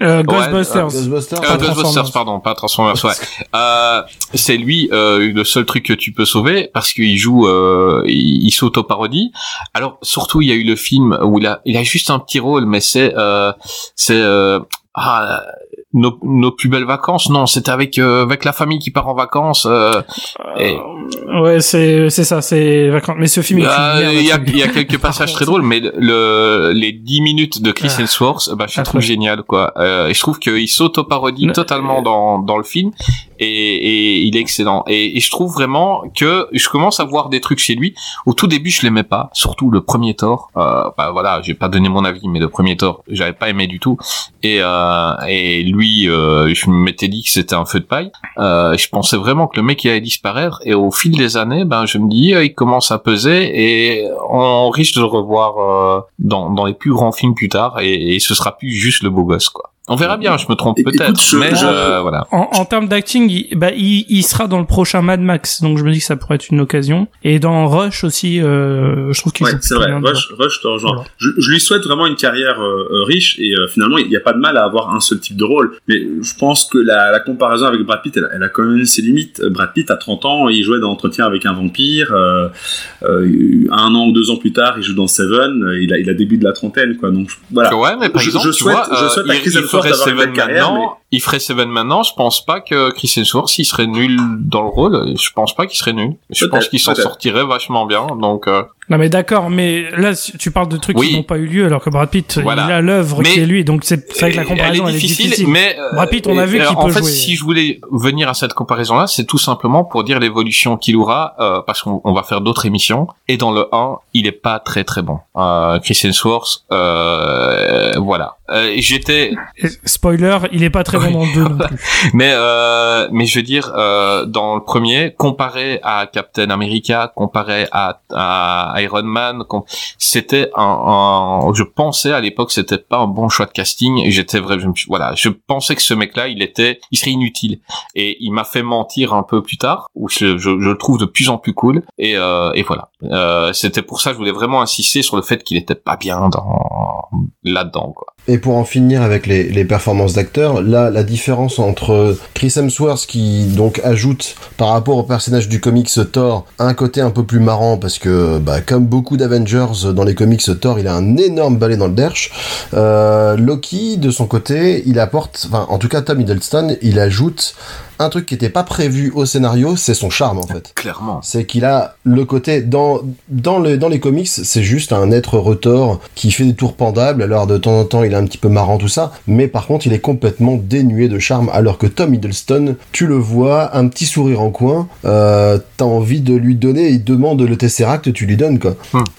Euh, Ghostbusters. Ghostbusters. Euh, Pas Ghostbusters, Transformers. pardon, pas Transformers, ouais. Euh, c'est lui euh, le seul truc que tu peux sauver parce qu'il joue, euh, il, il s'auto-parodie. Alors surtout, il y a eu le film où il a, il a juste un petit rôle, mais c'est, euh, c'est euh, ah, nos, nos plus belles vacances. Non, c'était avec euh, avec la famille qui part en vacances. Euh, et- Ouais, c'est c'est ça, c'est vacances. Mais ce film il y a, là-dessus. il y a quelques passages très drôles, mais le, les 10 minutes de Chris Ah. Hemsworth, bah, je Ah, trouve génial, quoi. Euh, et je trouve qu'il s'auto-parodie totalement dans, dans le film, et, et il est excellent. Et, et je trouve vraiment que je commence à voir des trucs chez lui. Au tout début, je l'aimais pas, surtout le premier Thor. Euh, bah voilà, j'ai pas donné mon avis, mais le premier Thor, j'avais pas aimé du tout. Et, euh, et lui, euh, je m'étais dit que c'était un feu de paille. Euh, je pensais vraiment que le mec il allait disparaître. Et au fil des années, ben je me dis, euh, il commence à peser et on risque de le revoir euh, dans, dans les plus grands films plus tard. Et, et ce sera plus juste le beau gosse, quoi. On verra bien, je me trompe peut-être, mais je- euh, voilà. En, en termes d'acting, il, bah, il, il sera dans le prochain Mad Max, donc je me dis que ça pourrait être une occasion. Et dans Rush aussi, euh, je trouve qu'il Ouais, c'est vrai. Rush, Rush, te rejoins. Voilà. Je, je lui souhaite vraiment une carrière euh, euh, riche et euh, finalement il n'y a pas de mal à avoir un seul type de rôle. Mais je pense que la, la comparaison avec Brad Pitt, elle, elle a quand même ses limites. Brad Pitt à 30 ans, il jouait dans Entretien avec un vampire. Euh, euh, un an ou deux ans plus tard, il joue dans Seven. euh, Il a, il a début de la trentaine, quoi. Donc je- voilà. Ouais, mais par Je- exemple, je tu souhaite- vois, je euh, souhaite Seven maintenant. Il ferait Seven maintenant. Je pense pas que Chris Hemsworth, s'il serait nul dans le rôle, je pense pas qu'il serait nul. Je pense qu'il s'en sortirait vachement bien. Donc, euh, Non mais d'accord, mais là tu parles de trucs Oui. qui n'ont pas eu lieu, alors que Brad Pitt, Voilà. il a l'œuvre qui est lui, donc c'est vrai que la comparaison elle est difficile, mais euh, Brad Pitt, on a vu qu'il en peut fait, jouer. si je voulais venir à cette comparaison-là, c'est tout simplement pour dire l'évolution qu'il aura, euh, parce qu'on on va faire d'autres émissions. Et dans le 1, il est pas très très bon. Euh, Chris Hemsworth, euh, voilà. Euh, J'étais, Spoiler, il est pas très bon dans le 2 non plus. mais euh, mais je veux dire, euh, dans le premier, comparé à Captain America, comparé à, à Iron Man, c'était un, un- je pensais à l'époque c'était pas un bon choix de casting. Et J'étais vrai, je voilà, je pensais que ce mec-là, il était, il serait inutile. Et il m'a fait mentir un peu plus tard, où je, je, je le trouve de plus en plus cool. Et, euh, et voilà. Euh, c'était pour ça que je voulais vraiment insister sur le fait qu'il était pas bien dans là-dedans, quoi. Et pour en finir avec les, les performances d'acteurs, là, la différence entre Chris Hemsworth qui donc ajoute par rapport au personnage du comics Thor un côté un peu plus marrant parce que bah, comme beaucoup d'Avengers dans les comics Thor, il a un énorme balai dans le derche. Euh, Loki de son côté, il apporte, enfin en tout cas Tom Hiddleston, il ajoute un truc qui n'était pas prévu au scénario, c'est son charme en fait. Clairement. C'est qu'il a le côté dans dans le dans les comics, c'est juste un être retors qui fait des tours pendables. Alors de temps en temps, il est un petit peu marrant tout ça, mais par contre, il est complètement dénué de charme. Alors que Tom Hiddleston, tu le vois, un petit sourire en coin, euh, t'as envie de lui donner, il demande le Tesseract, tu lui donnes quoi.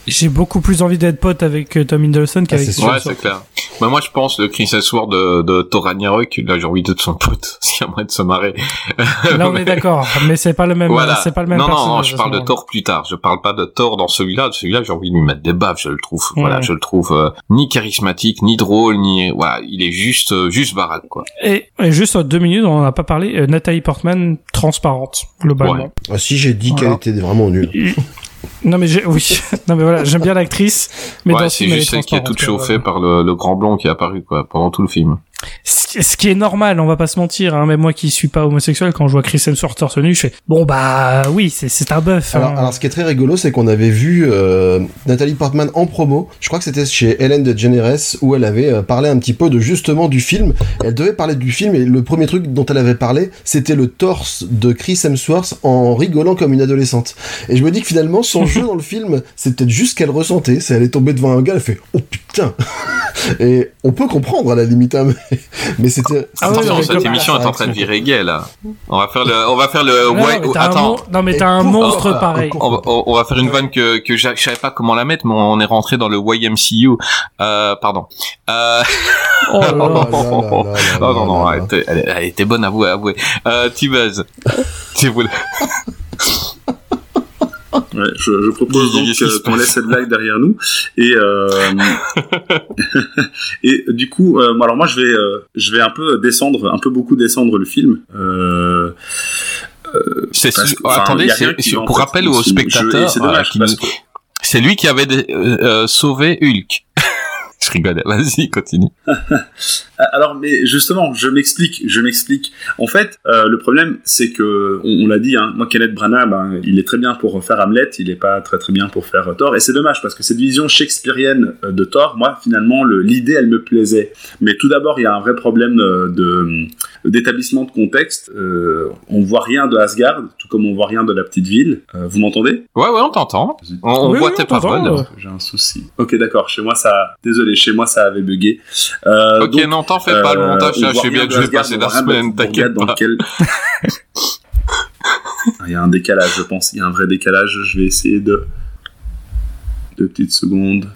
J'ai beaucoup plus envie d'être pote avec euh, Tom Hiddleston qu'avec Chris Ouais, c'est clair. Bah, moi, je pense le Chris Hemsworth de, de Thor Ragnarok, là, j'ai envie d'être son pote, s'il y a moyen de se marrer. Là on est d'accord, mais c'est pas le même, Voilà. c'est pas le même non, non, je parle de. Thor plus tard. Je parle pas de Thor dans celui-là. Celui-là, j'ai envie de lui mettre des baffes. Je le trouve, voilà, Ouais. je le trouve euh, ni charismatique, ni drôle, ni voilà, il est juste, euh, juste baraque, quoi. Et, et juste euh, deux minutes, on en a pas parlé. euh, Nathalie Portman transparente globalement. Ah, si j'ai dit Voilà. qu'elle était vraiment nulle. Non mais j'ai, oui, non mais voilà, j'aime bien l'actrice, mais ouais, dans c'est juste celle qui est toute transparente, chauffée euh, par le, le grand blond qui est apparu, quoi, pendant tout le film. Ce qui est normal, on va pas se mentir. Hein, même moi qui suis pas homosexuel, quand je vois Chris Hemsworth torse nu, je fais bon bah oui, c'est c'est un bœuf. Alors, hein. alors, ce qui est très rigolo, c'est qu'on avait vu euh, Nathalie Portman en promo. Je crois que c'était chez Hélène DeGeneres où elle avait euh, parlé un petit peu de justement du film. Elle devait parler du film et le premier truc dont elle avait parlé, c'était le torse de Chris Hemsworth en rigolant comme une adolescente. Et je me dis que finalement, son jeu dans le film, c'est peut-être juste ce qu'elle ressentait. C'est elle est tombée devant un gars, elle fait oh putain. Et on peut comprendre à la limite, hein, mais, mais c'était. Ah ouais, Attention, cette comme- émission est en train de virer gay là. On va faire le, on va faire le. Non, ouais, mais t'as un attends. mon- non mais t'as un monstre pareil. On va, on- on va faire une vanne que, que je savais pas comment la mettre, mais on est rentré dans le YMCU. Euh, pardon. Euh... Oh là là là Oh non, non, là elle était, elle, elle était bonne à vous, avouer. Euh, T-Buzz. Tu voulais- Ouais, je, je propose donc euh, qu'on laisse cette blague derrière nous. Et euh, et du coup euh, alors moi je vais je vais un peu descendre un peu beaucoup descendre le film. C'est que, attendez, c'est- c'est- pour rappel aux spectateurs, c'est dommage qui parce nous- que c'est lui qui avait sauvé Hulk. Je rigole. Vas-y, continue. Alors, mais justement, je m'explique, je m'explique. En fait, euh, le problème, c'est que, on, l'a dit, hein, moi, Kenneth Branagh, ben, il est très bien pour faire Hamlet, il est pas très très bien pour faire euh, Thor, et c'est dommage parce que cette vision shakespearienne euh, de Thor, moi, finalement, le- l'idée, elle me plaisait. Mais tout d'abord, il y a un vrai problème de d'établissement de contexte. Euh, on voit rien de Asgard, tout comme on voit rien de la petite ville. Euh, vous m'entendez? Ouais, ouais, on t'entend. On, on Oui, voit oui, tes paroles. J'ai un souci. Ok, d'accord. Chez moi, ça. Désolé, chez moi, ça avait bugué. Euh, ok, donc, non, t'en fais pas le montage. Je sais bien que je vais passer la semaine. T'inquiète dans pas. lequel- Il y a un décalage, je pense. Il y a un vrai décalage. Je vais essayer de. Deux petites secondes.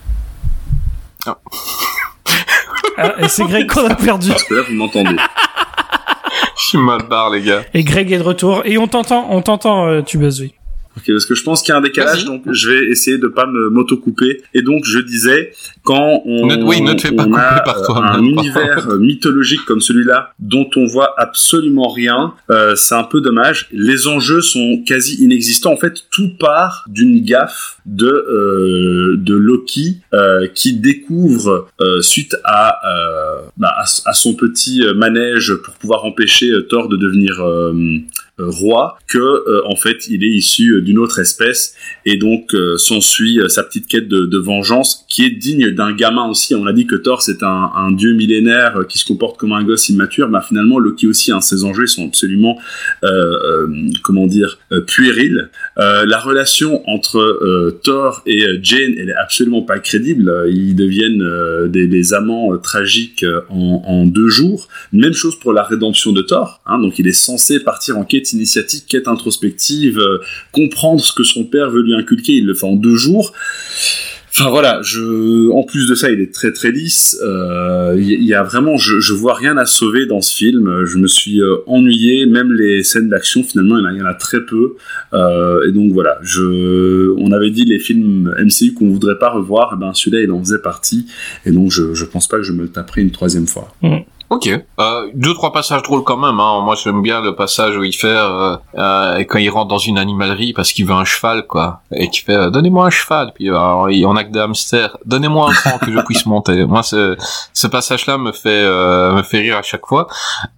Ah, et c'est Greg qu'on a perdu. Parce que là, vous m'entendez. Je suis barre, les gars. Et Greg est de retour. Et on t'entend, on t'entend, euh, tu buzz, oui. Ok, parce que je pense qu'il y a un décalage, donc je vais essayer de pas me m'auto-couper. Et donc, je disais, quand on, Ne- oui, ne te fais pas on a par euh, un univers euh, mythologique comme celui-là, dont on voit absolument rien, euh, c'est un peu dommage. Les enjeux sont quasi inexistants. En fait, tout part d'une gaffe de euh, de Loki euh, qui découvre euh, suite à, euh, bah, à à son petit manège pour pouvoir empêcher euh, Thor de devenir roi que euh, en fait il est issu euh, d'une autre espèce et donc euh, s'ensuit euh, sa petite quête de, de vengeance qui est digne d'un gamin aussi. On a dit que Thor c'est un, un dieu millénaire euh, qui se comporte comme un gosse immature. Bah finalement Loki aussi hein, ses enjeux sont absolument euh, euh, comment dire euh, puérils. Euh, la relation entre euh, Thor et euh, Jane elle est absolument pas crédible. Euh, ils deviennent euh, des, des amants euh, tragiques euh, en, en deux jours. Même chose pour la rédemption de Thor. Hein, donc il est censé partir en quête initiatique, quête introspective, euh, comprendre ce que son père veut lui inculquer. Il le fait en deux jours. Enfin voilà, en plus de ça, il est très très lisse. Euh, Il y, a vraiment, je, je vois rien à sauver dans ce film. Je me suis euh, ennuyé. Même les scènes d'action, finalement, il y en a, très peu. Et donc voilà, on avait dit les films MCU qu'on voudrait pas revoir. Eh ben celui-là, il en faisait partie. Et donc je, je pense pas que je me taperai une troisième fois. Ok. Euh, deux trois passages drôles quand même. Hein. Moi j'aime bien le passage où il fait euh, euh, quand il rentre dans une animalerie parce qu'il veut un cheval quoi et qu'il fait euh, donnez-moi un cheval puis alors, il- on a que des hamsters donnez-moi un cran que je puisse monter. Moi ce, ce passage là me fait euh, me fait rire à chaque fois.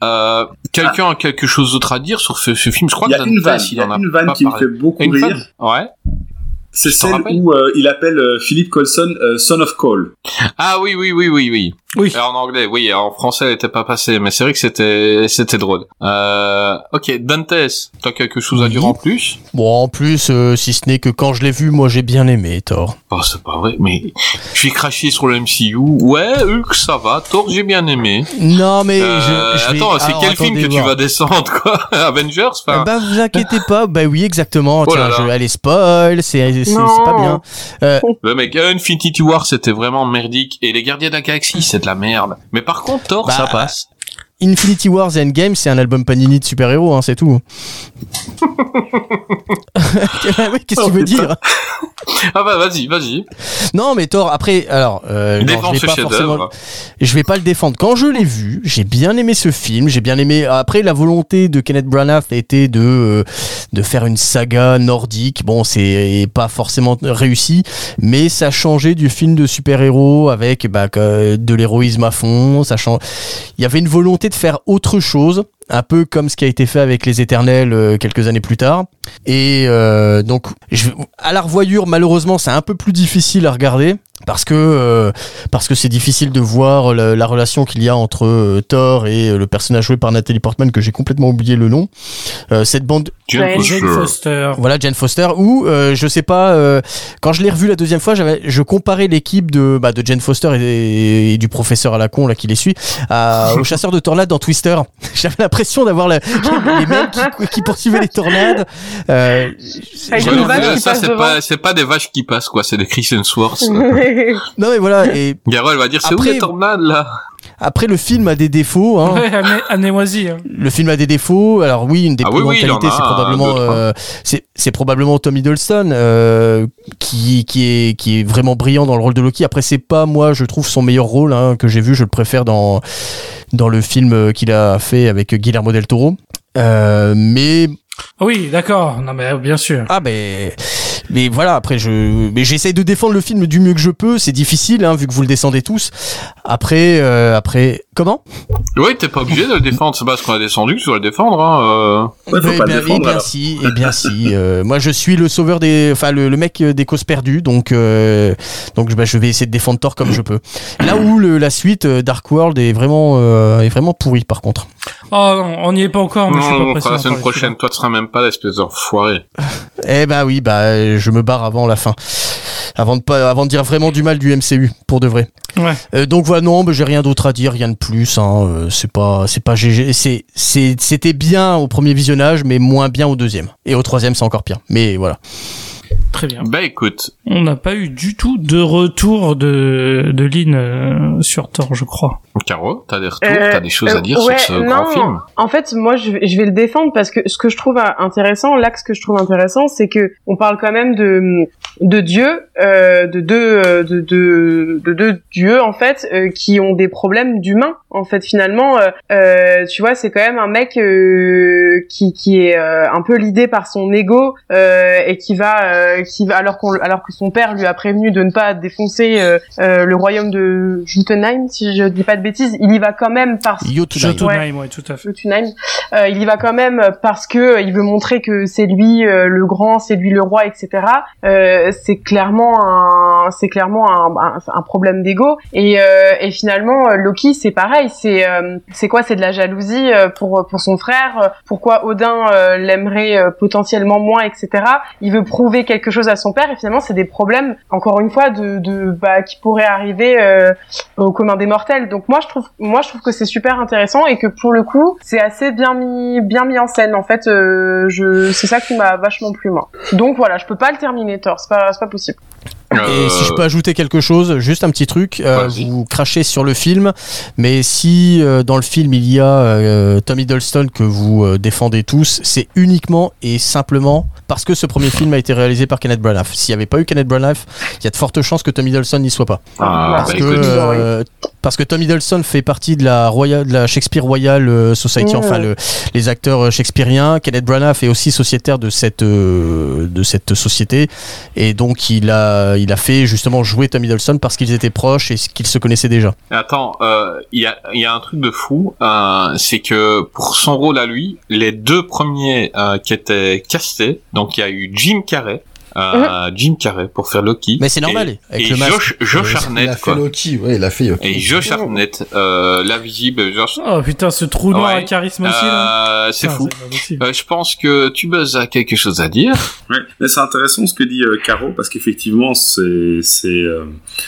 Euh, Quelqu'un a quelque chose d'autre à dire sur ce, ce film? Je crois Il y que a une Dantes, vanne, il y a en a une vanne qui me fait beaucoup Une rire. Ouais. C'est celle où euh, il appelle euh, Philippe Colson euh, Son of Cole. Ah oui oui oui oui oui. Oui. En anglais, oui, en français, elle était pas passée, mais c'est vrai que c'était, c'était drôle. Euh, ok, Dantes, t'as quelque chose à Oui. dire en plus? Bon, en plus, euh, si ce n'est que quand je l'ai vu, moi j'ai bien aimé Thor. Oh, c'est pas vrai, mais je vais cracher sur le MCU. Ouais, Hulk, ça va. Thor, j'ai bien aimé. Non, mais Euh, je, je vais... Attends, c'est quel film que tu vas descendre, quoi? Avengers? Enfin, Bah vous inquiétez pas, bah oui exactement. Oh là Tiens, là. je allez spoil, c'est c'est pas bien. Euh, le mec, Infinity War, c'était vraiment merdique. Et les Gardiens de la Galaxie, c'est de la merde. Mais par contre, Thor, Bah, ça passe. Infinity Wars et Endgame, c'est un album Panini de super-héros, hein, c'est tout. qu'est-ce que tu veux dire Ah bah, vas-y, vas-y. Non, mais Thor, après, alors, euh, non, je vais pas forcément, je vais pas le défendre. Quand je l'ai vu, j'ai bien aimé ce film, j'ai bien aimé. Après, la volonté de Kenneth Branagh était de euh, de faire une saga nordique. Bon, c'est pas forcément réussi, mais ça changeait du film de super-héros avec bah, de l'héroïsme à fond. Ça change. Il y avait une volonté de faire autre chose, un peu comme ce qui a été fait avec les Éternels euh, quelques années plus tard. Et euh, donc, à la revoyure, malheureusement, c'est un peu plus difficile à regarder parce que euh, parce que c'est difficile de voir la, la relation qu'il y a entre Thor et le personnage joué par Nathalie Portman que j'ai complètement oublié le nom. Cette bande Jane Jane Foster. Foster. voilà Jane Foster où euh, je sais pas euh, quand je l'ai revu la deuxième fois j'avais je comparais l'équipe de bah, de Jane Foster et, et du professeur à la con là qui les suit à, aux chasseurs de tornades dans Twister j'avais l'impression d'avoir la- les mecs qui, qui poursuivaient les tornades euh, Avec Ouais, une non, vache mais qui ça passe c'est pas c'est pas des vaches qui passent quoi, c'est des Chris Hemsworth. non mais voilà et Garo elle va dire c'est où les tornades là? Après le film a des défauts hein. Ouais, hein. Le film a des défauts. Alors oui, une des Ah plus oui, grandes oui, qualités, c'est probablement trois. euh, c'est c'est probablement Tom Hiddleston euh, qui qui est qui est vraiment brillant dans le rôle de Loki. Après c'est pas moi, je trouve son meilleur rôle hein, que j'ai vu, je le préfère dans dans le film qu'il a fait avec Guillermo del Toro. Euh, mais Oui, d'accord. Non, mais bien sûr. ah mais mais voilà après je mais j'essaye de défendre le film du mieux que je peux c'est difficile hein, vu que vous le descendez tous après euh, après comment? Oui, t'es pas obligé de le défendre, c'est parce qu'on a descendu que tu dois le défendre. Hein, Ouais, faut Eh pas bien, le défendre, eh bien alors. si, eh bien si. euh, moi, je suis le sauveur des, enfin le, le mec des causes perdues, donc euh, donc bah, je vais essayer de défendre Thor comme je peux. Là où le, la suite euh, Dark World est vraiment euh, est vraiment pourri par contre. Oh non, on n'y est pas encore, euh. mais je suis Non, pas on fera la semaine prochaine. Toi, tu seras même pas l'espèce d'enfoiré. Eh bah oui, bah je me barre avant la fin, avant de pas, avant de dire vraiment du mal du MCU pour de vrai. Ouais. Euh, donc voilà, non, j'ai rien d'autre à dire, rien de plus. Hein, euh, c'est pas, c'est pas GG. C'était bien au premier visionnage, mais moins bien au deuxième. Et au troisième, c'est encore pire. Mais voilà. Très bien. Bah écoute, On n'a pas eu du tout de retour de, de Lynn euh, sur Thor, je crois. Caro, t'as des retours, Euh, t'as des choses euh, à dire ouais, sur ce non, grand film? En fait, moi, je vais, je vais le défendre parce que ce que je trouve euh, intéressant, l'axe que je trouve intéressant, c'est que on parle quand même de de dieux, euh, de deux euh, de, de, dieux en fait, euh, qui ont des problèmes d'humains. En fait, finalement, euh, euh, tu vois, c'est quand même un mec euh, qui qui est euh, un peu lidé par son ego euh, et qui va euh, qui va alors qu'on alors que son père lui a prévenu de ne pas défoncer euh, euh, le royaume de Jotunheim, si je dis pas de bêtises, il y va quand même parce Jotunheim. Jotunheim, ouais, tout à fait. Jotunheim. Euh, il y va quand même parce que euh, il veut montrer que c'est lui euh, le grand, c'est lui le roi, etc. Euh, c'est clairement un, c'est clairement un, un, un problème d'ego. Et, euh, et finalement, Loki, c'est pareil. C'est, euh, c'est quoi? C'est de la jalousie euh, pour pour son frère. Pourquoi Odin euh, l'aimerait euh, potentiellement moins, etc. Il veut prouver quelque chose à son père. Et finalement, c'est des problèmes, encore une fois, bah, qui pourraient arriver euh, au commun des mortels. Donc moi, je trouve, moi, je trouve que c'est super intéressant et que pour le coup, c'est assez bien mis, bien mis en scène. En fait, euh, c'est ça qui m'a vachement plu moi. Donc voilà, je peux pas le terminer, Thor, c'est pas, c'est pas possible. Et si je peux ajouter quelque chose, juste un petit truc, euh, vous crachez sur le film, mais si euh, dans le film il y a euh, Tom Hiddleston que vous euh, défendez tous, c'est uniquement et simplement parce que ce premier film a été réalisé par Kenneth Branagh. S'il n'y avait pas eu Kenneth Branagh, il y a de fortes chances que Tom Hiddleston n'y soit pas. Ah, parce, bah que, euh, parce que Tom Hiddleston fait partie de la, Royal, de la Shakespeare Royal euh, Society, Mmh. enfin le, les acteurs euh, shakespeariens. Kenneth Branagh est aussi sociétaire de cette, euh, de cette société. Et donc il a, il a fait justement jouer Tom Hiddleston parce qu'ils étaient proches et qu'ils se connaissaient déjà. Attends, euh, il y, a, il y a un truc de fou, euh, c'est que pour son rôle à lui, les deux premiers euh, qui étaient castés, donc il y a eu Jim Carrey, euh, Jim Carrey pour faire Loki. Mais c'est normal, Et, avec et le masque. Josh, Josh il a fait quoi. Loki, ouais, il a fait Loki. Et Josh Hartnett, euh, l'invisible Josh. Oh putain, ce trou noir Ouais. à charisme aussi. Euh, c'est fou. Euh, je pense que tu buzz a quelque chose à dire. Ouais, mais c'est intéressant ce que dit euh, Caro parce qu'effectivement, c'est, c'est, euh,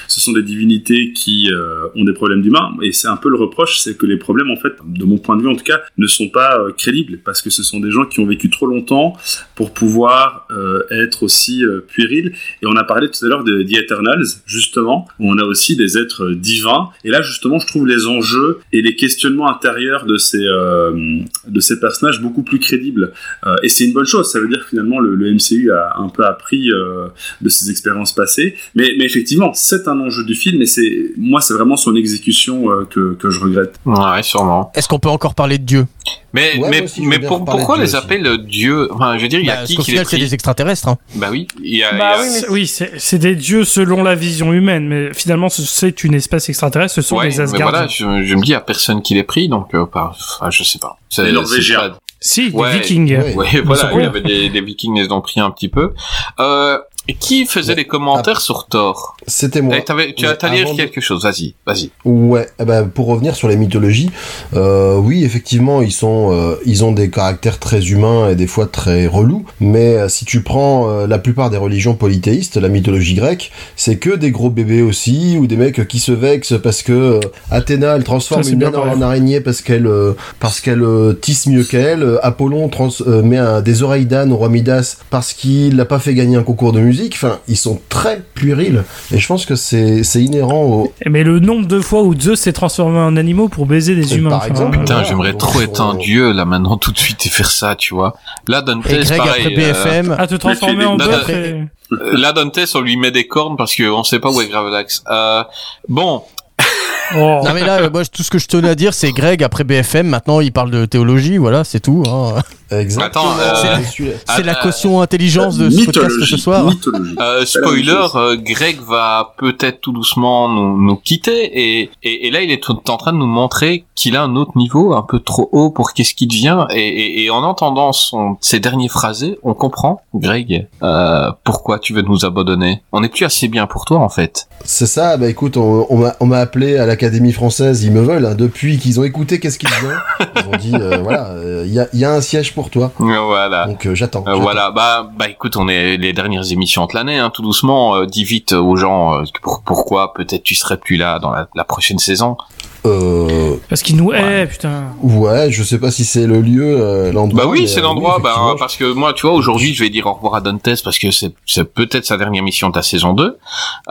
ce sont des divinités qui euh, ont des problèmes d'humains et c'est un peu le reproche, c'est que les problèmes, en fait, de mon point de vue en tout cas, ne sont pas euh, crédibles parce que ce sont des gens qui ont vécu trop longtemps pour pouvoir euh, être aussi euh, puérils. Et on a parlé tout à l'heure de The Eternals, justement, où on a aussi des êtres divins. Et là, justement, je trouve les enjeux et les questionnements intérieurs de ces, euh, de ces personnages beaucoup plus crédibles. Euh, et c'est une bonne chose. Ça veut dire que finalement le, le MCU a un peu appris euh, de ses expériences passées. Mais, mais effectivement, c'est un enjeu du film. Et c'est moi, c'est vraiment son exécution euh, que, que je regrette. Ouais, sûrement. Est-ce qu'on peut encore parler de Dieu? Mais, Ouais, mais, aussi, mais pour- pourquoi les appelle Dieu Enfin, je veux dire, il y a Bah, qui qui les final, c'est prie des extraterrestres. Hein. Bah oui, il y a. Bah il y a- oui, C'est- Oui, c'est c'est des dieux selon la vision humaine, mais finalement, ce- c'est une espèce extraterrestre, ce sont Ouais, les mais Asgardiens. voilà, je, je me dis, il y a personne qui les prie, donc, euh, pas, enfin, je sais pas. C'est- Les c'est Norvégiens. Si, Ouais, des vikings. ouais. Ouais, voilà, il y avait des, des vikings, ils les ont pris un petit peu. Euh, et qui faisait Ouais. les commentaires sur Thor C'était moi. Eh, Tu as t'as lire de- quelque chose, vas-y, vas-y. Ouais, eh ben, pour revenir sur les mythologies, euh, oui, effectivement, ils sont, euh, ils ont des caractères très humains et des fois très relous. Mais euh, si tu prends euh, la plupart des religions polythéistes, la mythologie grecque, c'est que des gros bébés aussi ou des mecs qui se vexent parce que euh, Athéna elle transforme Ça, une vrai. en araignée parce qu'elle, euh, parce qu'elle euh, tisse mieux qu'elle. Apollon trans, euh, met un, des oreilles d'âne au roi Midas parce qu'il l'a pas fait gagner un concours de musique. Enfin, ils sont très puérils et je pense que c'est, c'est inhérent au, Mais le nombre de fois où Zeus s'est transformé en animaux pour baiser des Et humains. par exemple, Putain, voilà, j'aimerais trop être un on- dieu, là, maintenant, tout de suite, et faire ça, tu vois. Là, Dantes, Et Greg, pareil. après BFM, À te transformer en tu- bœuf euh, là, Dantes, on lui met des cornes parce qu'on sait pas où est Gravelax. Euh, bon. Oh. Non mais là, euh, moi, tout ce que je tenais à dire, c'est Greg après BFM. Maintenant, il parle de théologie, voilà, c'est tout. hein. Exactement. Euh. C'est la Ah, caution intelligence de ce podcast mythologie, ce soir. mythologie. Euh, la spoiler, euh, Greg va peut-être tout doucement nous, nous quitter et, et, et là il est en train de nous montrer qu'il a un autre niveau un peu trop haut pour qu'est-ce qu'il devient et, et, et en entendant son, ses derniers phrasés, on comprend, Greg, euh, pourquoi tu veux nous abandonner. On n'est plus assez bien pour toi en fait. C'est ça, bah écoute, on, on m'a- on m'a appelé à l'Académie française, ils me veulent, hein, depuis qu'ils ont écouté qu'est-ce qu'ils disaient. Ils ont dit, euh, voilà, il y, a, y a un siège pour toi. Voilà. Donc euh, j'attends. Euh, voilà, bah, bah écoute, on est les dernières émissions de l'année, hein, tout doucement. euh, dis vite aux gens euh, pour- pourquoi peut-être tu serais plus là dans la, la prochaine saison. Euh, Parce qu'il nous hait, putain. ouais, je sais pas si c'est le lieu, euh, l'endroit. Bah oui, c'est euh, l'endroit. bah, parce que moi, tu vois, aujourd'hui, je vais dire au revoir à Dantes parce que c'est, c'est peut-être sa dernière mission de la saison 2.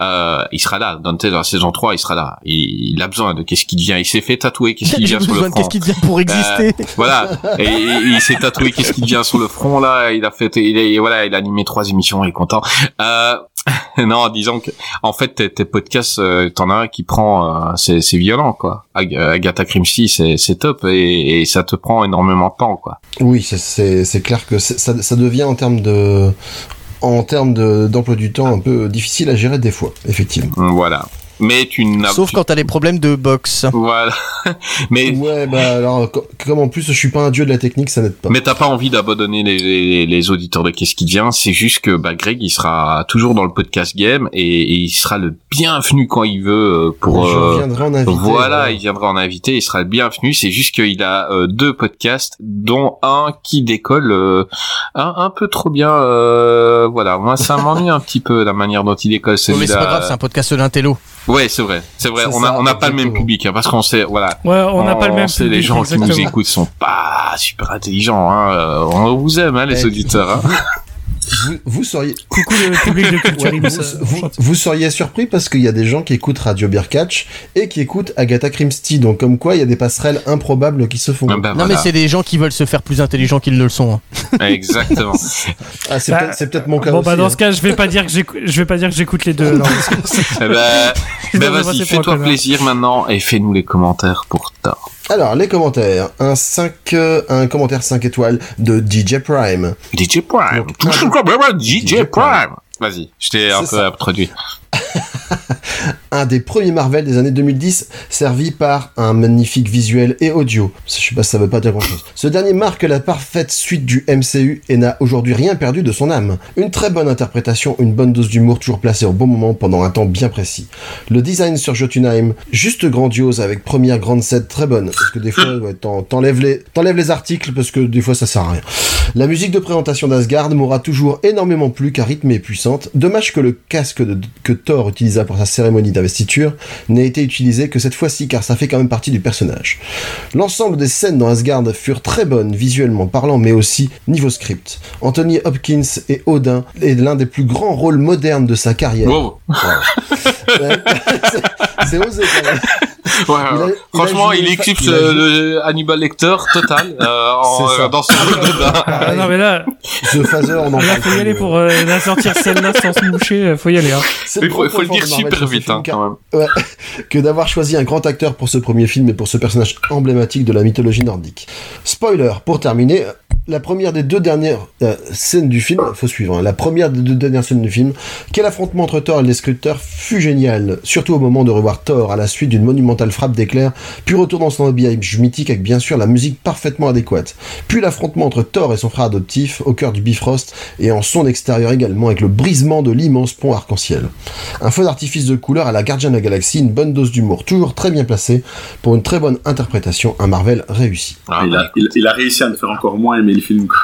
Euh, il sera là. Dantes dans la saison 3, il sera là. Il, il a besoin de qu'est-ce qui devient. Il s'est fait tatouer qu'est-ce qui J'ai vient sur le besoin de front. qu'est-ce qui devient pour exister. Voilà. Et, il il s'est tatoué qu'est-ce qui devient sur le front là. Il a fait, il a, voilà, il a animé trois émissions. Il est content. Euh, non, disons que en fait tes, tes podcasts, euh, t'en as un qui prend, euh, c'est, violent quoi. Ag- Agatha Christie, c'est, top et, et ça te prend énormément de temps quoi. Oui, c'est- clair que ça, ça devient en termes de en termes de- d'emploi du temps un peu difficile à gérer des fois, effectivement. Voilà. Mais tu n'as Sauf quand t'as des problèmes de boxe. Voilà. Mais Ouais, bah alors, co- comme en plus je suis pas un dieu de la technique, ça n'aide pas. mais t'as pas envie d'abandonner les, les, les auditeurs de Qu'est-ce qui devient? C'est juste que bah, Greg, il sera toujours dans le podcast game et, et il sera le bienvenu quand il veut euh, pour. je euh, viendrai en invité. voilà, il viendra en invité, il sera le bienvenu. C'est juste qu'il a euh, deux podcasts, dont un qui décolle euh, un, un peu trop bien. euh, voilà, moi ça m'ennuie un petit peu la manière dont il décolle Non, mais c'est pas celui-là. grave, c'est un podcast d'intello. Ouais, c'est vrai, c'est vrai. On a ça, on n'a pas le même public hein, parce qu'on sait, voilà. Ouais, on n'a pas le même sait, public, les gens qui nous écoutent sont pas super intelligents. Hein. On vous aime, hein, les auditeurs. Hein. Vous, vous seriez Coucou le public de Culture Ouais, Ims, vous, euh, vous- seriez surpris parce qu'il y a des gens qui écoutent Radio Beer Catch et qui écoutent Agatha Christie, donc comme quoi il y a des passerelles improbables qui se font. Ah bah Non, voilà. mais c'est des gens qui veulent se faire plus intelligents qu'ils ne le sont. hein. Exactement. Ah, c'est Bah, peut-être c'est peut-être mon cas Bon aussi. bah dans hein. ce cas, je vais pas dire que j'écoute, je vais pas dire que j'écoute les deux. eh ben, ben vais vas-y, fais-toi plaisir maintenant et fais-nous les commentaires pour Thor. Alors, les commentaires. Un 5, euh, un commentaire 5 étoiles de DJ Prime. DJ Prime. Donc, DJ Prime. Vas-y, je t'ai un peu introduit. Un des premiers Marvel des années 2010, servi par un magnifique visuel et audio. Je sais pas si ça veut pas dire grand chose. Ce dernier marque la parfaite suite du MCU et n'a aujourd'hui rien perdu de son âme. Une très bonne interprétation, une bonne dose d'humour toujours placée au bon moment pendant un temps bien précis. Le design sur Jotunheim, juste grandiose avec première grande set très bonne. Parce que des fois, ouais, t'en- t'enlèves les, articles parce que des fois ça sert à rien. La musique de présentation d'Asgard m'aura toujours énormément plu car rythmée et puissante. Dommage que le casque que Thor utilisa pour sa cérémonie d'investiture n'ait été utilisé que cette fois-ci car ça fait quand même partie du personnage. L'ensemble des scènes dans Asgard furent très bonnes visuellement parlant mais aussi niveau script. Anthony Hopkins et Odin est l'un des plus grands rôles modernes de sa carrière. Wow. Ouais. C'est- osé quand même. Ouais, Il a- il a franchement, il, éclipse il euh, le Hannibal Lecter total euh, en, C'est ça. euh, dans son rôle. Ah, non mais là, The Phaser, on en là parle faut y aller euh, pour euh, la sortir celle-là sans se moucher, euh, faut y aller. Hein. Il le faut, le dire super vite hein, quand même. que d'avoir choisi un grand acteur pour ce premier film et pour ce personnage emblématique de la mythologie nordique. Spoiler, pour terminer, la première des deux dernières euh, scènes du film, faut suivre, hein, la première des deux dernières scènes du film, quel affrontement entre Thor et le Destructeur fut génial, surtout au moment de revoir Thor à la suite d'une monumentale frappe d'éclair, puis retour dans son habillage mythique avec bien sûr la musique parfaitement adéquate, puis l'affrontement entre Thor et son frère adoptif au cœur du Bifrost et en son extérieur également avec le brisement de l'immense pont arc-en-ciel. Un feu d'artifice de couleur à la Gardien de la Galaxie, une bonne dose d'humour, toujours très bien placé pour une très bonne interprétation, un Marvel réussi. Ah, il, a, il, il a réussi à me faire encore moins aimer le film. quoi.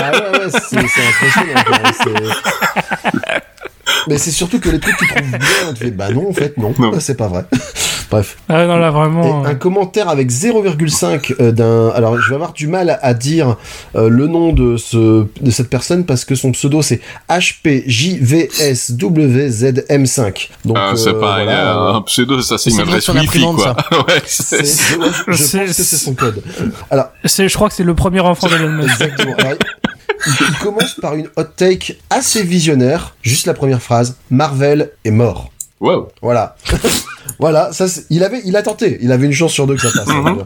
Ah ouais, ouais, c'est c'est impressionnant. Mais c'est surtout que les trucs que tu trouves bien, tu fais bah non, en fait, non, Non. c'est pas vrai. Bref. Ah non là Et vraiment. un commentaire avec 0,5 euh, d'un. Alors, je vais avoir du mal à, dire euh, le nom de, ce, de cette personne parce que son pseudo c'est HPJVSWZM5. Donc, Ah, c'est euh, pas voilà, euh, euh, un pseudo, ça c'est une de adresse son wifi imprimante, quoi. ouais, c'est- je, je C'est- pense que c'est son code. Alors, je crois que c'est le premier enfant d'Elon Musk. Exactement. Alors, il, commence par une hot take assez visionnaire. Juste la première phrase. Marvel est mort. Wow. Voilà. voilà. Ça, il avait, il a tenté. Il avait une chance sur deux que ça passe. Mhm.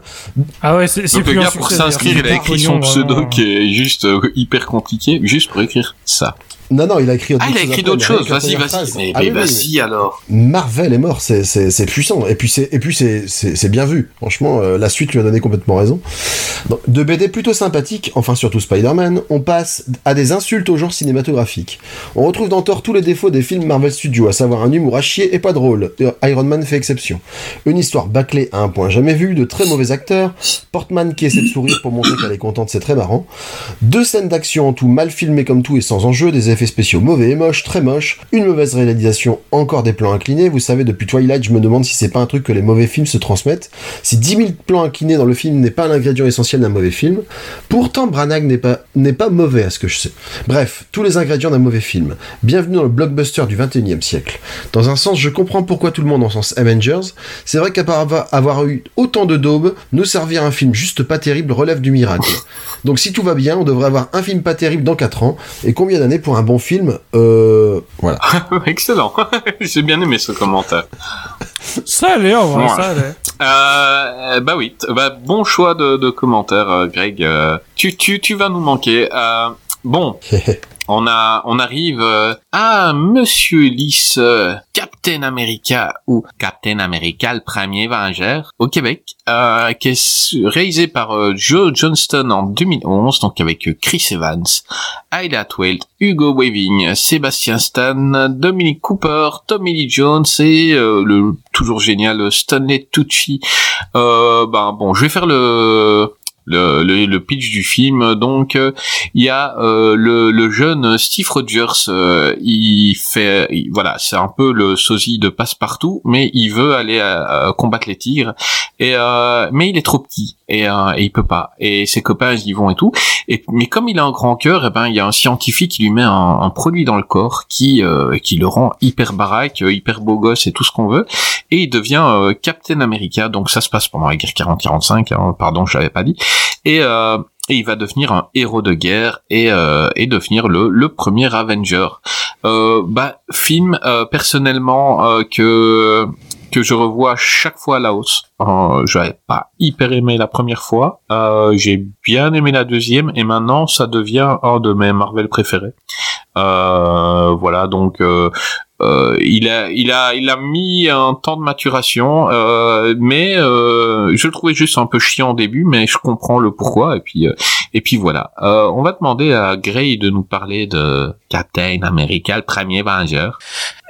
Ah ouais, c'est, Donc le plus un gars pour s'inscrire, il a écrit son pseudo vraiment. qui est juste euh, hyper compliqué, juste pour écrire ça. Non, non, il a écrit. Ah, il a écrit d'autres choses. Vas-y, vas-y. Mais, mais vas-y alors. Marvel est mort, c'est c'est c'est puissant et puis c'est et puis c'est c'est c'est bien vu. Franchement, euh, la suite lui a donné complètement raison. Donc, de BD plutôt sympathique, enfin surtout Spider-Man, on passe à des insultes au genre cinématographique. On retrouve dans Thor tous les défauts des films Marvel Studios, à savoir un humour à chier et pas drôle. Iron Man fait exception. Une histoire bâclée à un point jamais vu, de très mauvais acteurs, Portman qui essaie de sourire pour montrer qu'elle est contente, c'est très marrant. Deux scènes d'action en tout mal filmées comme tout et sans enjeu, des effets spéciaux mauvais et moches, très moches, une mauvaise réalisation, encore des plans inclinés. Vous savez, depuis Twilight, je me demande si c'est pas un truc que les mauvais films se transmettent. Si 10 000 plans inclinés dans le film n'est pas l'ingrédient essentiel d'un mauvais film, pourtant Branagh n'est pas, n'est pas mauvais à ce que je sais. Bref, tous les ingrédients d'un mauvais film. Bienvenue dans le blockbuster du 21e siècle. Dans un sens, je comprends pourquoi tout le monde en sens Avengers. C'est vrai avoir- avoir eu autant de daubes, nous servir un film juste pas terrible relève du miracle. Donc si tout va bien, on devrait avoir un film pas terrible dans 4 ans. Et combien d'années pour un bon film Euh... Voilà. Excellent. J'ai bien aimé ce commentaire. Ça allait, Ouais. ça allait. Euh, bah oui, bah, bon choix de, de commentaire, euh, Greg. Euh, tu, tu, tu vas nous manquer. Euh, bon, on a, on arrive euh, à Monsieur Lys, euh, Captain America ou Captain America, le premier Vengeur au Québec, euh, qui est réalisé par euh, Joe Johnston en 2011, donc avec euh, Chris Evans, Ayla Twelt, Hugo Weaving, Sébastien Stan, Dominic Cooper, Tommy Lee Jones et euh, le toujours génial Stanley Tucci. Euh, ben bon, je vais faire le le, le, le pitch du film. Donc, euh, il y a euh, le, le jeune Steve Rogers. euh, il fait, il- voilà, c'est un peu le sosie de passe-partout, mais il veut aller euh, combattre les tigres. Et euh, mais il est trop petit et, euh, et il peut pas. Et ses copains ils y vont et tout. Et mais comme il a un grand cœur, et ben il y a un scientifique qui lui met un, un produit dans le corps qui euh, qui le rend hyper baraque, euh, hyper beau gosse et tout ce qu'on veut. Et il devient euh, Captain America. Donc ça se passe pendant la guerre 40-45. Hein, pardon, je l'avais pas dit. Et euh, il va devenir un héros de guerre et, euh, et devenir le, le premier Avenger. Euh, bah, film euh, personnellement euh, que que je revois chaque fois à la hausse. Euh, J'avais pas hyper aimé la première fois, euh, j'ai bien aimé la deuxième et maintenant ça devient un de mes Marvel préférés. Euh, voilà donc. Euh, il a, il a, il a mis un temps de maturation, euh, mais euh, je le trouvais juste un peu chiant au début, mais je comprends le pourquoi et puis, euh, et puis voilà. Euh, on va demander à Gray de nous parler de Captain America, le premier Vengeur.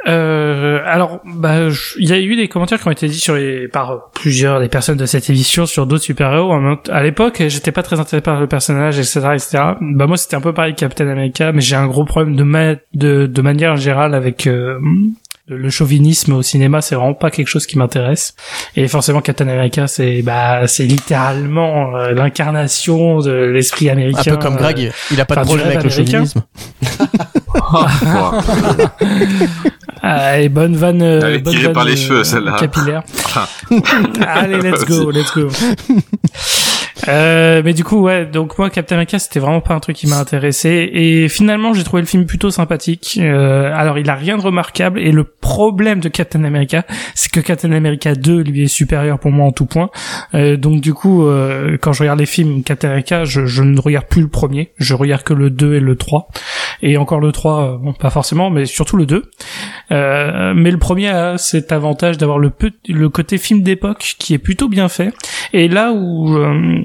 Euh, alors, bah, je- il y a eu des commentaires qui ont été dits sur les, par plusieurs des personnes de cette émission sur d'autres super-héros. T- À l'époque, j'étais pas très intéressé par le personnage, etc., etc. Bah, moi, c'était un peu pareil Captain America, mais j'ai un gros problème de, ma de, de manière générale avec euh, le chauvinisme au cinéma. C'est vraiment pas quelque chose qui m'intéresse. Et forcément, Captain America, c'est, bah, c'est littéralement euh, l'incarnation de l'esprit Un américain. peu comme euh, Greg, il a pas de problème avec le chauvinisme. Ah, et bonne vanne, euh, Elle est bonne tirée vanne, par les euh, cheveux, celle-là. Capillaire. Ah. Allez, let's go, let's go. Euh, mais du coup, ouais, donc moi, Captain America, c'était vraiment pas un truc qui m'a intéressé. Et finalement, j'ai trouvé le film plutôt sympathique. Euh, alors, il a rien de remarquable. Et le problème de Captain America, c'est que Captain America 2, lui, est supérieur pour moi en tout point. Euh, donc, du coup, euh, quand je regarde les films Captain America, je, je ne regarde plus le premier. Je regarde que le 2 et le 3. Et encore le 3, euh, bon, pas forcément, mais surtout le 2. Euh, mais le premier a cet avantage d'avoir le, le côté film d'époque qui est plutôt bien fait. Et là où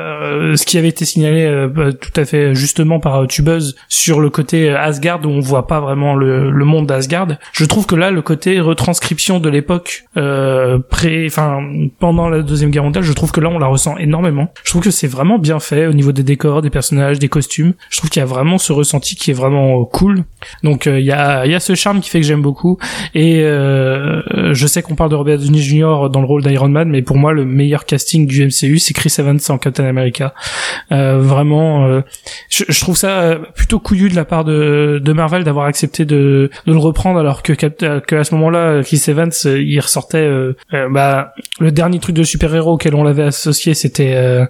euh, euh, ce qui avait été signalé euh, bah, tout à fait justement par euh, Tubeuse sur le côté Asgard où on voit pas vraiment le, le monde d'Asgard, je trouve que là le côté retranscription de l'époque euh, pendant la deuxième guerre mondiale, je trouve que là on la ressent énormément. Je trouve que c'est vraiment bien fait au niveau des décors, des personnages, des costumes. Je trouve qu'il y a vraiment ce ressenti qui est vraiment euh, cool. Donc euh, il y a il y a ce charme qui fait que j'aime beaucoup et euh, je sais qu'on parle de Robert Downey Jr. dans le rôle d'Iron Man, mais pour moi le meilleur casting du MCU c'est Chris Evans en Captain America. Euh, vraiment, euh, je, je trouve ça euh, plutôt couillu de la part de, de Marvel d'avoir accepté de, de le reprendre alors que, à ce moment-là Chris Evans il ressortait euh, euh, bah le dernier truc de super-héros auquel on l'avait associé c'était euh,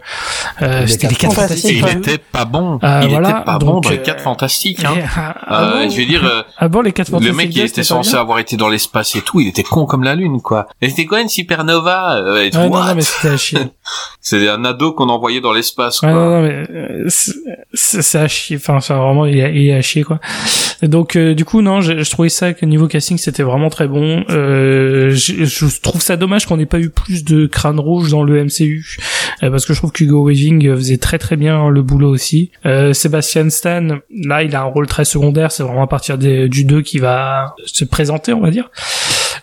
euh, Les c'était les Quatre quatre Et fantastiques. il était pas bon. Euh, il voilà, était pas bon dans les euh, 4 fantastiques. Hein. Ah, ah Euh, bon je veux dire, euh, ah bon les quatre le fantastiques mec il deux, était censé avoir été dans l'espace et tout, il était con comme la lune quoi. Et c'était quoi une supernova euh, et Ouais, non, what non, mais c'était à chier. C'est un ado qu'on dans l'espace Ouais, non, non, mais euh, c'est à chier. Enfin, c'est vraiment il est, il est à chier quoi. Et donc euh, du coup non, je, je trouvais ça que niveau casting c'était vraiment très bon. Euh, je, je trouve ça dommage qu'on n'ait pas eu plus de crâne rouge dans le MCU euh, parce que je trouve qu'Hugo Weaving faisait très très bien le boulot aussi. Euh, Sebastian Stan, là il a un rôle très secondaire. C'est vraiment à partir des, du 2 qui va se présenter, on va dire.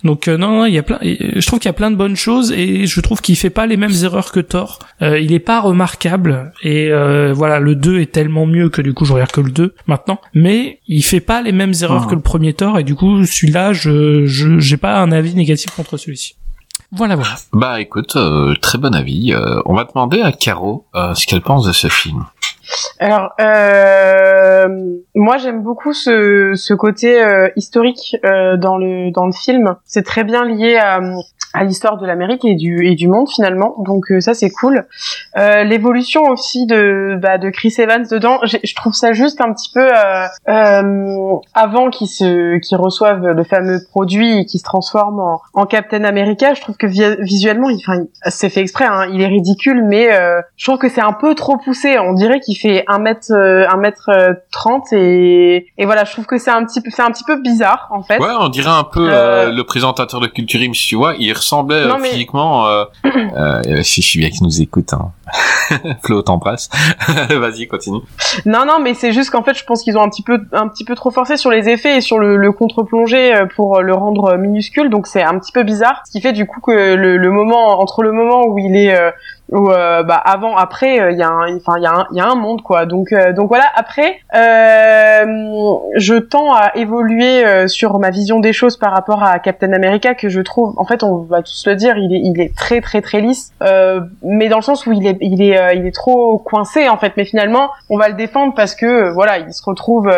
Donc euh, non, non, il y a plein. Je trouve qu'il y a plein de bonnes choses et je trouve qu'il fait pas les mêmes erreurs que Thor. Euh, il est pas remarquable et euh, voilà, le 2 est tellement mieux que du coup je regarde que le 2 maintenant. Mais il fait pas les mêmes erreurs Ah. que le premier Thor et du coup celui-là, je je j'ai pas un avis négatif contre celui-ci. Voilà, voilà. Bah écoute, euh, très bon avis. Euh, on va demander à Caro euh, ce qu'elle pense de ce film. Alors, euh, moi j'aime beaucoup ce, côté euh, historique euh, dans le dans le film. C'est très bien lié à, à l'histoire de l'Amérique et du et du monde finalement. Donc euh, ça c'est cool. Euh, L'évolution aussi de bah, de Chris Evans dedans, je trouve ça juste un petit peu euh, euh, avant qu'il se qu'il reçoive le fameux produit et qu'il se transforme en, en Captain America. Je trouve que vi- visuellement, il, enfin, c'est fait exprès. Hein, il est ridicule, mais euh, je trouve que c'est un peu trop poussé. On dirait qu'il fait un mètre euh, un mètre trente et et voilà. Je trouve que c'est un petit peu c'est un petit peu bizarre en fait. Ouais, on dirait un peu le présentateur de Culture Ims, tu vois, il ressemblait euh, Non, mais- physiquement. Euh, euh, je suis bien qu'il nous écoute. Hein. Flo, t'embrasse. Vas-y, continue. Non, non, mais c'est juste qu'en fait, je pense qu'ils ont un petit peu, un petit peu trop forcé sur les effets et sur le, le contre-plongé euh, pour le rendre minuscule. Donc c'est un petit peu bizarre. Ce qui fait du coup que le, le moment entre le moment où il est, euh, où, euh, bah avant, après, euh, il y a un, enfin il y a un, il y a un monde quoi. Donc, euh, donc voilà. Après, euh, je tends à évoluer euh, sur ma vision des choses par rapport à Captain America que je trouve, en fait, on va tous le dire, il est, il est très, très, très lisse. Euh, mais dans le sens où il est, il est, il est trop coincé en fait. Mais finalement, on va le défendre parce que voilà, il se retrouve,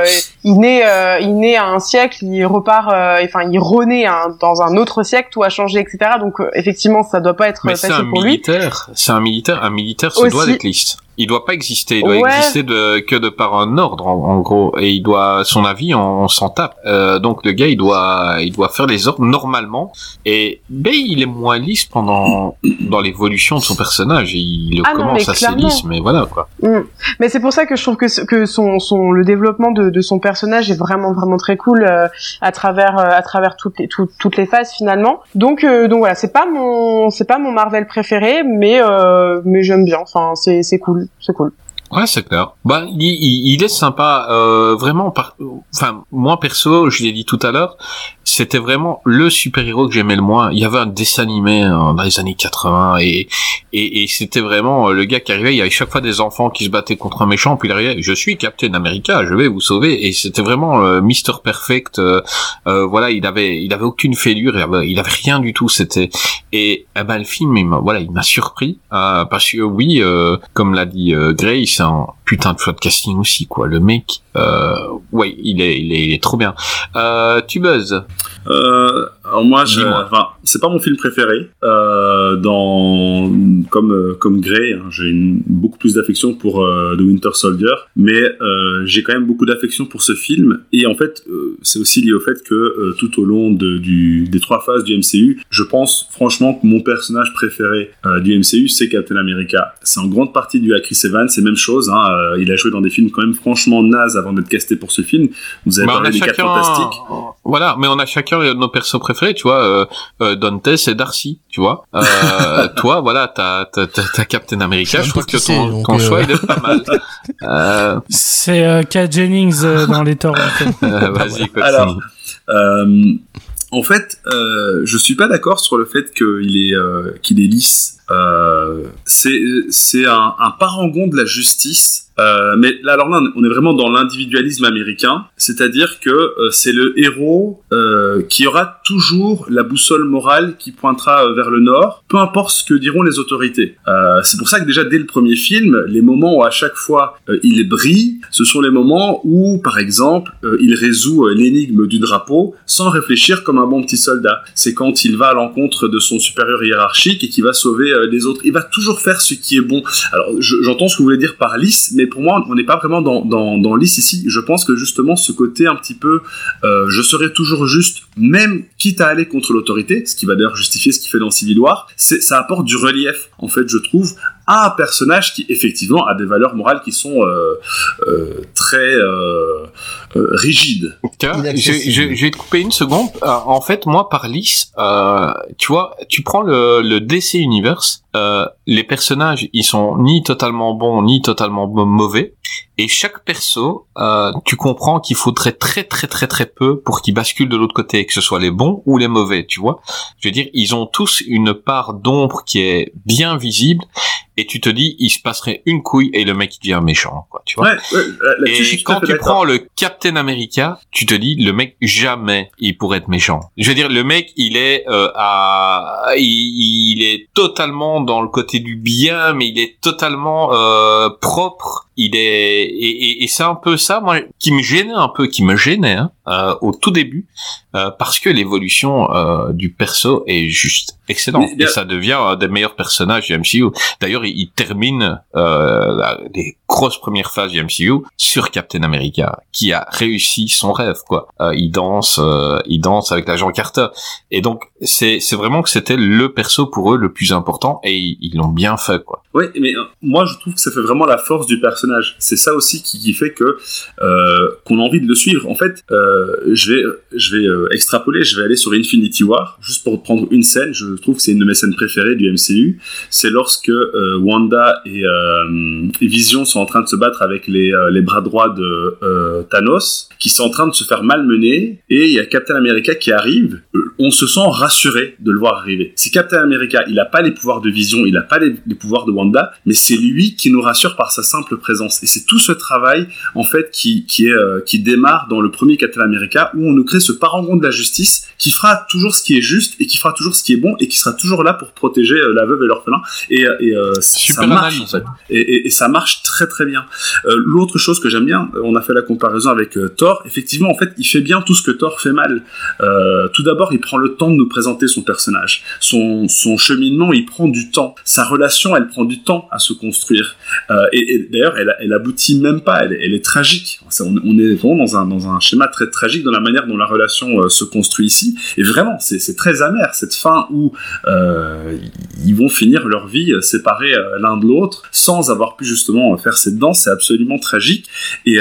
il naît, il naît à un siècle, il repart, euh, enfin, il renaît un- dans un autre siècle, tout a changé, etc. Donc effectivement, ça doit pas être Mais c'est facile un pour lui. militaire. C'est un militaire. Un militaire se Aussi. doit d'être lisse. Il doit pas exister. Il doit Ouais. exister de, que de par un ordre, en, en gros. Et il doit, son avis, on, on s'en tape. Euh, donc le gars, il doit, il doit faire les ordres normalement. Et ben, il est moins lisse pendant dans l'évolution de son personnage. Il Ah non, commence mais assez lisse, mais voilà quoi. Mm. Mais c'est pour ça que je trouve que, que son, son, le développement de, de son personnage est vraiment vraiment très cool euh, à travers euh, à travers toutes les tout- toutes les phases finalement. Donc euh, donc voilà, c'est pas mon c'est pas mon Marvel préféré, mais euh, mais j'aime bien. Enfin c'est c'est cool, c'est cool. Ouais, c'est clair. Bah, il, il, il est sympa, euh, vraiment. Par... Enfin, moi perso, je l'ai dit tout à l'heure, c'était vraiment le super-héros que j'aimais le moins. Il y avait un dessin animé euh, dans les années 80 et et, et c'était vraiment euh, le gars qui arrivait. Il y avait chaque fois des enfants qui se battaient contre un méchant, puis il arrivait. Je suis Captain America, je vais vous sauver. Et c'était vraiment euh, Mister Perfect. euh, euh, voilà, il avait il avait aucune fêlure, il avait, il avait rien du tout. C'était et eh ben le film, il voilà, il m'a surpris euh, parce que oui, comme l'a dit Grace, c'est un putain de choix de casting aussi, quoi. Le mec, euh, ouais, il est, il est, il est trop bien. Euh, tu buzz. Euh, alors moi, je, enfin, c'est pas mon film préféré. Euh, dans comme comme Grey, hein, j'ai beaucoup plus d'affection pour The Winter Soldier, mais j'ai quand même beaucoup d'affection pour ce film. Et en fait, c'est aussi lié au fait que tout au long de, du, des trois phases du MCU, je pense franchement que mon personnage préféré du MCU, c'est Captain America. C'est en grande partie dû à Chris Evans. C'est même chose. Hein, euh, il a joué dans des films quand même franchement nazes avant d'être casté pour ce film. Vous avez Bah, on parlé a des Quatre chacun, Fantastiques. voilà, mais on a chacun nos persos préférés, tu vois. Euh, euh, Dantes et Darcy, tu vois. Euh, toi, voilà, t'as, Captain America. Je trouve que ton, c'est, euh, choix il est pas mal. Euh, C'est euh, Kat Jennings euh, dans les torrents. vas-y. Alors, en fait, euh, je suis pas d'accord sur le fait qu'il est euh, qu'il est lisse. Euh, c'est un, un parangon de la justice. Euh, mais là, alors là, on est vraiment dans l'individualisme américain, c'est-à-dire que euh, c'est le héros euh, qui aura toujours la boussole morale qui pointera vers le nord, peu importe ce que diront les autorités. C'est pour ça que déjà dès le premier film, les moments où à chaque fois il brille, ce sont les moments où, par exemple, il résout l'énigme du drapeau sans réfléchir comme un bon petit soldat. C'est quand il va à l'encontre de son supérieur hiérarchique et qui va sauver les autres. Il va toujours faire ce qui est bon. Alors, je- j'entends ce que vous voulez dire par lisse, mais pour moi, on n'est pas vraiment dans, dans, ici. Je pense que justement, ce côté un petit peu, euh, je serai toujours juste, même quitte à aller contre l'autorité, ce qui va d'ailleurs justifier ce qu'il fait dans Civil War, ça apporte du relief, en fait, je trouve, à un personnage qui, effectivement, a des valeurs morales qui sont euh, euh, très euh, euh, rigides. Je, Inaccessible. je, je vais te couper une seconde. Euh, en fait, moi, par lisse, euh, tu vois, tu prends le, le DC Universe, euh, les personnages, ils sont ni totalement bons, ni totalement mauvais. Et chaque perso, euh, tu comprends qu'il faudrait très très très très peu pour qu'ils basculent de l'autre côté, que ce soit les bons ou les mauvais, tu vois. Je veux dire, ils ont tous une part d'ombre qui est bien visible, et tu te dis, il se passerait une couille et le mec il devient méchant, quoi, tu vois. Ouais, ouais, là- Et à quand tu prends le Captain America, tu te dis le mec jamais il pourrait être méchant. Je veux dire le mec il est euh, à il, il est totalement dans le côté du bien mais il est totalement euh, propre. Il est et, et, c'est un peu ça moi qui me gênait un peu qui me gênait hein, euh, au tout début euh, parce que l'évolution euh, du perso est juste excellente et ça devient un des meilleurs personnages du MCU. D'ailleurs il, il termine euh, la- les grosses premières phases du MCU sur Captain America qui a réussi son rêve quoi. Euh, il danse euh, il danse avec l'agent Carter et donc c'est c'est vraiment que c'était le perso pour eux le plus important et ils l'ont bien fait quoi. Oui, mais moi je trouve que ça fait vraiment la force du personnage. C'est ça aussi qui, qui fait que euh, qu'on a envie de le suivre. En fait, euh, je vais je vais euh, extrapoler, je vais aller sur Infinity War juste pour prendre une scène. Je trouve que c'est une de mes scènes préférées du MCU. C'est lorsque euh, Wanda et, euh, Vision sont en train de se battre avec les euh, les bras droits de euh, Thanos, qui sont en train de se faire malmener, et il y a Captain America qui arrive. Euh, On se sent rassuré de le voir arriver. C'est Captain America, il n'a pas les pouvoirs de Vision, il n'a pas les, pouvoirs de Wanda, mais c'est lui qui nous rassure par sa simple présence. Et c'est tout ce travail, en fait, qui, qui, est, euh, qui démarre dans le premier Captain America, où on nous crée ce parangon de la justice, qui fera toujours ce qui est juste, et qui fera toujours ce qui est bon, et qui sera toujours là pour protéger euh, la veuve et l'orphelin. Et, euh, et euh, ça marche, analyse. en fait. Et, et- et ça marche très très bien. Euh, L'autre chose que j'aime bien, on a fait la comparaison avec euh, Thor, effectivement, en fait, il fait bien tout ce que Thor fait mal. Tout d'abord, il prend le temps de nous présenter son personnage. Son, son cheminement, il prend du temps. Sa relation, elle prend du temps à se construire. Et d'ailleurs, elle, elle aboutit même pas, elle, elle est tragique. On est vraiment dans un, dans un schéma très tragique dans la manière dont la relation euh, se construit ici. Et vraiment, c'est très amer, cette fin où euh, ils vont finir leur vie euh, séparés l'un de l'autre sans avoir pu justement faire cette danse. C'est absolument tragique. Et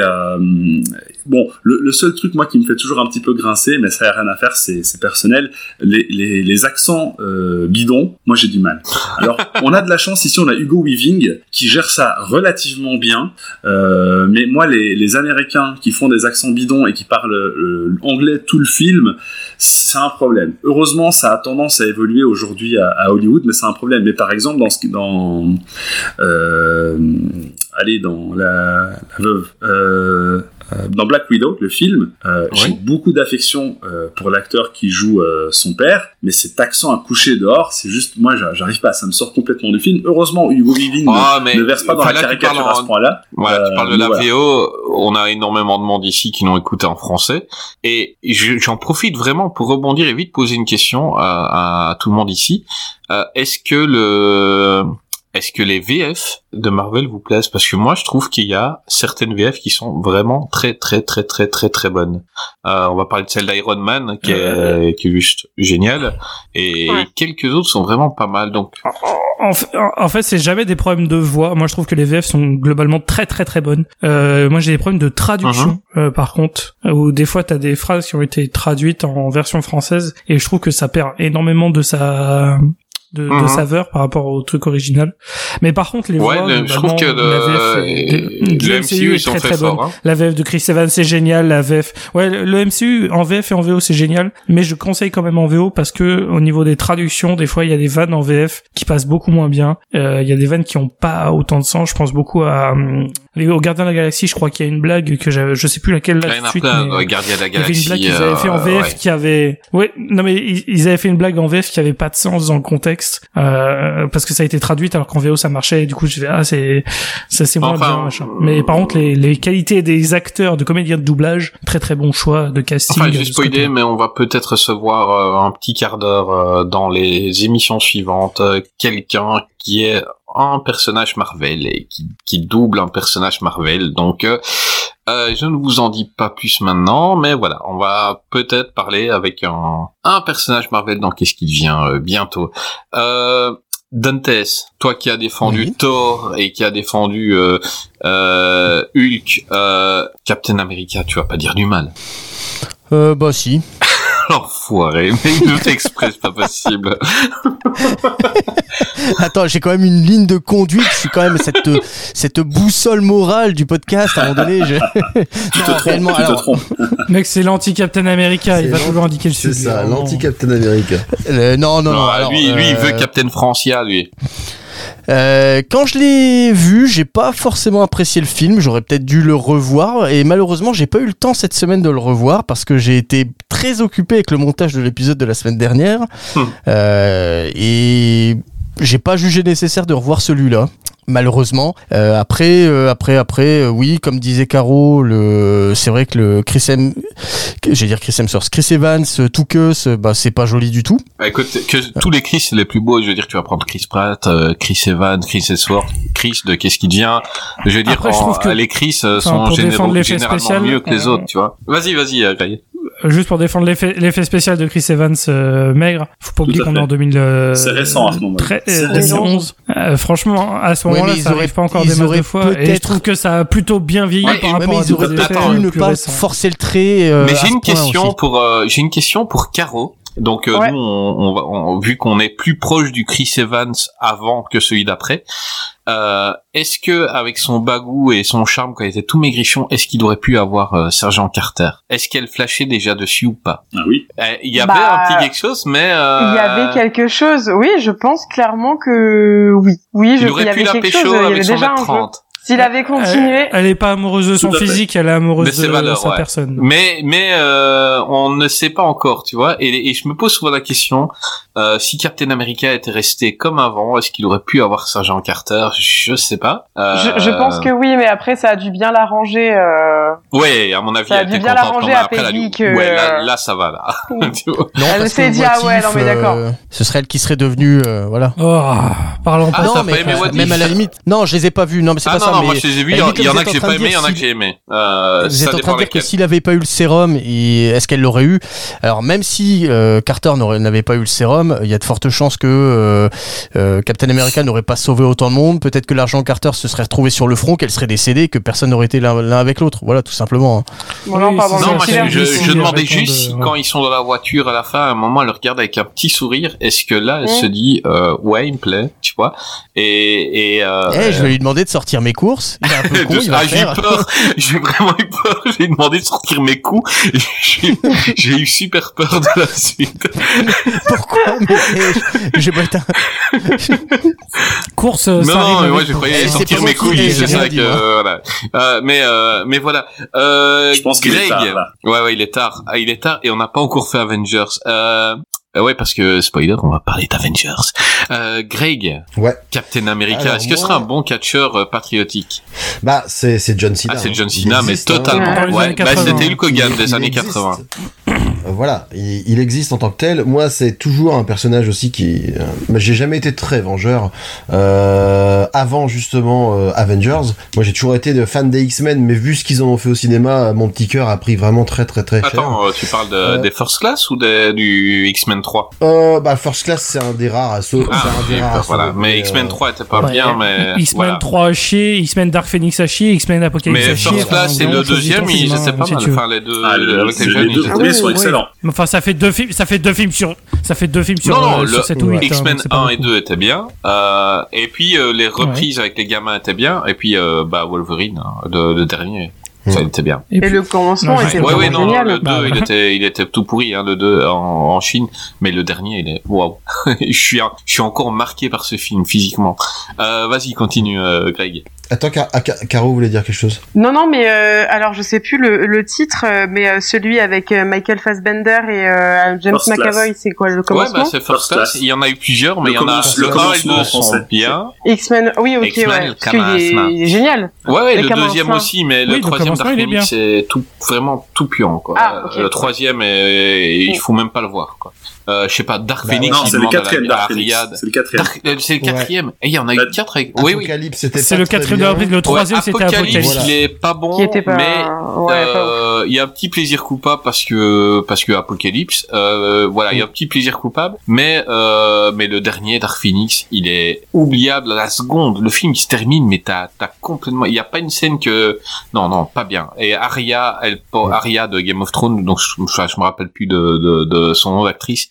bon, le, le seul truc moi qui me fait toujours un petit peu grincer, mais ça n'a rien à faire, c'est c'est personnel. Les, les, les accents euh, bidons, moi j'ai du mal. Alors, on a de la chance ici, on a Hugo Weaving qui gère ça relativement bien. Euh, mais moi, les, les Américains qui font des accents bidons et qui parlent euh, anglais tout le film, c'est un problème. Heureusement, ça a tendance à évoluer aujourd'hui à, à Hollywood, mais c'est un problème. Mais par exemple, dans, dans euh, allez dans la, la veuve. Euh, euh, dans Black Widow, le film, euh, j'ai beaucoup d'affection euh, pour l'acteur qui joue euh, son père, mais cet accent à coucher dehors, c'est juste, moi, j'a- j'arrive pas, ça me sort complètement du film. Heureusement, Hugo Weaving Ah, ne- ne verse pas dans la caricature parles à en- ce point-là. Voilà, tu Euh, parles de mais la voilà. VO, on a énormément de monde ici qui l'ont écouté en français, et je- j'en profite vraiment pour rebondir et vite poser une question à, à tout le monde ici. Euh, Est-ce que le est-ce que les VF de Marvel vous plaisent? Parce que moi, je trouve qu'il y a certaines VF qui sont vraiment très, très, très, très, très, très bonnes. Euh, on va parler de celle d'Iron Man, qui est, qui est juste géniale, et Ouais. quelques autres sont vraiment pas mal. Donc, En, fait- en fait, c'est jamais des problèmes de voix. Moi, je trouve que les VF sont globalement très très très bonnes. Euh, moi, j'ai des problèmes de traduction, euh, par contre, où des fois, t'as des phrases qui ont été traduites en version française, et je trouve que ça perd énormément de sa de, de Mhm. saveur par rapport au truc original. Mais par contre, les Ouais, voix, le- je trouve que globalement, la VF le, le MCU est très très bonne. hein. La VF de Chris Evans c'est génial, la VF. Ouais, le- le MCU en VF et en VO c'est génial, mais je conseille quand même en VO parce que au niveau des traductions, des fois il y a des vannes en VF qui passent beaucoup moins bien. Euh, Il y a des vannes qui ont pas autant de sens. Je pense beaucoup à hum, au Gardien de la Galaxie. Je crois qu'il y a une blague que j'avais, je sais plus laquelle là Il y tout en de a suite. plein, mais- ouais, Gardien de la il y avait une Galaxie, blague qu'ils avaient fait en euh, VF ouais. qui avait, ouais, non mais ils, ils avaient fait une blague en VF qui avait pas de sens dans le contexte, euh, parce que ça a été traduite alors qu'en VO ça marchait et du coup je fais ah c'est, ça c'est moins Enfin, bien machin. Mais par contre les, les qualités des acteurs, de comédiens de doublage, très très bon choix de casting. Enfin, ce spoilé, côté-là. mais on va peut-être recevoir euh, un petit quart d'heure euh, dans les émissions suivantes. euh, Quelqu'un qui est un personnage Marvel et qui, qui double un personnage Marvel. Donc, euh, euh, je ne vous en dis pas plus maintenant, mais voilà, on va peut-être parler avec un, un personnage Marvel dans Qu'est-ce qui devient euh, bientôt. Euh, Dantes, toi qui as défendu Oui. Thor et qui as défendu euh, euh, Hulk, euh, Captain America, tu vas pas dire du mal. Euh, bah si. L'enfoiré, mais il nous exprès, c'est pas possible. Attends, j'ai quand même une ligne de conduite. Je suis quand même cette cette boussole morale du podcast. À un moment donné, je... Tu te Non, trompes, réellement, tu te alors, trompes. Mec, c'est l'anti-Captain America, il C'est va l'anti- toujours indiquer le C'est sud. ça, lui, l'anti-Captain America. euh, non, non, non. Non, alors, lui, lui, il veut euh, Captain Francia, lui. Euh, quand je l'ai vu, j'ai pas forcément apprécié le film. J'aurais peut-être dû le revoir et malheureusement, j'ai pas eu le temps cette semaine de le revoir parce que j'ai été très occupé avec le montage de l'épisode de la semaine dernière Hmm. Euh, et j'ai pas jugé nécessaire de revoir celui-là. Malheureusement. Euh, après, euh, après, après, euh, oui, comme disait Caro, le, c'est vrai que le Chris M, j'ai dire Chris Hemsworth, Chris Evans, Toukeus, bah c'est pas joli du tout. Bah, Écoute, que tous les Chris les plus beaux, je veux dire, tu vas prendre Chris Pratt, euh, Chris Evans, Chris Hemsworth, Chris de Qu'est-ce qui devient? Je veux dire, Après, je en- trouve que- les Chris sont pour généraux- défendre l'effet généralement spécial, mieux que les euh, autres, tu vois. Vas-y, vas-y, euh. Juste pour défendre l'effet l'effet spécial de Chris Evans euh, maigre, faut pas oublier qu'on est en 2000. euh, C'est récent à ce moment-là. euh, récent. 2011. Euh, franchement, à ce Ouais, moment-là, mais ça arrive pas encore des masses de fois. Et je trouve que ça a plutôt bien vieilli Ouais, par Ouais, rapport mais à ils auraient des peut-être attends, pu ne pas forcer le trait. euh, Mais j'ai une question pour, euh, j'ai une question pour Caro. Donc euh, Ouais. nous, on, on va, on- vu qu'on est plus proche du Chris Evans avant que celui d'après, euh, est-ce que avec son bagou et son charme quand il était tout maigrichon, est-ce qu'il aurait pu avoir euh, Sergent Carter? Est-ce qu'elle flashait déjà dessus ou pas? Ah oui. Euh, Il y avait Bah, un petit quelque chose, mais euh, Il y avait quelque chose. Oui, je pense clairement que oui. Oui, je il il aurait y pu avait la quelque pécho chose. Il y avait avec son déjà mètre un jeu. 30. S'il avait continué. Elle, elle est pas amoureuse de son physique, elle est amoureuse De de, ses valeurs, sa ouais. personne. Mais mais euh, on ne sait pas encore, tu vois. Et, et je me pose souvent la question euh, si Captain America était resté comme avant, est-ce qu'il aurait pu avoir Sergent Carter? Je sais pas. Euh, Je, je pense que oui, mais après ça a dû bien l'arranger. Euh... Ouais, à mon avis, Ça a dû bien l'arranger à Après, Peggy que- Ouais, là, là, ça va là. Non, Elle s'est dit, ah ouais, non, mais If, d'accord. euh, ce serait elle qui serait devenue, euh, voilà. Oh, parlons pas. Ah, non, mais pas What If même à la limite. Non, je les ai pas vus. Non, mais c'est Ah pas non, ça. non, mais moi je les ai vus. Il y, en- a que j'ai pas aimé, il y en a que j'ai aimé. Euh, Vous êtes en train de dire que s'il avait pas eu le sérum, est-ce qu'elle l'aurait eu? Alors même si euh, Carter n'avait pas eu le sérum, il y a de fortes chances que euh, euh, Captain America n'aurait pas sauvé autant de monde. Peut-être que l'argent Carter se serait retrouvé sur le front, qu'elle serait décédée, et que personne n'aurait été l'un avec l'autre. Voilà, tout simplement. hein. Bon, non, Oui, pardon, c'est Non, ça, moi je, demandais juste si quand ils sont dans la voiture à la fin, à un moment, elle regarde avec un petit sourire. Est-ce que là, elle se dit euh, ouais, il me plaît, tu vois Et et euh, Eh, je vais lui demander de sortir mes courses. Il est un peu con, de- il va ah, j'ai eu peur, j'ai vraiment eu peur, j'ai demandé de sortir mes coups, j'ai eu super peur de la suite. Pourquoi j'ai pas été. Course, euh, Non, ça non, mais moi Eh, c'est sortir mes couilles, c'est ça que voilà. Euh, mais euh, mais voilà. Euh, Je pense qu'il est Greg. tard, là. Ouais ouais, il est tard. Ah, il est tard et on n'a pas encore fait Avengers. Euh, ouais parce que spoiler, on va parler d'Avengers. Euh, Greg, Ouais. Captain America, est-ce que ce moi- sera un bon catcheur euh, patriotique? Bah, c'est c'est John Cena. Ah, c'est hein. John Cena, mais existe, hein. totalement. Ouais, bah 80. c'était Hulk Hogan des années existe. 80. Euh, Voilà, il, il existe en tant que tel. Moi, c'est toujours un personnage aussi qui. euh, bah, j'ai jamais été très vengeur. Euh, avant justement euh, Avengers, moi j'ai toujours été de fan des X-Men, mais vu ce qu'ils en ont fait au cinéma, mon petit cœur a pris vraiment très très très cher. Attends, tu parles de, Euh, des First Class ou des, du X-Men 3 Euh, bah First Class, c'est un des rares à sauver. Ah, c'est un des rares voilà. Mais euh, X-Men 3 était pas bien, mais X-Men voilà. 3 à chier, X-Men Dark Phoenix à chier, X-Men Apocalypse Mais à chier. First Class, c'est le deuxième, film, étaient hein, pas si mal. Enfin, les deux, Ah, avec les les jeunes, deux premiers sont excellents. Mais Enfin, ça fait deux films, ça fait deux films sur, ça fait deux films sur, Non, non, euh, le sur 7 ou 8. X-Men 1 et 2 étaient bien, euh, et puis euh, les reprises avec les gamins étaient bien, et puis euh, bah Wolverine, hein, le, le dernier, ça était bien. Et Et puis- le commencement était Ouais, ouais, non, génial. le 2, Bah, il était, il était tout pourri, hein, le 2 en, en Chine, mais le dernier, il est, waouh. je suis, je suis encore marqué par ce film, physiquement. Euh, vas-y, continue, euh, Greg. Attends, Car- ah, Car- Caro voulait dire quelque chose. Non, non, mais euh, alors je sais plus le, le titre, euh, mais euh, celui avec Michael Fassbender et euh, James First. McAvoy, c'est quoi le Ouais, commencement bah, c'est First Class. Il y en a eu plusieurs, mais Le il y en a, le le 1 et le commencement 2 en sont français. bien. X-Men, oui, ok, ouais, qu'il est, il est génial. Ouais, ouais, Le deuxième aussi, mais le troisième Dark il est Phoenix, c'est tout, vraiment tout puant, quoi. Ah. Euh, Le troisième, est- il faut même pas le voir, quoi. Euh, je sais pas, Dark Bah, Phoenix, Non, c'est le quatrième Dark Phoenix. Ariad. C'est le quatrième. Dark- euh, c'est le Ouais. quatrième. Et il y en a eu Bah, quatre avec, oui, oui. Apocalypse, c'était C'est le quatrième avril, le troisième c'était Apocalypse, il est pas bon, Qui était pas, mais, euh, il y a un petit plaisir coupable parce que, parce que Apocalypse, euh, voilà, il y a un petit plaisir coupable, mais, euh, mais le dernier, Dark Phoenix, il est oubliable à la seconde. Le film, il se termine, mais t'as, t'as complètement, il y a pas une scène que, non, non, pas bien. Et Arya, elle, Arya de Game of Thrones, donc je, je, je me rappelle plus de, de, de son nom d'actrice,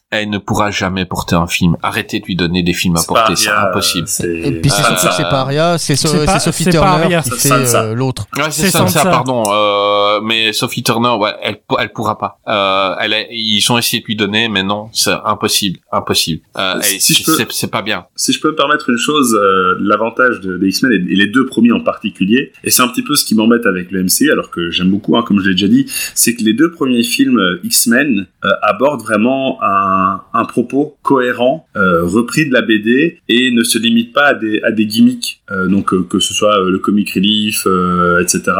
elle ne pourra jamais porter un film. Arrêtez de lui donner des films à porter, c'est impossible. c'est- Et puis c'est Ah, surtout que c'est pas Aria, c'est Sophie Turner qui C'est fait Sansa. euh, l'autre. Ouais, c'est Sansa. pardon. Euh, mais Sophie Turner, ouais, elle, elle pourra pas. Euh, elle, est- ils ont essayé de lui donner, mais non, c'est impossible, impossible. Euh, Si- c'est- peux- c'est- c'est pas bien. Si je peux me permettre une chose, euh, l'avantage de- des X-Men et, les deux premiers en particulier, et c'est un petit peu ce qui m'embête avec le MCU, alors que j'aime beaucoup, hein, comme je l'ai déjà dit, c'est que les deux premiers films X-Men euh, abordent vraiment un, un propos cohérent, euh, repris de la BD, et ne se limitent pas à des, à des gimmicks, euh, donc euh, que ce soit le comic relief, etc.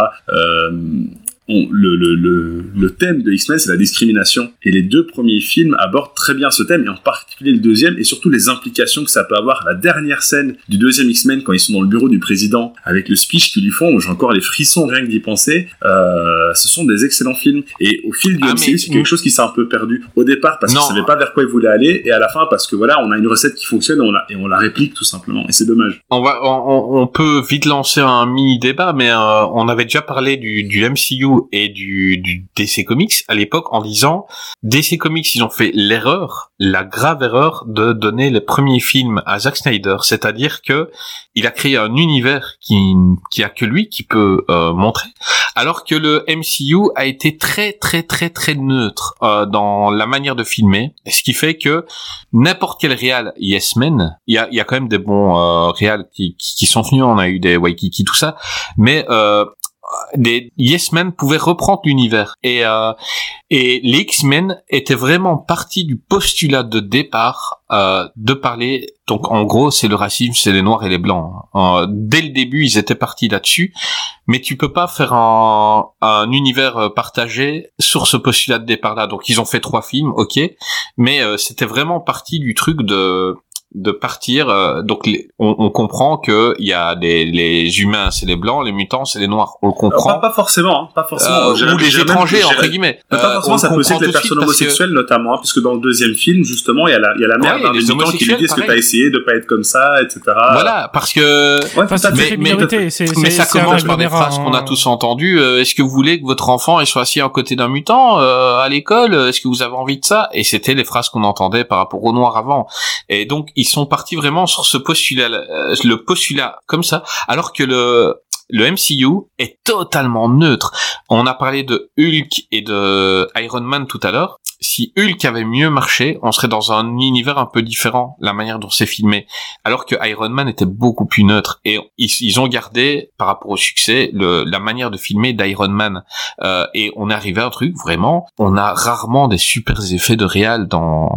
On- le, le, le, le thème de X-Men, c'est la discrimination. Et les deux premiers films abordent très bien ce thème, et en particulier le deuxième, et surtout les implications que ça peut avoir. La dernière scène du deuxième X-Men, quand ils sont dans le bureau du président, avec le speech qu'ils lui font, j'ai encore les frissons rien que d'y penser, euh, ce sont des excellents films. Et au fil du Ah, MCU, c'est quelque chose qui s'est un peu perdu. Au départ, parce Non. qu'ils savaient pas vers quoi ils voulaient aller, et à la fin, parce que voilà, on a une recette qui fonctionne, et on la, et on la réplique tout simplement. Et c'est dommage. On va, on, on peut vite lancer un mini débat, mais euh, on avait déjà parlé du, du MCU et du, du DC Comics à l'époque en disant DC Comics, ils ont fait l'erreur, la grave erreur de donner les premiers films à Zack Snyder, c'est-à-dire que il a créé un univers qui qui a que lui qui peut euh, montrer, alors que le MCU a été très très très très neutre euh, dans la manière de filmer, ce qui fait que n'importe quel réal Yes Men, il y a, il y a quand même des bons euh, réals qui, qui, qui sont venus, on a eu des Waikiki, tout ça, mais euh, des Yes Men pouvaient reprendre l'univers. Et euh, et les X-Men étaient vraiment partis du postulat de départ euh, de parler. Donc en gros c'est le racisme c'est les noirs et les blancs hein. Euh, dès le début ils étaient partis là-dessus. Mais tu peux pas faire un, un univers euh, partagé sur ce postulat de départ là donc ils ont fait trois films ok. Mais euh, c'était vraiment parti du truc de de partir euh, donc les- on, on comprend que il y a des les humains c'est les blancs les mutants c'est les noirs on le Euh, comprend Pas, pas forcément, hein, pas forcément. Euh, ou les étrangers entre guillemets Mais Euh, pas forcément, ça peut aussi être les personnes que- homosexuelles notamment, hein, puisque dans le deuxième film, justement, il y a la, il y a la mère Ouais, d'un des mutants qui lui dit est-ce que t'as essayé de pas être comme ça, etc. voilà parce que Ouais, Enfin, très mais- minorité, c'est, mais c'est- ça commence par des phrases qu'on a hein. tous entendues. Est-ce que vous voulez que votre enfant il soit assis à côté d'un mutant euh, à l'école Est-ce que vous avez envie de ça? Et c'était les phrases qu'on entendait par rapport aux noirs avant. Et donc ils sont partis vraiment sur ce postulat, euh, le postulat comme ça, alors que le le MCU est totalement neutre. On a parlé de Hulk et de Iron Man tout à l'heure. Si Hulk avait mieux marché, on serait dans un univers un peu différent, la manière dont c'est filmé. Alors que Iron Man était beaucoup plus neutre. Et ils, ont gardé, par rapport au succès, le, la manière de filmer d'Iron Man. Euh, et on est arrivé à un truc, vraiment, on a rarement des super effets de réal dans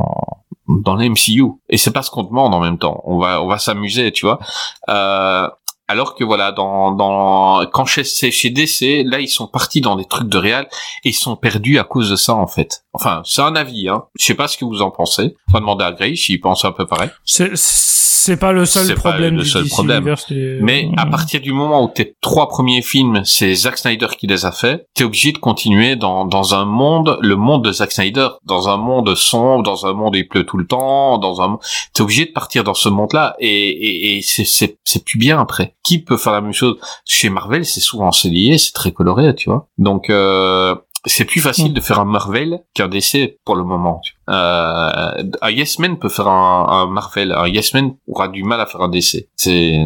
dans l'MCU et c'est pas ce qu'on demande en même temps on va on va s'amuser tu vois euh, alors que voilà, dans, dans quand c'est chez DC, là ils sont partis dans des trucs de réal et ils sont perdus à cause de ça en fait. Enfin, c'est un avis, hein. Je sais pas ce que vous en pensez. On va demander à Grace s'il pense un peu pareil. C'est pas le seul pas problème le seul problème. Et- Mais à partir du moment où tes trois premiers films, c'est Zack Snyder qui les a faits, t'es obligé de continuer dans, dans un monde, le monde de Zack Snyder, dans un monde sombre, dans un monde où il pleut tout le temps, dans un, t'es obligé de partir dans ce monde-là et, et, et c'est, c'est, c'est plus bien après. Qui peut faire la même chose? Chez Marvel, c'est souvent c'est lié, c'est très coloré, tu vois. Donc, euh, c'est plus facile de faire un Marvel qu'un DC pour le moment. tu vois. Euh, un Yes Man peut faire un, un Marvel, un Yes Man aura du mal à faire un DC. C'est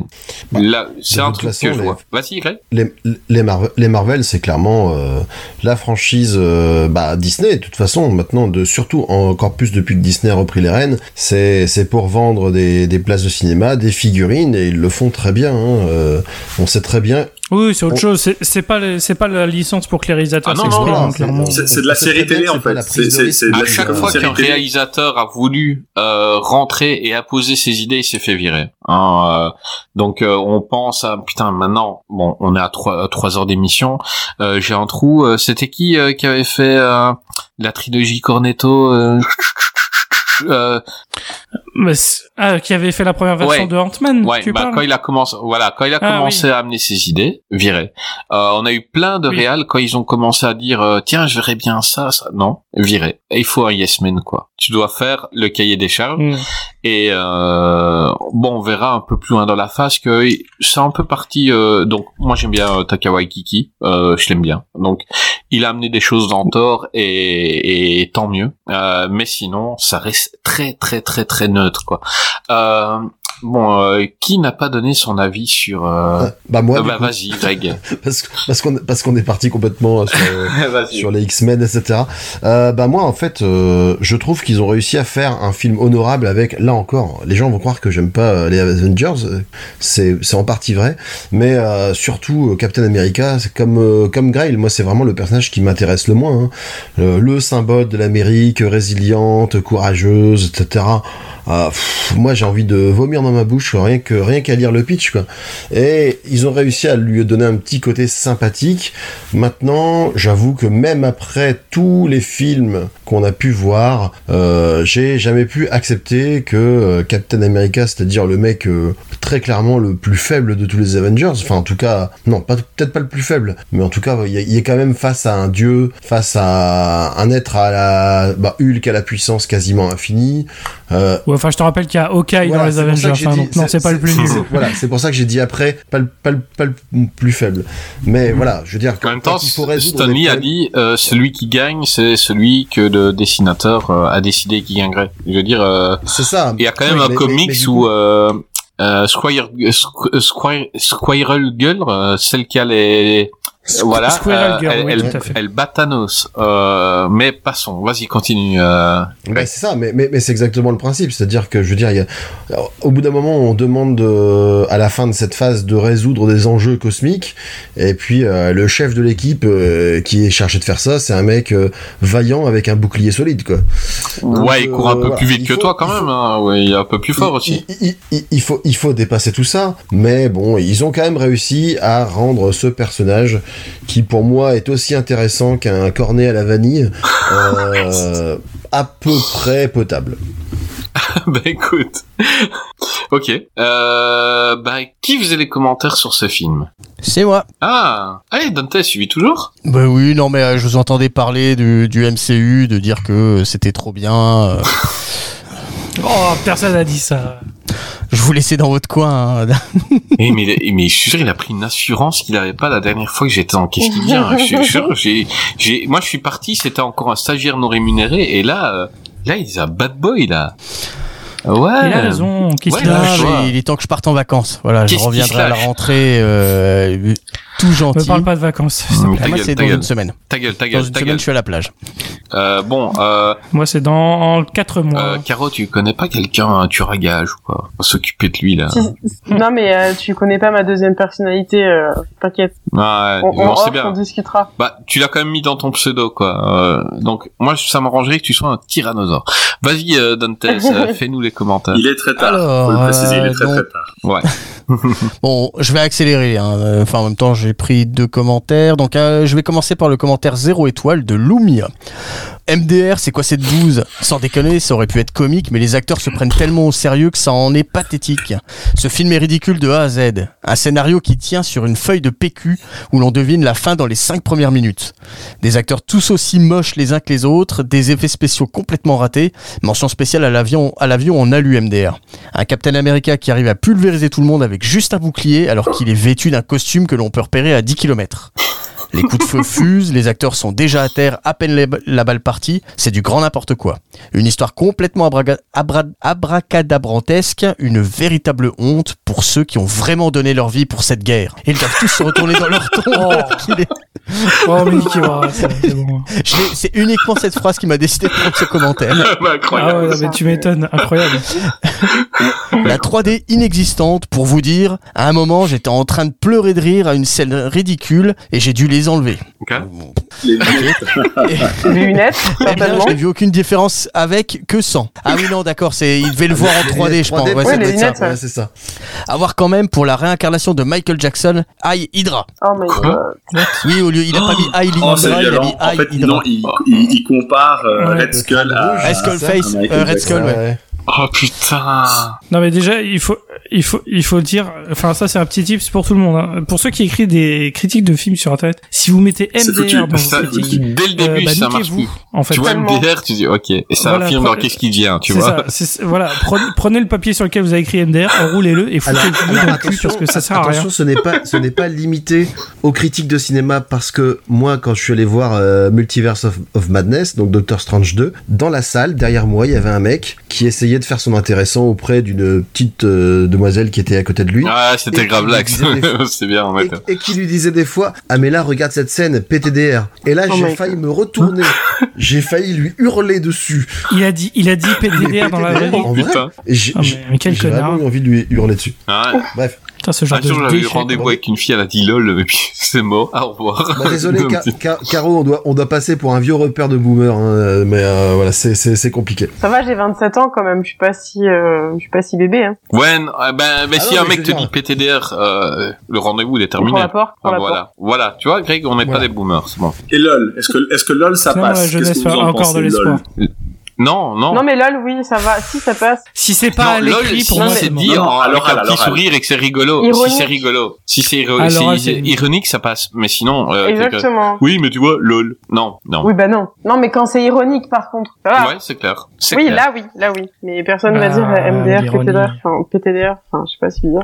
là, c'est de un truc façon, que je les- vois. Vas-y, Greg. les, les, Marvel, les Marvel, c'est clairement euh, la franchise euh, bah, Disney. De toute façon, maintenant, de surtout encore plus depuis que Disney a repris les rênes, c'est c'est pour vendre des, des places de cinéma, des figurines, et ils le font très bien. hein. Euh, on sait très bien. Oui, c'est autre On- chose. C'est- C'est pas c'est pas la licence pour que les réalisateurs Ah non, non, s'expriment non, clairement. C'est de la série télé en fait. C'est À la chaque fois télé. réalisateur a voulu euh, rentrer et apposer ses idées, il s'est fait virer. Hein, euh, donc euh, on pense à putain maintenant. Bon, on est à trois à trois heures d'émission. Euh, J'ai un trou. euh, C'était qui euh, qui avait fait euh, la trilogie Cornetto ah, qui avait fait la première version Ouais. de Ant-Man, Ouais, tu bah, parles quand il a commencé, voilà, quand il a Ah, commencé oui. à amener ses idées, viré. Euh, on a eu plein de Oui. réals quand ils ont commencé à dire, euh, tiens, je verrais bien ça, ça. Non, viré. Et il faut un yes man, quoi. Tu dois faire le cahier des charges. Mm. Et euh, bon, on verra un peu plus loin dans la phase que c'est un peu parti. euh, donc, moi, j'aime bien euh, Taka Waikiki. Euh, je l'aime bien. Donc, il a amené des choses dans Thor et, et tant mieux. Euh, mais sinon, ça reste très, très, très, très neutre, quoi. Bon, euh, qui n'a pas donné son avis sur euh... Ah, bah moi, ah bah vas-y, Greg. parce, qu'on parce qu'on est parti complètement euh, sur, euh, sur les X-Men, etc. Euh, bah moi, en fait, euh, je trouve qu'ils ont réussi à faire un film honorable avec, là encore, les gens vont croire que j'aime pas les Avengers, c'est c'est en partie vrai, mais euh, surtout Captain America, c'est comme euh, comme Grail, moi c'est vraiment le personnage qui m'intéresse le moins, hein. Le symbole de l'Amérique résiliente, courageuse, etc. Pff, moi j'ai envie de vomir dans ma bouche rien que rien qu'à lire le pitch quoi. Et ils ont réussi à lui donner un petit côté sympathique. Maintenant, j'avoue que même après tous les films qu'on a pu voir, euh, j'ai jamais pu accepter que euh, Captain America, c'est-à-dire le mec euh, très clairement le plus faible de tous les Avengers, enfin en tout cas, non, peut-être pas le plus faible, mais en tout cas, il est quand même face à un dieu, face à un être à la bah, Hulk à la puissance quasiment infinie. Euh, Ouais, enfin, je te rappelle qu'il y a Hawkeye voilà, dans les Avengers, dit- donc non, c'est pas le plus nul. c'est- Voilà, c'est pour ça que j'ai dit après, pas le, pas le, pas le plus faible. Mais voilà, je veux dire, En même quand temps, il faut résoudre Stan des Lee a dit euh, celui qui gagne, c'est celui que le dessinateur euh, a décidé qui gagnerait. Je veux dire, euh, C'est ça. il y a quand même Oui, un mais- comics mais- mais du où coup- euh, euh, Squire, euh, Squ- Squire, Squirrel Girl, euh, celle qui a les voilà, Squirrel euh, Girl, elle, oui, elle, tout à fait. elle bat Thanos. Euh, mais passons, vas-y, continue. Euh, Bah, c'est ça, mais, mais, mais c'est exactement le principe. C'est-à-dire que, je veux dire, il y a, alors, au bout d'un moment, on demande de- à la fin de cette phase de résoudre des enjeux cosmiques, et puis euh, le chef de l'équipe euh, qui est chargé de faire ça, c'est un mec euh, vaillant avec un bouclier solide, quoi. Donc, ouais, il court un peu voilà. plus vite Il que faut- toi quand faut- même. Hein. Ouais, il est un peu plus fort aussi. Il, il- il- il faut, il faut dépasser tout ça, mais bon, ils ont quand même réussi à rendre ce personnage, qui pour moi est aussi intéressant qu'un cornet à la vanille, euh, à peu près potable. bah écoute. ok. Euh, bah qui faisait les commentaires sur ce film? C'est moi. Ah, allez Dante, suivi toujours? Bah oui, non mais euh, je vous entendais parler du, du MCU, de dire que c'était trop bien. euh, Oh, personne a dit ça. Je vous laissais dans votre coin. hein. Eh, mais, mais je suis sûr, il a pris une assurance qu'il avait pas la dernière fois que j'étais en Qu'est-ce qui vient Je suis sûr, j'ai, j'ai, moi je suis parti, c'était encore un stagiaire non rémunéré, et là, euh, là il est un bad boy là. Ouais. Il a raison. Qu'est-ce Ouais, qu'il a Ah, mais il est temps que je parte en vacances. Voilà, je qu'il reviendrai à la rentrée euh, tout Me gentil. parle pas de vacances. Mmh, Ta moi, gueule, c'est dans gueule. une semaine. Ta gueule, ta Dans gueule, une ta semaine, gueule. je suis à la plage. Euh, bon, euh, Moi, c'est dans 4 mois. euh, Caro, tu connais pas quelqu'un, un tueur à gage ou quoi? Pour s'occuper de lui, là. Si- non, mais euh, tu connais pas ma deuxième personnalité, euh, t'inquiète. Ouais, On, on, off, bien. on discutera. Bah, tu l'as quand même mis dans ton pseudo, quoi. Euh, donc, moi, ça m'arrangerait que tu sois un tyrannosaure. Vas-y, euh, Dantes, euh, fais-nous les commentaires. Il est très tard. Alors, faut le préciser, il est très donc- très tard. Ouais. Bon, je vais accélérer. hein. Enfin, en même temps, j'ai pris deux commentaires. Donc, euh, je vais commencer par le commentaire 0 étoile de Lumia. MDR, c'est quoi cette bouse? Sans déconner, ça aurait pu être comique, mais les acteurs se prennent tellement au sérieux que ça en est pathétique. Ce film est ridicule de A à Z. Un scénario qui tient sur une feuille de PQ où l'on devine la fin dans les cinq premières minutes. Des acteurs tous aussi moches les uns que les autres, des effets spéciaux complètement ratés. Mention spéciale à l'avion, à l'avion en alu MDR. Un Captain America qui arrive à pulvériser tout le monde avec juste un bouclier alors qu'il est vêtu d'un costume que l'on peut repérer à 10 km. Les coups de feu fusent, les acteurs sont déjà à terre à peine la balle partie, c'est du grand n'importe quoi. Une histoire complètement abra- abracadabrantesque, une véritable honte pour ceux qui ont vraiment donné leur vie pour cette guerre. Ils doivent tous se retourner dans leur tombe qu'il est- Oh, voilà, c'est bon. Uniquement cette phrase qui m'a décidé de prendre ce commentaire. bah, Ah incroyable. ouais, non, mais tu m'étonnes. Incroyable. La 3D inexistante, pour vous dire, à un moment j'étais en train de pleurer de rire à une scène ridicule et j'ai dû les enlever. Ok. Les lunettes. Les lunettes, Eh certainement. je n'ai vu aucune différence avec que sans. Ah oui, non, d'accord, c'est, il devait le voir en 3D, je pense. Ouais, ça Ouais, les ça. Ouais, c'est ça. À voir quand même pour la réincarnation de Michael Jackson, Aïe Hydra. Oh my god. Oui, au lieu, il a pas mis Aïe Oh, Hydra, il a mis En Aïe fait, Hydra. non, il, il, il compare euh, Ouais. Red Skull à... Red Skull Face, euh, Red. Skull, ouais. Oh putain. Non mais déjà il faut il faut il faut dire enfin ça c'est un petit tips pour tout le monde hein. pour ceux qui écrivent des critiques de films sur internet si vous mettez. MDR dans vos critiques dès le début, euh, bah, ça marche plus. en fait Tu vois Tellement. MDR, tu dis ok, et ça Voilà, affirme dans qu'est-ce qui vient, tu vois. ça voilà prenez, prenez le papier sur lequel vous avez écrit MDR enroulez-le et foutez-le Alors, dans le cul parce que ça sert à rien attention, ce n'est pas, ce n'est pas limité aux critiques de cinéma parce que moi, quand je suis allé voir euh, Multiverse of, of Madness, donc Doctor Strange 2, dans la salle, derrière moi, il y avait un mec qui essayait de faire son intéressant auprès d'une petite euh, demoiselle qui était à côté de lui. Ah, c'était grave lax. C'est bien, en fait. Et, et qui lui disait des fois ah mais là regarde cette scène PTDR et là Oh j'ai failli me retourner. J'ai failli lui hurler dessus. Il a dit il a dit PDDR dans la vraie vie. en vrai Ah, mais- j'ai- mais quel j'ai vraiment envie de lui hurler dessus. Ah, ouais. bref Putain, ce genre Un jour, de j'avais eu rendez-vous avec une fille, elle a dit lol, et puis c'est mort, au revoir. bah, désolé Ca- Ca- Caro on doit on doit passer pour un vieux repère de boomer hein, euh, mais euh, voilà c'est c'est c'est compliqué Ça va, j'ai 27 ans quand même. Je suis pas si, euh, je suis pas si bébé. Hein. Ouais, non, ben, ben Ah si non, un mec te dit PTDR, euh, le rendez-vous il est Prends terminé. la porte, prends Ah, la voilà, porte. voilà, tu vois, Greg, on n'est pas des boomers, c'est bon. Et LOL, est-ce que, est-ce que LOL ça Non, passe? Qu'est-ce que a vous en encore de l'espoir LOL Non, non. Non mais lol, oui, ça va. Si ça passe. si c'est pas à non, lol, l'écrit si pour moi c'est dit en, à avec l'oral, un à petit sourire et que c'est rigolo. Ironique. Si c'est rigolo. Si c'est À ironique, ça passe. Mais sinon, euh, Exactement. Oui, mais tu vois, lol. Non, non. Oui, bah non. Non, mais quand c'est ironique, par contre. Va. Ouais, c'est clair. Oui, clair. là oui, là oui. Mais personne va Ah, dire euh, MDR. PTDR, enfin PTDR, enfin je sais pas si dire.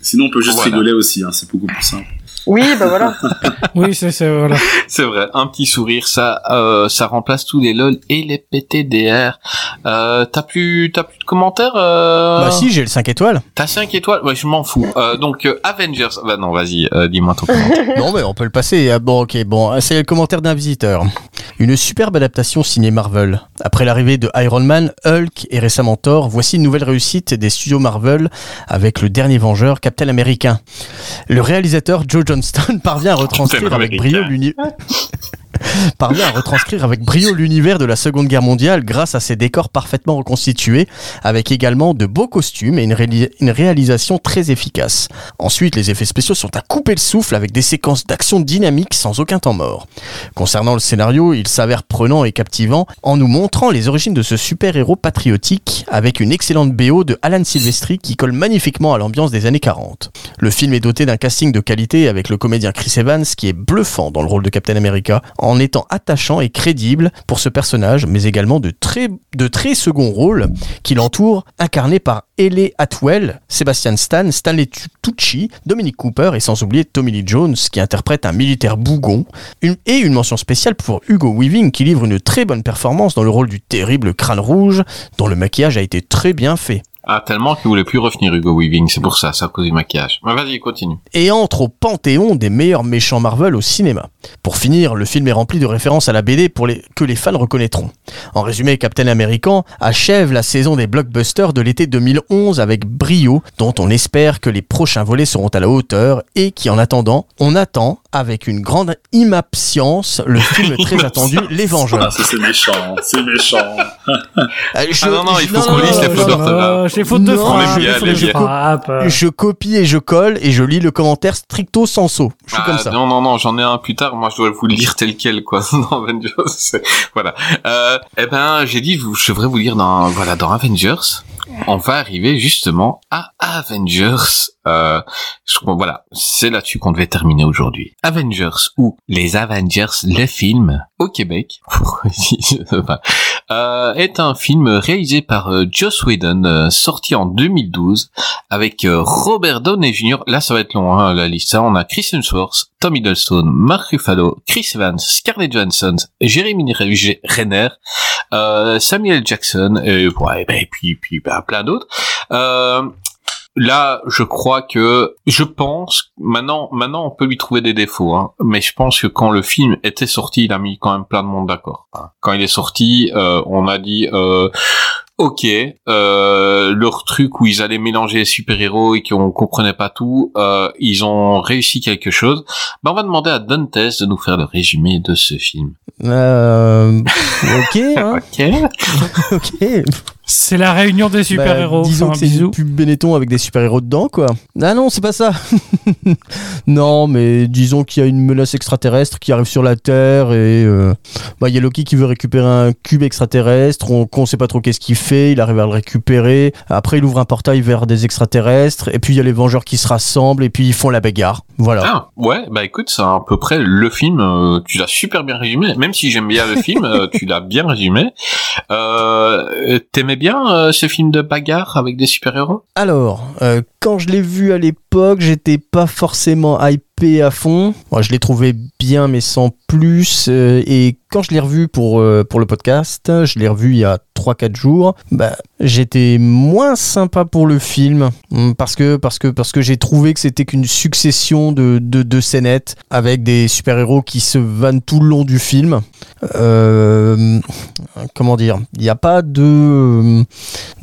Sinon, on peut juste Voilà. rigoler aussi, hein, c'est beaucoup plus simple. Oui, bah voilà. oui c'est c'est voilà C'est vrai, un petit sourire, ça, euh, ça remplace tous les lol et les PTDR. Euh, t'as plus, t'as plus de commentaires euh... Bah si, j'ai le 5 étoiles. T'as 5 étoiles? Ouais, je m'en fous. Euh, donc, euh, Avengers... Bah non, vas-y, euh, dis-moi ton commentaire. Non, mais on peut le passer. Ah, Bon, ok, bon, c'est le commentaire d'un visiteur. Une superbe adaptation signée Marvel. Après l'arrivée de Iron Man, Hulk et récemment Thor, voici une nouvelle réussite des studios Marvel avec le dernier Vengeur, Captain America. Le réalisateur Joe Johnston parvient à retranscrire avec brio l'uni- parvient à retranscrire avec brio l'univers de la Seconde Guerre mondiale grâce à ses décors parfaitement reconstitués, avec également de beaux costumes et une, réali- une réalisation très efficace. Ensuite, les effets spéciaux sont à couper le souffle avec des séquences d'action dynamiques sans aucun temps mort. Concernant le scénario, il s'avère prenant et captivant en nous montrant les origines de ce super-héros patriotique avec une excellente BO de Alan Silvestri qui colle magnifiquement à l'ambiance des années 40. Le film est doté d'un casting de qualité avec le comédien Chris Evans qui est bluffant dans le rôle de Captain America en étant attachant et crédible pour ce personnage, mais également de très, de très second rôle qui l'entourent, incarné par Ellie Atwell, Sebastian Stan, Stanley Tucci, Dominic Cooper et sans oublier Tommy Lee Jones qui interprète un militaire bougon. Et une mention spéciale pour Hugo Weaving qui livre une très bonne performance dans le rôle du terrible crâne rouge dont le maquillage a été très bien fait. Ah, tellement qu'il voulait plus revenir Hugo Weaving, c'est pour ça, à cause du maquillage. Mais vas-y, continue. et entre au panthéon des meilleurs méchants Marvel au cinéma. Pour finir, le film est rempli de références à la BD pour que les fans reconnaîtront. En résumé, Captain American achève la saison des blockbusters de l'été 2011 avec brio, dont on espère que les prochains volets seront à la hauteur et qui, en attendant, on attend avec une grande impatience le film très attendu Les Ah, Vengeurs. ça c'est méchant, c'est méchant. Euh, je- Ah non, non, il faut qu'on lise les non, fautes non, d'orthographe. j'ai faute de Non, frappe. on aime bien, j'ai on aime faute de frappe. Je copie et je colle et je lis le commentaire stricto sensu. Je suis Ah, comme ça. Non, non, non, j'en ai un plus tard. Moi, je dois vous le lire tel quel, quoi. dans Avengers. c'est- Voilà. Euh, eh ben, j'ai dit, vous- je devrais vous lire dans, voilà, dans Avengers. On va arriver justement à Avengers. Euh, voilà, c'est là-dessus qu'on devait terminer aujourd'hui. Avengers ou les Avengers, le film au Québec, euh, est un film réalisé par euh, Joss Whedon, euh, sorti en 2012 avec euh, Robert Downey Jr. Là, ça va être long, hein, la liste. hein. On a Chris Hemsworth, Tom Hiddleston, Mark Ruffalo, Chris Evans, Scarlett Johansson, Jeremy Renner, Samuel Jackson, et, ouais, ben, et puis, puis ben, plein d'autres. Euh, Là, je crois que, je pense, maintenant, maintenant, on peut lui trouver des défauts, hein, mais je pense que quand le film était sorti, il a mis quand même plein de monde d'accord. hein. Quand il est sorti, euh, on a dit, euh, ok, euh, leur truc où ils allaient mélanger les super-héros et qu'on comprenait pas tout, euh, ils ont réussi quelque chose. Ben, on va demander à Dantes de nous faire le résumé de ce film. Euh, ok, hein, Ok. ok. C'est la réunion des super-héros. Bah, disons Enfin, que c'est une pub Benetton avec des super-héros dedans, quoi. Ah non, c'est pas ça. non, mais disons qu'il y a une menace extraterrestre qui arrive sur la Terre et euh, bah, il y a Loki qui veut récupérer un cube extraterrestre. On, qu'on sait pas trop qu'est-ce qu'il fait. Il arrive à le récupérer. Après, il ouvre un portail vers des extraterrestres. Et puis il y a les Vengeurs qui se rassemblent et puis ils font la bagarre. Voilà. Ah, ouais, bah écoute, c'est à peu près le film, euh, tu l'as super bien résumé, même si j'aime bien le film, euh, tu l'as bien résumé. Euh, T'aimais bien ce film de bagarre avec des super-héros? Alors, quand je l'ai vu à l'époque, j'étais pas forcément hypé à fond. Moi, je l'ai trouvé bien, mais sans plus. euh, et quand je l'ai revu pour, euh, pour le podcast, je l'ai revu il y a 3-4 jours, bah, j'étais moins sympa pour le film. Hum, Parce que, parce que, parce que j'ai trouvé que c'était qu'une succession de, de, de scénettes avec des super-héros qui se vannent tout le long du film. Euh, comment dire? Il n'y a pas de.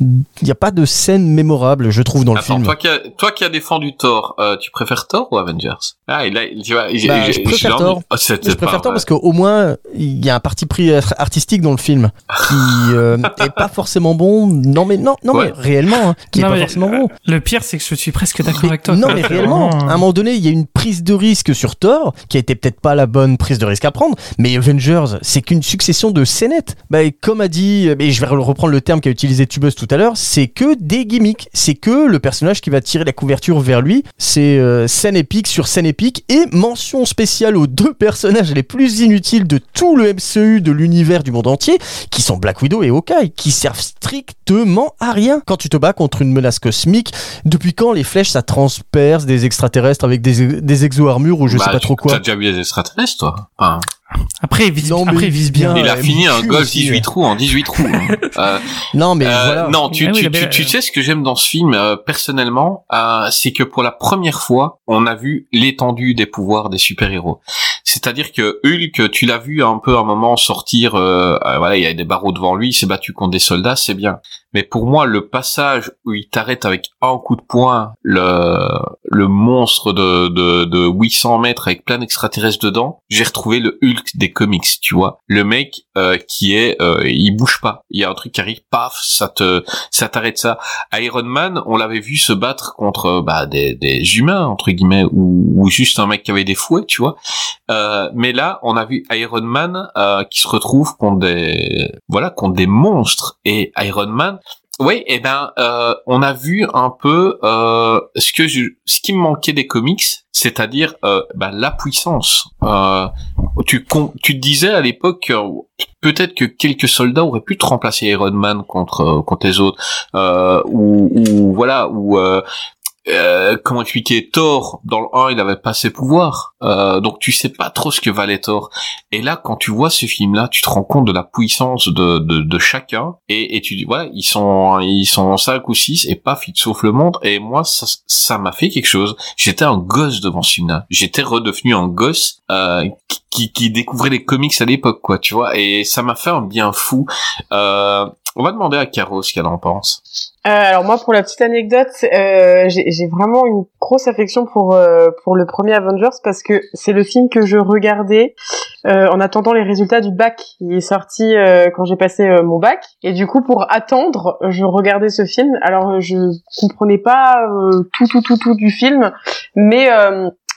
Il n'y a pas de scène mémorable, je trouve, dans le film. toi qui, toi qui as défendu Thor, euh, tu préfères Thor ou Avengers? Ah, et là, tu vois, j'ai- Bah, j'ai- je préfère j'ai Thor. Oh, Je préfère pas Thor vrai. parce qu'au moins il y a un parti pris ar- artistique dans le film qui euh, est pas forcément bon. Non mais non non Ouais. mais réellement hein, qui Non, est pas mais, forcément bon. Le pire, c'est que je suis presque d'accord avec toi. non mais réellement, vraiment, à un moment donné, il y a une prise de risque sur Thor qui a été peut-être pas la bonne prise de risque à prendre, mais Avengers, c'est qu'une succession de scénettes. Bah, et comme a dit, et je vais reprendre le terme qu'a utilisé Tubus tout à l'heure, c'est que des gimmicks, c'est que le personnage qui va tirer la couverture vers lui, c'est euh, scène épique sur scène épique et mention spéciale aux deux personnages les plus inutiles de tout le MCU de l'univers du monde entier, qui sont Black Widow et Hawkeye, qui servent strictement à rien. Quand tu te bats contre une menace cosmique, depuis quand les flèches ça transperce des extraterrestres avec des, des exo-armures ou je Bah, sais pas tu- trop quoi? T'as déjà vu les extraterrestres, toi? Enfin, Après, il vise, Non, mais après, il vise bien. il a ouais, fini un golf aussi, 18 ouais. trous en 18 trous. hein. Euh, Non mais Euh, voilà. Non, tu, Ah tu, la belle- tu, tu sais ce que j'aime dans ce film euh, personnellement, euh, c'est que pour la première fois, on a vu l'étendue des pouvoirs des super-héros. C'est-à-dire que Hulk, tu l'as vu un peu à un moment sortir, euh, euh, voilà, il y a des barreaux devant lui, il s'est battu contre des soldats, c'est bien. Mais pour moi, le passage où il t'arrête avec un coup de poing le, le monstre de, de, de 800 mètres avec plein d'extraterrestres dedans, j'ai retrouvé le Hulk des comics, tu vois. Le mec euh, qui est, euh, il bouge pas. Il y a un truc qui arrive, paf, ça te, ça t'arrête ça. Iron Man, on l'avait vu se battre contre bah, des, des humains entre guillemets ou, ou juste un mec qui avait des fouets, tu vois. Euh, mais là, on a vu Iron Man euh, qui se retrouve contre des, voilà, contre des monstres. Et Iron Man, Oui, et ben, euh, on a vu un peu euh, ce que je, ce qui me manquait des comics, c'est-à-dire euh, ben, la puissance. Euh, tu tu disais à l'époque euh, peut-être que quelques soldats auraient pu te remplacer Iron Man contre euh, contre les autres, euh, ou, ou voilà, ou comment expliquer Thor dans le 1 il avait pas ses pouvoirs euh, donc tu sais pas trop ce que valait Thor. Et là quand tu vois ce film là tu te rends compte de la puissance de, de, de chacun. Et, et tu dis voilà ils sont ils sont cinq ou six et paf ils te soufflent le monde. Et moi ça ça m'a fait quelque chose. J'étais un gosse devant ce film là j'étais redevenu un gosse euh, qui, qui, découvrait les comics à l'époque quoi tu vois. Et ça m'a fait un bien fou. Euh, on va demander à Caro ce qu'elle en pense. Euh, alors moi, pour la petite anecdote, euh, j'ai j'ai vraiment une grosse affection pour euh, pour le premier Avengers parce que c'est le film que je regardais euh, en attendant les résultats du bac. Il est sorti euh, quand j'ai passé euh, mon bac et du coup pour attendre, je regardais ce film. Alors je comprenais pas tout tout tout tout du film, mais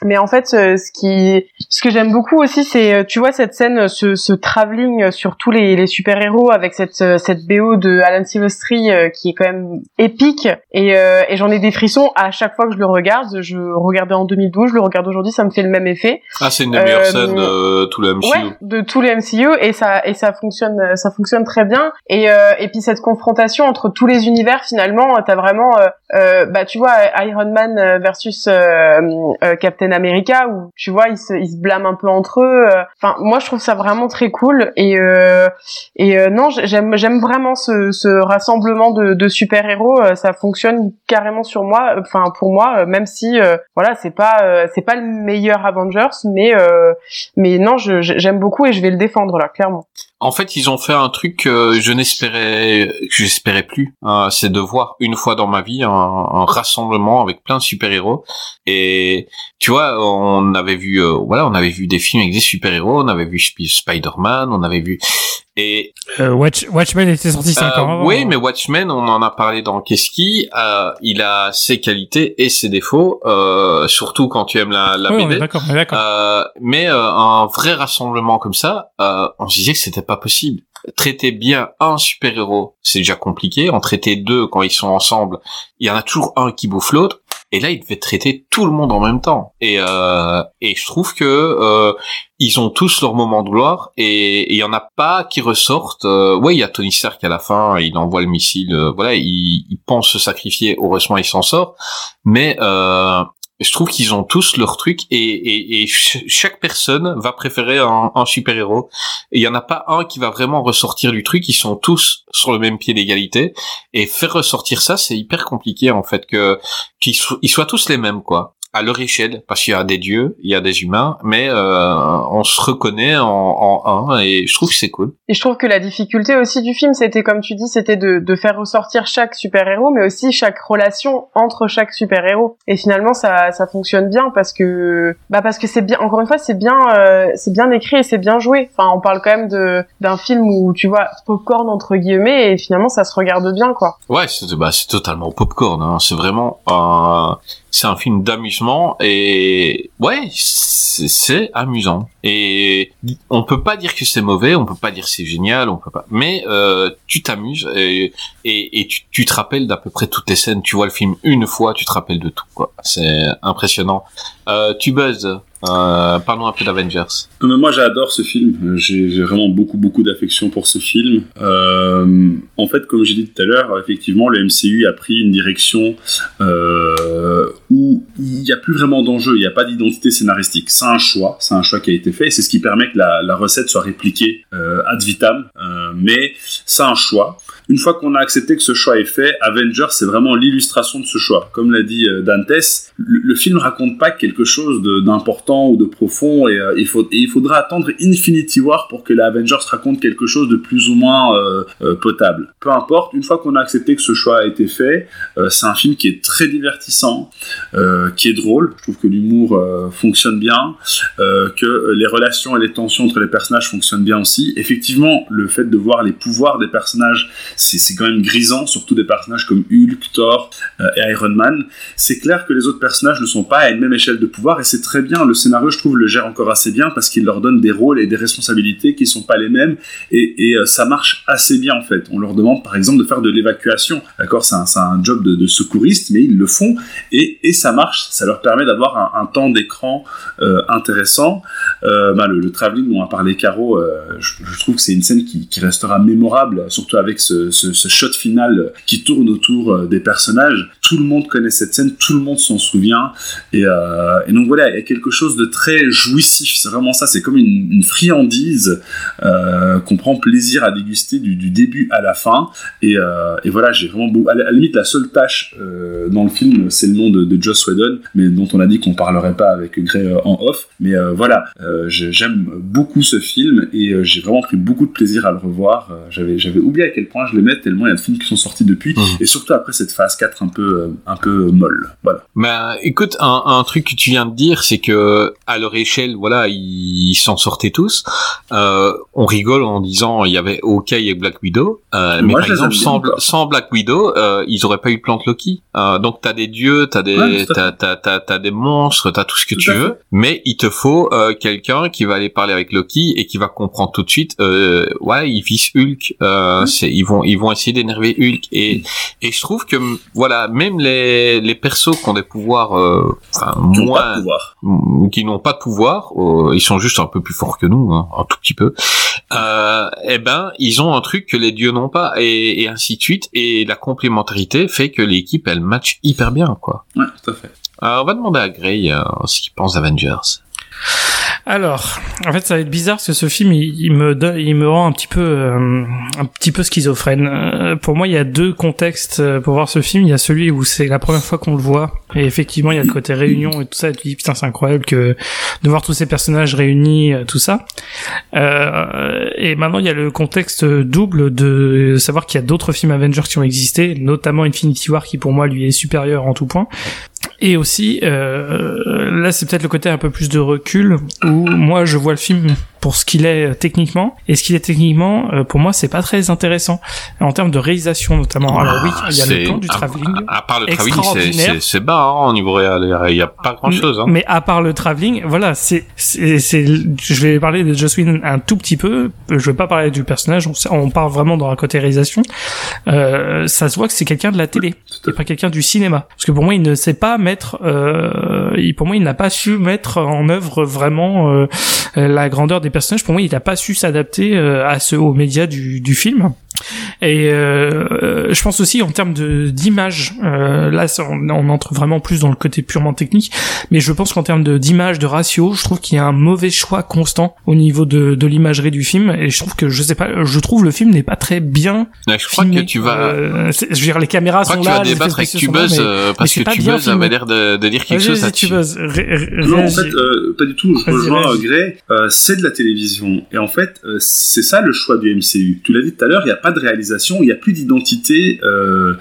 mais en fait, euh, ce qui, ce que j'aime beaucoup aussi, c'est, euh, tu vois, cette scène, euh, ce, ce travelling sur tous les, les super héros avec cette, cette BO de Alan Silvestri qui est quand même épique. Et, euh, et j'en ai des frissons à chaque fois que je le regarde. Je regardais en 2012, je le regarde aujourd'hui, ça me fait le même effet. ah c'est une des meilleures Euh, scènes de tout le MCU Ouais, de tous les MCU et ça et ça fonctionne ça fonctionne très bien et euh, et puis cette confrontation entre tous les univers finalement t'as vraiment bah tu vois Iron Man versus Captain America où tu vois ils se ils blâment un peu entre eux euh. enfin moi je trouve ça vraiment très cool et euh, et euh, non j'aime j'aime vraiment ce ce rassemblement de super héros ça fonctionne carrément sur moi enfin pour moi même si voilà c'est pas c'est pas le meilleur Avengers mais mais non, j'aime beaucoup et je vais le défendre là, clairement. En fait, ils ont fait un truc que je n'espérais, j'espérais plus. Euh, c'est de voir une fois dans ma vie un, rassemblement avec plein de super-héros. Et tu vois, on avait vu, euh, voilà, on avait vu des films avec des super-héros, on avait vu Sp- Spider-Man, on avait vu. Et Euh, Watch, Watchmen était sorti 5 euh, ans avant. oui, mais Watchmen, on en a parlé dans Keski. Euh, il a ses qualités et ses défauts, euh, surtout quand tu aimes la, la Oui, BD. d'accord. Euh, mais euh, un vrai rassemblement comme ça, euh, on se disait que c'était pas possible. Traiter bien un super-héros, c'est déjà compliqué. En traiter deux quand ils sont ensemble, il y en a toujours un qui bouffe l'autre. Et là, il devait traiter tout le monde en même temps. Et, euh, et je trouve que euh, ils ont tous leur moment de gloire et il y en a pas qui ressortent. Euh, ouais, il y a Tony Stark à la fin, il envoie le missile. euh, voilà, il, il pense se sacrifier. Heureusement, il s'en sort. Mais euh, je trouve qu'ils ont tous leur truc et, et, et ch- chaque personne va préférer un, un super héros. Et il y en a pas un qui va vraiment ressortir du truc. Ils sont tous sur le même pied d'égalité et faire ressortir ça, c'est hyper compliqué en fait que qu'ils so- ils soient tous les mêmes quoi à leur échelle, parce qu'il y a des dieux, il y a des humains, mais euh, on se reconnaît en, en un, et je trouve que c'est cool. Et je trouve que la difficulté aussi du film, c'était comme tu dis, c'était de, de faire ressortir chaque super-héros, mais aussi chaque relation entre chaque super-héros. Et finalement, ça, ça fonctionne bien parce que, bah parce que c'est bien. Encore une fois, c'est bien, euh, c'est bien écrit et c'est bien joué. Enfin, on parle quand même de d'un film où tu vois popcorn entre guillemets, et finalement, ça se regarde bien, quoi. Ouais, c'est bah, c'est totalement popcorn. Hein. C'est vraiment un, c'est un film d'amusement et ouais, c'est amusant. Et on peut pas dire que c'est mauvais, on peut pas dire c'est génial, on peut pas. Mais euh, tu t'amuses et, et, et tu, te rappelles d'à peu près toutes les scènes. Tu vois le film une fois, tu te rappelles de tout. quoi. C'est impressionnant. Euh, tu buzzes. Euh, parlons un peu d'Avengers. Moi j'adore ce film, j'ai vraiment beaucoup beaucoup d'affection pour ce film. Euh, en fait, comme j'ai dit tout à l'heure, effectivement le MCU a pris une direction euh, où il n'y a plus vraiment d'enjeu, il n'y a pas d'identité scénaristique. C'est un choix, c'est un choix qui a été fait, c'est ce qui permet que la, recette soit répliquée ad vitam, mais c'est un choix. Une fois qu'on a accepté que ce choix est fait, Avengers c'est vraiment l'illustration de ce choix. Comme l'a dit euh, Dantes, le, le film raconte pas quelque chose d'important ou de profond et, euh, et il faudra attendre Infinity War pour que les Avengers raconte quelque chose de plus ou moins euh, potable. Peu importe, une fois qu'on a accepté que ce choix a été fait, c'est un film qui est très divertissant, qui est drôle. Je trouve que l'humour fonctionne bien, que les relations et les tensions entre les personnages fonctionnent bien aussi. Effectivement, le fait de voir les pouvoirs des personnages c'est quand même grisant, surtout des personnages comme Hulk, Thor euh, et Iron Man. C'est clair que les autres personnages ne sont pas à une même échelle de pouvoir et c'est très bien. Le scénario, je trouve, le gère encore assez bien parce qu'il leur donne des rôles et des responsabilités qui sont pas les mêmes et, et euh, ça marche assez bien en fait. On leur demande par exemple de faire de l'évacuation, d'accord C'est un, un job de, secouriste, mais ils le font et, et ça marche. Ça leur permet d'avoir un, temps d'écran euh, intéressant. Bah, le, le travelling dont a parlé Caro, je, je trouve que c'est une scène qui, qui restera mémorable, surtout avec ce, ce, shot final qui tourne autour euh, des personnages. Tout le monde connaît cette scène, tout le monde s'en souvient. Et, euh, et donc voilà, il y a quelque chose de très jouissif. C'est vraiment ça. C'est comme une, une friandise euh, qu'on prend plaisir à déguster du, du début à la fin. Et, euh, et voilà, j'ai vraiment beau. À la, à la limite, la seule tâche dans le film, c'est le nom de, de Joss Whedon, mais dont on a dit qu'on parlerait pas avec Gray en off. Mais voilà, j'aime beaucoup ce film et j'ai vraiment pris beaucoup de plaisir à le revoir. J'avais oublié à quel point je l'aimais tellement il y a de films qui sont sortis depuis et surtout après cette phase 4 un peu euh, un peu molle. Voilà. Bah, écoute, un, un truc que tu viens de dire, c'est que à leur échelle, voilà, ils s'en sortaient tous. Euh, on rigole en disant il y avait Hawkeye et Black Widow, euh, mais Moi, par exemple sans, Black Widow, euh, ils auraient pas eu plante Loki. Euh, donc t'as des dieux, t'as des Ouais, t'as t'as t'as t'as des monstres, t'as tout ce que Tout tu fait. veux, mais il te faut euh, quelqu'un qui va aller parler avec Loki et qui va comprendre tout de suite. Euh, ouais, ils visent Hulk. Euh, c'est ils vont ils vont essayer d'énerver Hulk et et je trouve que voilà même les les persos qui ont des pouvoirs euh, enfin moins de pouvoir. qui n'ont pas de pouvoir euh, ils sont juste un peu plus forts que nous hein, un tout petit peu euh, eh ben ils ont un truc que les dieux n'ont pas et, et ainsi de suite et la complémentarité fait que l'équipe elle match hyper bien quoi Ouais, tout à fait. Euh, on va demander à euh, ce qu'il pense d'Avengers Alors, en fait, ça va être bizarre parce que ce film, il, me il me rend un petit peu, euh, un petit peu schizophrène. Euh, pour moi, il y a deux contextes euh, pour voir ce film. Il y a celui où c'est la première fois qu'on le voit, et effectivement, il y a le côté réunion et tout ça. Et tu dis putain, c'est incroyable que de voir tous ces personnages réunis, tout ça. Euh, et maintenant, il y a le contexte double de savoir qu'il y a d'autres films Avengers qui ont existé, notamment Infinity War, qui pour moi lui est supérieur en tout point. Et aussi, euh, là, c'est peut-être le côté un peu plus de recul où moi, je vois le film pour ce qu'il est euh, techniquement, et ce qu'il est techniquement, euh, pour moi, c'est pas très intéressant en termes de réalisation notamment. Alors oui, il y a le plan du travelling. à, à part le travelling c'est- extraordinaire. c'est c'est bas hein, au niveau réel il y a pas grand chose hein. Mais à part le travelling, voilà, c'est, c'est, c'est, je vais parler de Joss Whedon un tout petit peu. Je vais pas parler du personnage. On, on parle vraiment dans la côté réalisation. Euh, ça se voit que c'est quelqu'un de la télé, et pas quelqu'un du cinéma. Parce que pour moi, il ne sait pas mettre, euh, pour moi, il n'a pas su mettre en œuvre vraiment euh, la grandeur des personnages. Pour moi, il n'a pas su s'adapter euh, à ce, aux médias du film. Et euh, je pense aussi en termes de d'image, euh, là ça, on, on entre vraiment plus dans le côté purement technique, mais je pense qu'en termes de d'image, de ratio, je trouve qu'il y a un mauvais choix constant au niveau de, de l'imagerie du film, et je trouve que je sais pas, je trouve le film n'est pas très bien. Ouais, je crois filmé. que tu vas Euh, je veux dire, les caméras sont là, les débattre avec mais- euh, mais parce que Tubuzz avait l'air de, de dire quelque Vas-y, chose ré- Non, en fait, euh, pas du tout. Je rejoins euh, Gray. Euh, c'est de la télévision. Et en fait, euh, c'est ça le choix du MCU. Tu l'as dit tout à l'heure, il n'y a pas de réalisation, il n'y a plus d'identité, euh,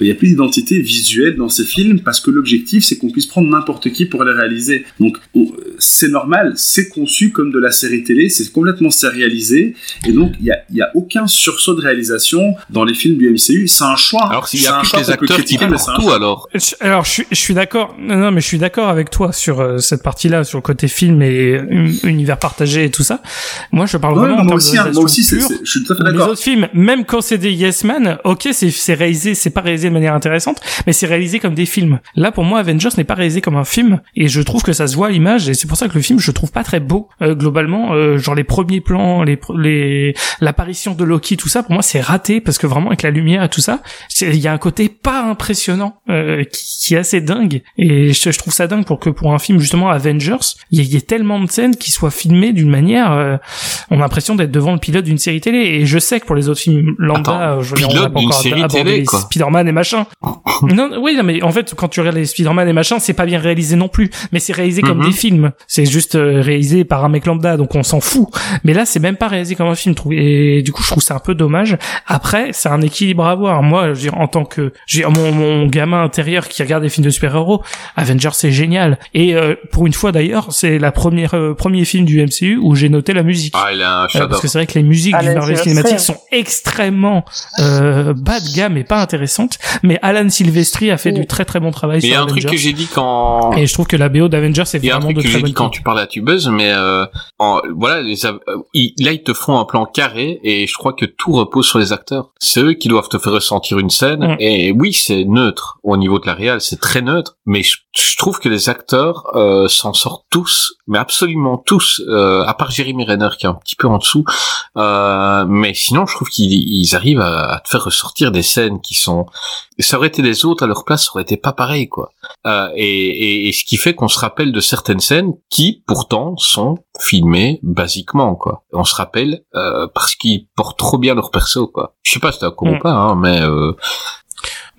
il y a plus d'identité visuelle dans ces films parce que l'objectif, c'est qu'on puisse prendre n'importe qui pour les réaliser. Donc, on- c'est normal, c'est conçu comme de la série télé, c'est complètement sérialisé. Et donc, il n'y a, il y a aucun sursaut de réalisation dans les films du MCU. C'est un choix. alors s'il y a un plus peut acteurs qui un tout choix. alors Je- Alors, je suis, je suis d'accord. Non, non, mais je suis d'accord avec toi sur euh, cette partie-là, sur le côté film et un- univers partagé et tout ça. Moi, je parle Ouais, vraiment en moi termes aussi, de hein, moi réalisation aussi, c'est- pure. c'est- je suis tout à fait Les d'accord. autres films, même quand c'est des Yes Man, ok, c'est réalisé, c'est pas réalisé de manière intéressante, mais c'est réalisé comme des films. Là, pour moi, Avengers n'est pas réalisé comme un film, et je trouve que ça se voit à l'image, et c'est pour ça que le film, je trouve pas très beau euh, globalement. Euh, genre les premiers plans, les les l'apparition de Loki, tout ça, pour moi, c'est raté parce que vraiment avec la lumière et tout ça, il y a un côté pas impressionnant euh, qui, qui est assez dingue, et je, je trouve ça dingue pour que pour un film justement Avengers, il y, ait- il y ait tellement de scènes qui soient filmées d'une manière, euh, on a l'impression d'être devant le pilote d'une série télé, et je sais que pour les autres films lambda, Attends, euh, je pilote d'une encore série télé, quoi. Spider-Man et machin. non, oui, non, mais en fait, quand tu regardes les Spider-Man et machin, c'est pas bien réalisé non plus. Mais c'est réalisé comme Mhm. des films. C'est juste euh, réalisé par un mec lambda, donc on s'en fout. Mais là, c'est même pas réalisé comme un film. Et du coup, je trouve ça un peu dommage. Après, c'est un équilibre à avoir. Moi, je veux dire, en tant que, je veux dire, mon, mon gamin intérieur qui regarde des films de super-héros, Avengers, c'est génial. Et euh, pour une fois d'ailleurs, c'est la première euh, premier film du MCU où j'ai noté la musique. ah il a un Euh, shadow parce que c'est vrai que les musiques Ah, du Marvel Cinématique sont extrêmement euh, bas de gamme et pas intéressante. Mais Alan Silvestri a fait du très très bon travail Mais il y a un truc que j'ai dit quand Et je trouve que la BO d'Avengers est Il y a un vraiment truc de que très j'ai dit quand tu parles à Tubeuse, mais euh, en- voilà, les, euh, ils- là ils te font un plan carré et je crois que tout repose sur les acteurs. C'est eux qui doivent te faire ressentir une scène. Mm. Et oui, c'est neutre au niveau de la réal, c'est très neutre. Mais je, je trouve que les acteurs euh, s'en sortent tous, mais absolument tous, euh, à part Jeremy Renner qui est un petit peu en dessous. Euh, mais sinon, je trouve qu'ils ils arrivent à, à te faire ressortir des scènes qui sont. Ça aurait été des autres à leur place, ça aurait été pas pareil, quoi. Euh, et, et, et ce qui fait qu'on se rappelle de certaines scènes qui, pourtant, sont filmées basiquement, quoi. On se rappelle euh, parce qu'ils portent trop bien leur perso, quoi. Je sais pas si t'es d'accord Mm. ou pas, hein, mais euh,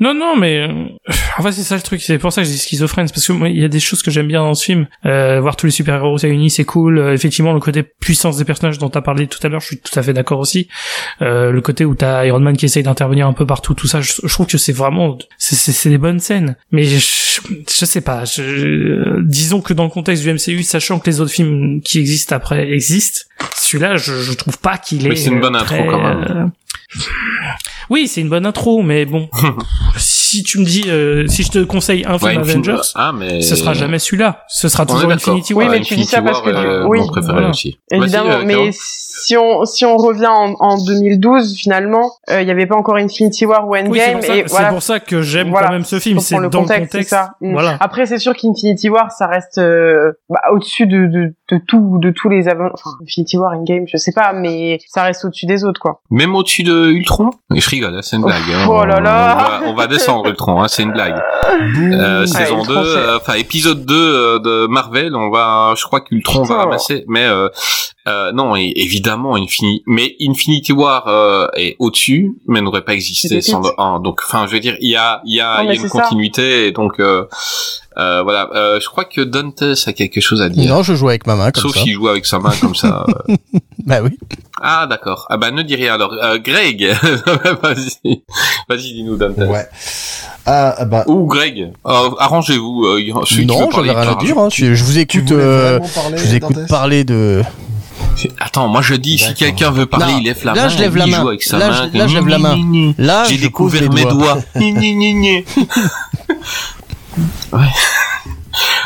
Non, non, mais euh, en fait c'est ça le truc. C'est pour ça que je dis schizophrène, parce que moi il y a des choses que j'aime bien dans ce film. Euh, voir tous les super héros réunis, c'est cool. Euh, effectivement, le côté puissance des personnages dont t'as parlé tout à l'heure, je suis tout à fait d'accord aussi. Euh, le côté où t'as Iron Man qui essaye d'intervenir un peu partout, tout ça, je, je trouve que c'est vraiment, c'est- des bonnes scènes. Mais je, je sais pas. Je, euh, disons que dans le contexte du MCU, sachant que les autres films qui existent après existent, celui-là, je, je trouve pas qu'il est. Mais c'est une bonne euh, intro, quand même. Euh, oui, c'est une bonne intro, mais bon, si tu me dis, euh, si je te conseille un film ouais, Avengers, ah, mais ce sera jamais celui-là. Ce sera On est toujours d'accord. Infinity Oui, War. mais tu dis ça parce que War, tu- euh, oui, mon préféré voilà. Évidemment, euh, mais si on si on revient en, en 2012, finalement, euh, il n'y avait pas encore Infinity War ou Endgame Oui, c'est pour, ça- et c'est voilà. pour ça que j'aime Voilà. quand même ce film. C'est dans le contexte, le contexte. c'est ça. Mm. Voilà. Après, c'est sûr qu'Infinity War, ça reste euh, bah, au-dessus de, de, de tout, de tous les avant. Enfin, Infinity War, Endgame, je sais pas, mais ça reste au-dessus des autres, quoi. Même au-dessus de Ultron Je rigole, hein, c'est une blague. hein. Oh là là. On va, on va descendre Ultron, hein, c'est une blague. Euh, saison Ultron, 2, c'est- euh, enfin épisode 2 euh, de Marvel, on va, je crois qu'Ultron va Oh. ramasser, mais euh, euh, non, et- évidemment Infinity, mais Infinity War euh, est au-dessus, mais n'aurait pas existé sans le vite. 1. Donc, enfin, je veux dire, il y a, il y a, Non, il y a une c'est ça. continuité, et donc euh, euh, voilà. Euh, je crois que Dantes a quelque chose à dire. Non, je joue avec ma main comme Sauf ça. s'il joue avec sa main comme ça. euh. Bah oui. Ah d'accord. Ah bah ne dis rien alors. Euh, Greg, vas-y, vas-y dis-nous Dantes. Ouais. Ah, ah bah. Ou Greg, euh, arrangez-vous. Euh, qui veut non, j'avais rien à dire. Hein. Je, je vous écoute. euh, je vous écoute parler de. Attends, moi je dis si quelqu'un veut parler, Non, il lève la là, main. je lève la il main. joue avec sa Là, main. je- là, je lève la main. Là, J'ai je découvert mes doigts. Gni. ouais.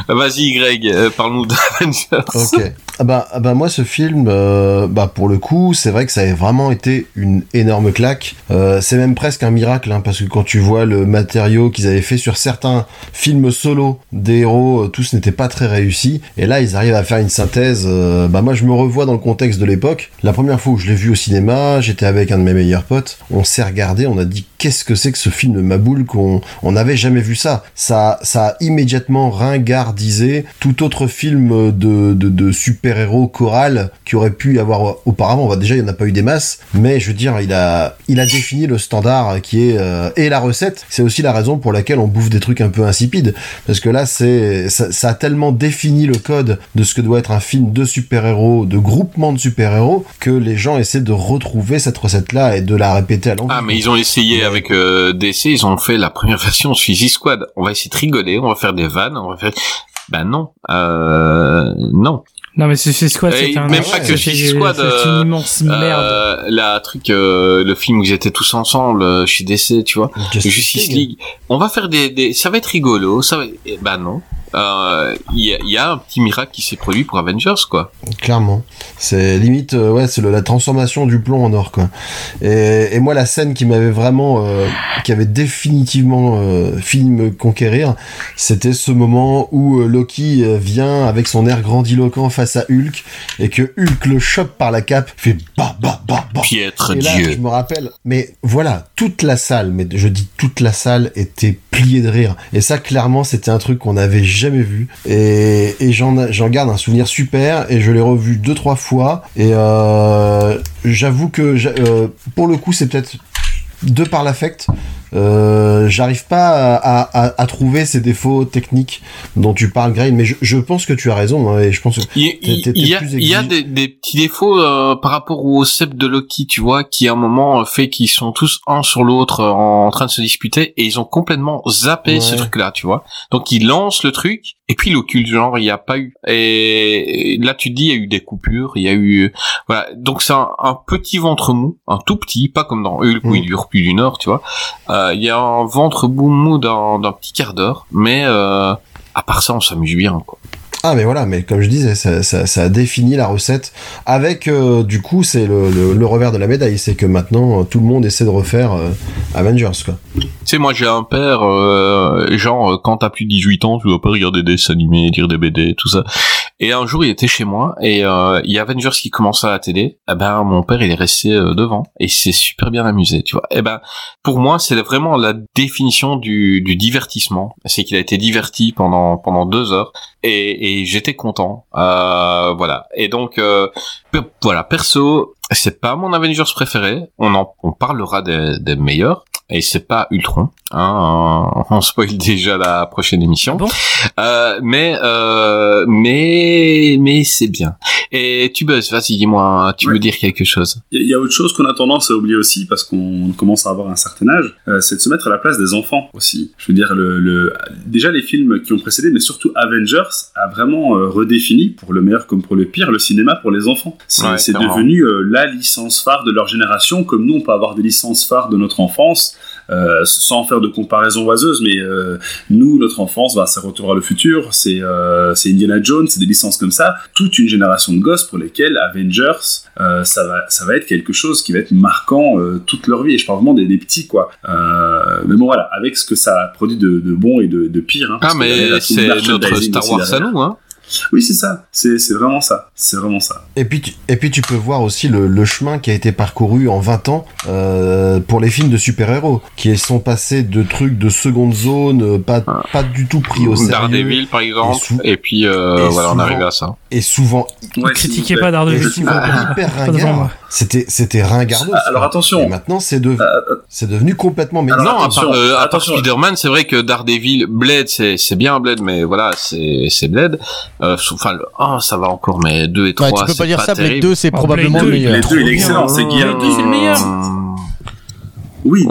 Vas-y Greg, euh, parle-nous d'Avengers. Ok. Ah bah, ah bah moi ce film, euh, bah pour le coup, c'est vrai que ça a vraiment été une énorme claque. Euh, c'est même presque un miracle, hein, parce que quand tu vois le matériau qu'ils avaient fait sur certains films solo des héros, euh, tous n'étaient pas très réussis. Et là, ils arrivent à faire une synthèse. euh, bah moi, je me revois dans le contexte de l'époque. La première fois où je l'ai vu au cinéma, j'étais avec un de mes meilleurs potes. On s'est regardé, on a dit qu'est-ce que c'est que ce film de Maboule qu'on on n'avait jamais vu ça. Ça, ça a immédiatement ringardisé tout autre film de, de, de super-héros choral qui aurait pu y avoir auparavant. Bah, déjà, il n'y en a pas eu des masses, mais je veux dire, il a, il a défini le standard qui est euh, et la recette. C'est aussi la raison pour laquelle on bouffe des trucs un peu insipides, parce que là, c'est ça, ça a tellement défini le code de ce que doit être un film de super-héros, de groupement de super-héros, que les gens essaient de retrouver cette recette-là et de la répéter à l'envers. Ah mais ils ont essayé avec euh, DC, ils ont fait la première version de Suicide Squad. On va essayer de rigoler, on va faire des vannes, on va faire. Ben non, euh, non. Non, mais Suicide Squad, Et c'est un... même pas que Suicide Squad, C'est euh, une immense merde. Euh, la truc, euh, le film où ils étaient tous ensemble euh, chez DC, tu vois. Justice Justice League. League. On va faire des, des, ça va être rigolo, ça va. eh Ben non. Euh, Il y, a, il y a un petit miracle qui s'est produit pour Avengers, quoi. Clairement. C'est limite, euh, ouais, c'est la transformation du plomb en or, quoi. Et, et moi, la scène qui m'avait vraiment, euh, qui avait définitivement fini de me conquérir, c'était ce moment où Loki vient avec son air grandiloquent face à Hulk et que Hulk le chope par la cape, fait bah bah bah bah. Piètre Et là, je me rappelle, mais voilà, toute la salle, mais je dis toute la salle était pliée de rire. Et ça, clairement, c'était un truc qu'on n'avait jamais vu. Et, j'en, garde un souvenir super. Et je l'ai revu deux, trois fois. Et euh, j'avoue que, euh, pour le coup, c'est peut-être de par l'affect, Euh, J'arrive pas à, à, à, trouver ces défauts techniques dont tu parles, Grain, mais je, je, pense que tu as raison. Hein, et je pense que il, y, a, y a des, des, petits défauts euh, par rapport au Sep de Loki, tu vois, qui à un moment fait qu'ils sont tous un sur l'autre euh, en, train de se disputer et ils ont complètement zappé ce truc-là, tu vois. Donc ils lancent le truc et puis l'occulte, genre il n'y a pas eu. Et, là tu te dis il y a eu des coupures, il y a eu voilà. Donc c'est un, un, petit ventre mou, un tout petit, pas comme dans Hulk où mm. il dure plus d'une heure, tu vois. Euh, il y a un ventre mou d'un petit quart d'heure, mais euh, à part ça, on s'amuse bien, quoi. Ah mais voilà, mais comme je disais, ça, ça, ça a défini la recette. Avec euh, du coup, c'est le, le, revers de la médaille, c'est que maintenant tout le monde essaie de refaire euh, Avengers quoi. Tu sais, moi j'ai un père, euh, genre quand t'as plus de 18 ans, tu dois pas regarder des dessins animés, lire des BD, tout ça. Et un jour il était chez moi et il y a Avengers qui commençait à la télé. Eh ben mon père il est resté devant et c'est super bien amusé, tu vois. Eh ben pour moi c'est vraiment la définition du, du divertissement, c'est qu'il a été diverti pendant pendant deux heures et, et j'étais content. Euh, voilà. Et donc euh, voilà, perso, c'est pas mon Avengers préféré. On en on parlera des, des meilleurs et c'est pas Ultron. Hein, on spoil déjà la prochaine émission. euh, mais euh, mais mais c'est bien. Et tu buzz, vas-y, dis-moi, tu veux dire quelque chose? Il y, a autre chose qu'on a tendance à oublier aussi parce qu'on commence à avoir un certain âge, euh, c'est de se mettre à la place des enfants aussi. Je veux dire, le, le, déjà les films qui ont précédé, mais surtout Avengers a vraiment euh, redéfini, pour le meilleur comme pour le pire, le cinéma pour les enfants. C'est devenu euh, la licence phare de leur génération, comme nous on peut avoir des licences phares de notre enfance. Euh, sans faire de comparaison oiseuse, mais euh, nous, notre enfance, bah, c'est Retour à le futur, c'est euh, Indiana Jones, c'est des licences comme ça. Toute une génération de gosses pour lesquels Avengers, ça, va, ça va être quelque chose qui va être marquant toute leur vie. Et je parle vraiment des, des petits, quoi. mais bon, voilà, avec ce que ça produit de, de bon et de, de pire. Hein, ah, mais c'est notre Star Wars à nous, hein. Oui, c'est ça. C'est vraiment ça. C'est vraiment ça. Et puis, tu, et puis tu peux voir aussi le, le chemin qui a été parcouru en 20 ans euh, pour les films de super-héros, qui sont passés de trucs de seconde zone, euh, pas, ah. pas du tout pris au sérieux. Daredevil, par exemple. Et, puis, euh, voilà, on arrive à ça. Et souvent... Ouais, critiquez pas Daredevil. hyper ringard. C'était, c'était ringard. Alors attention. Et maintenant, c'est de, c'est devenu complètement... non, à part, à part Spider-Man, c'est vrai que Daredevil, Blade, c'est bien Blade, mais voilà, c'est Blade. Euh, enfin, le 1, ça va encore, mais 2 et 3, ouais, tu peux pas dire ça, Blade 2, c'est probablement le meilleur. Blade 2, il est excellent, c'est Guillaume. Blade 2, c'est le meilleur. Oui,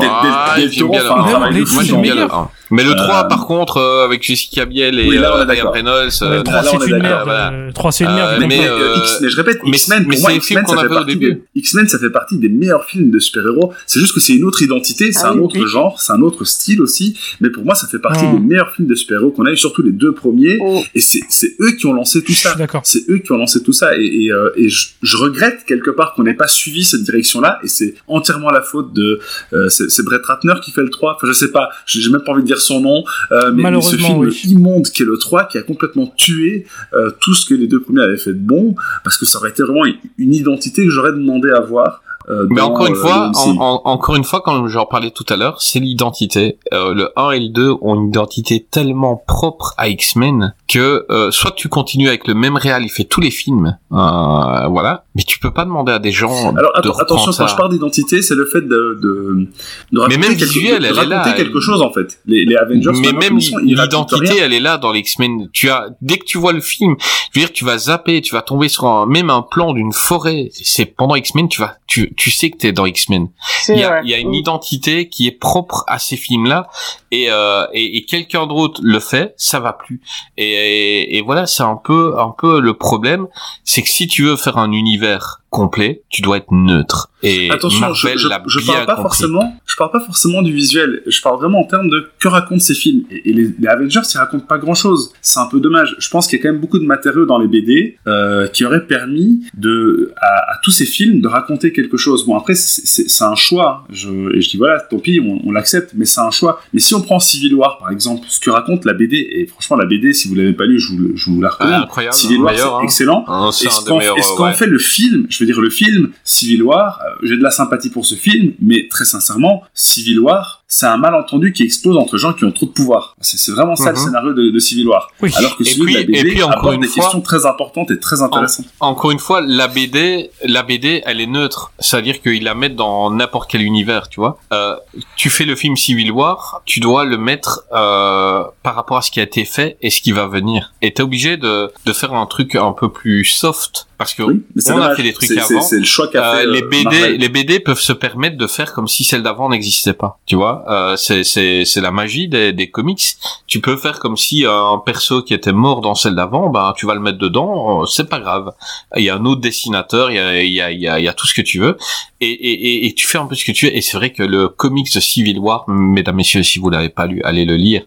Del Toro, enfin, moi j'aime bien le 1. Mais le 3, euh, par contre, euh, avec Jessica Biel et oui, là, euh, Ryan Reynolds, le 3 c'est une merde. Le 3 c'est une merde. Mais, mais je répète, X-Men, pour moi, X-Men, ça fait partie des, X-Men, ça fait partie des meilleurs films de super-héros. C'est juste que c'est une autre identité, c'est ah un autre genre, c'est un autre style aussi. Mais pour moi, ça fait partie des meilleurs films de super-héros qu'on a eu, surtout les deux premiers. Oh. Et c'est eux qui ont lancé tout ça. C'est eux qui ont lancé tout ça. Et, et, je, regrette quelque part qu'on n'ait pas suivi cette direction-là. Et c'est entièrement la faute de, c'est Brett Ratner qui fait le 3. Enfin, je sais pas, j'ai même pas envie de dire son nom, euh, mais, mais, ce film immonde qui est le 3 qui a complètement tué euh, tout ce que les deux premiers avaient fait de bon, parce que ça aurait été vraiment une identité que j'aurais demandé à voir. Euh, mais encore une fois, encore une fois, comme j'en parlais tout à l'heure, c'est l'identité. Euh, le 1 et le 2 ont une identité tellement propre à X-Men que euh, soit tu continues avec le même réal, il fait tous les films, euh, voilà, mais tu peux pas demander à des gens. Alors de attention, quand je parle d'identité, c'est le fait de, de, de raconter, mais même visuel, quelque, elle est là, quelque chose en fait. Les, les Avengers. Mais même l'identité, elle est là dans les X-Men. Tu as dès que tu vois le film, je veux dire, tu vas zapper, tu vas tomber sur un, même un plan d'une forêt. C'est pendant X-Men, tu vas, tu tu sais que t'es dans X-Men. Il y a, il y a une identité qui est propre à ces films-là et, euh, et, et quelqu'un d'autre le fait, ça va plus. Et, et, voilà, c'est un peu un peu le problème, c'est que si tu veux faire un univers complet, tu dois être neutre. Et Attention, Marvel je, je, je parle pas forcément, je parle pas forcément du visuel. Je parle vraiment en termes de que racontent ces films. Et, les, les, Avengers, ils racontent pas grand chose. C'est un peu dommage. Je pense qu'il y a quand même beaucoup de matériaux dans les BD euh, qui auraient permis de à, à, tous ces films de raconter quelque chose. Bon après, c'est un choix. Je, et je dis voilà, tant pis, on, on l'accepte, mais c'est un choix. Mais si on prend Civil War par exemple, ce que raconte la BD, et franchement la BD, si vous l'avez pas lu, je vous, je vous la recommande. Ah, Civil War, c'est hein. excellent. Ah, et ce qu'en fait le film, je veux dire le film Civil War, euh, j'ai de la sympathie pour ce film, mais très sincèrement, Civil War, c'est un malentendu qui explose entre gens qui ont trop de pouvoir. C'est vraiment ça le Mhm. scénario de, de Civil War. Oui. Alors que Et celui de puis- la et BD puis, encore aborde une des fois- questions très importantes et très intéressantes. Encore une fois, la BD, la BD, elle est neutre. C'est-à-dire qu'ils la mettent dans n'importe quel univers, tu vois. Euh, tu fais le film Civil War, tu dois le mettre euh, par rapport à ce qui a été fait et ce qui va venir. Et t'es obligé de, de faire un truc un peu plus soft parce que Oui, on a fait des trucs avant. C'est le choix qu'a Euh, fait les euh, BD, Marvel. les BD peuvent se permettre de faire comme si celle d'avant n'existait pas. Tu vois, euh, c'est la magie des, des comics. Tu peux faire comme si un perso qui était mort dans celle d'avant, ben tu vas le mettre dedans, euh, c'est pas grave. Il y a un autre dessinateur, il y a il y a il y a, il y a tout ce que tu veux, et, et, et, et tu fais un peu ce que tu veux. Et c'est vrai que le comics de Civil War, mesdames messieurs, si vous l'avez pas lu, allez le lire.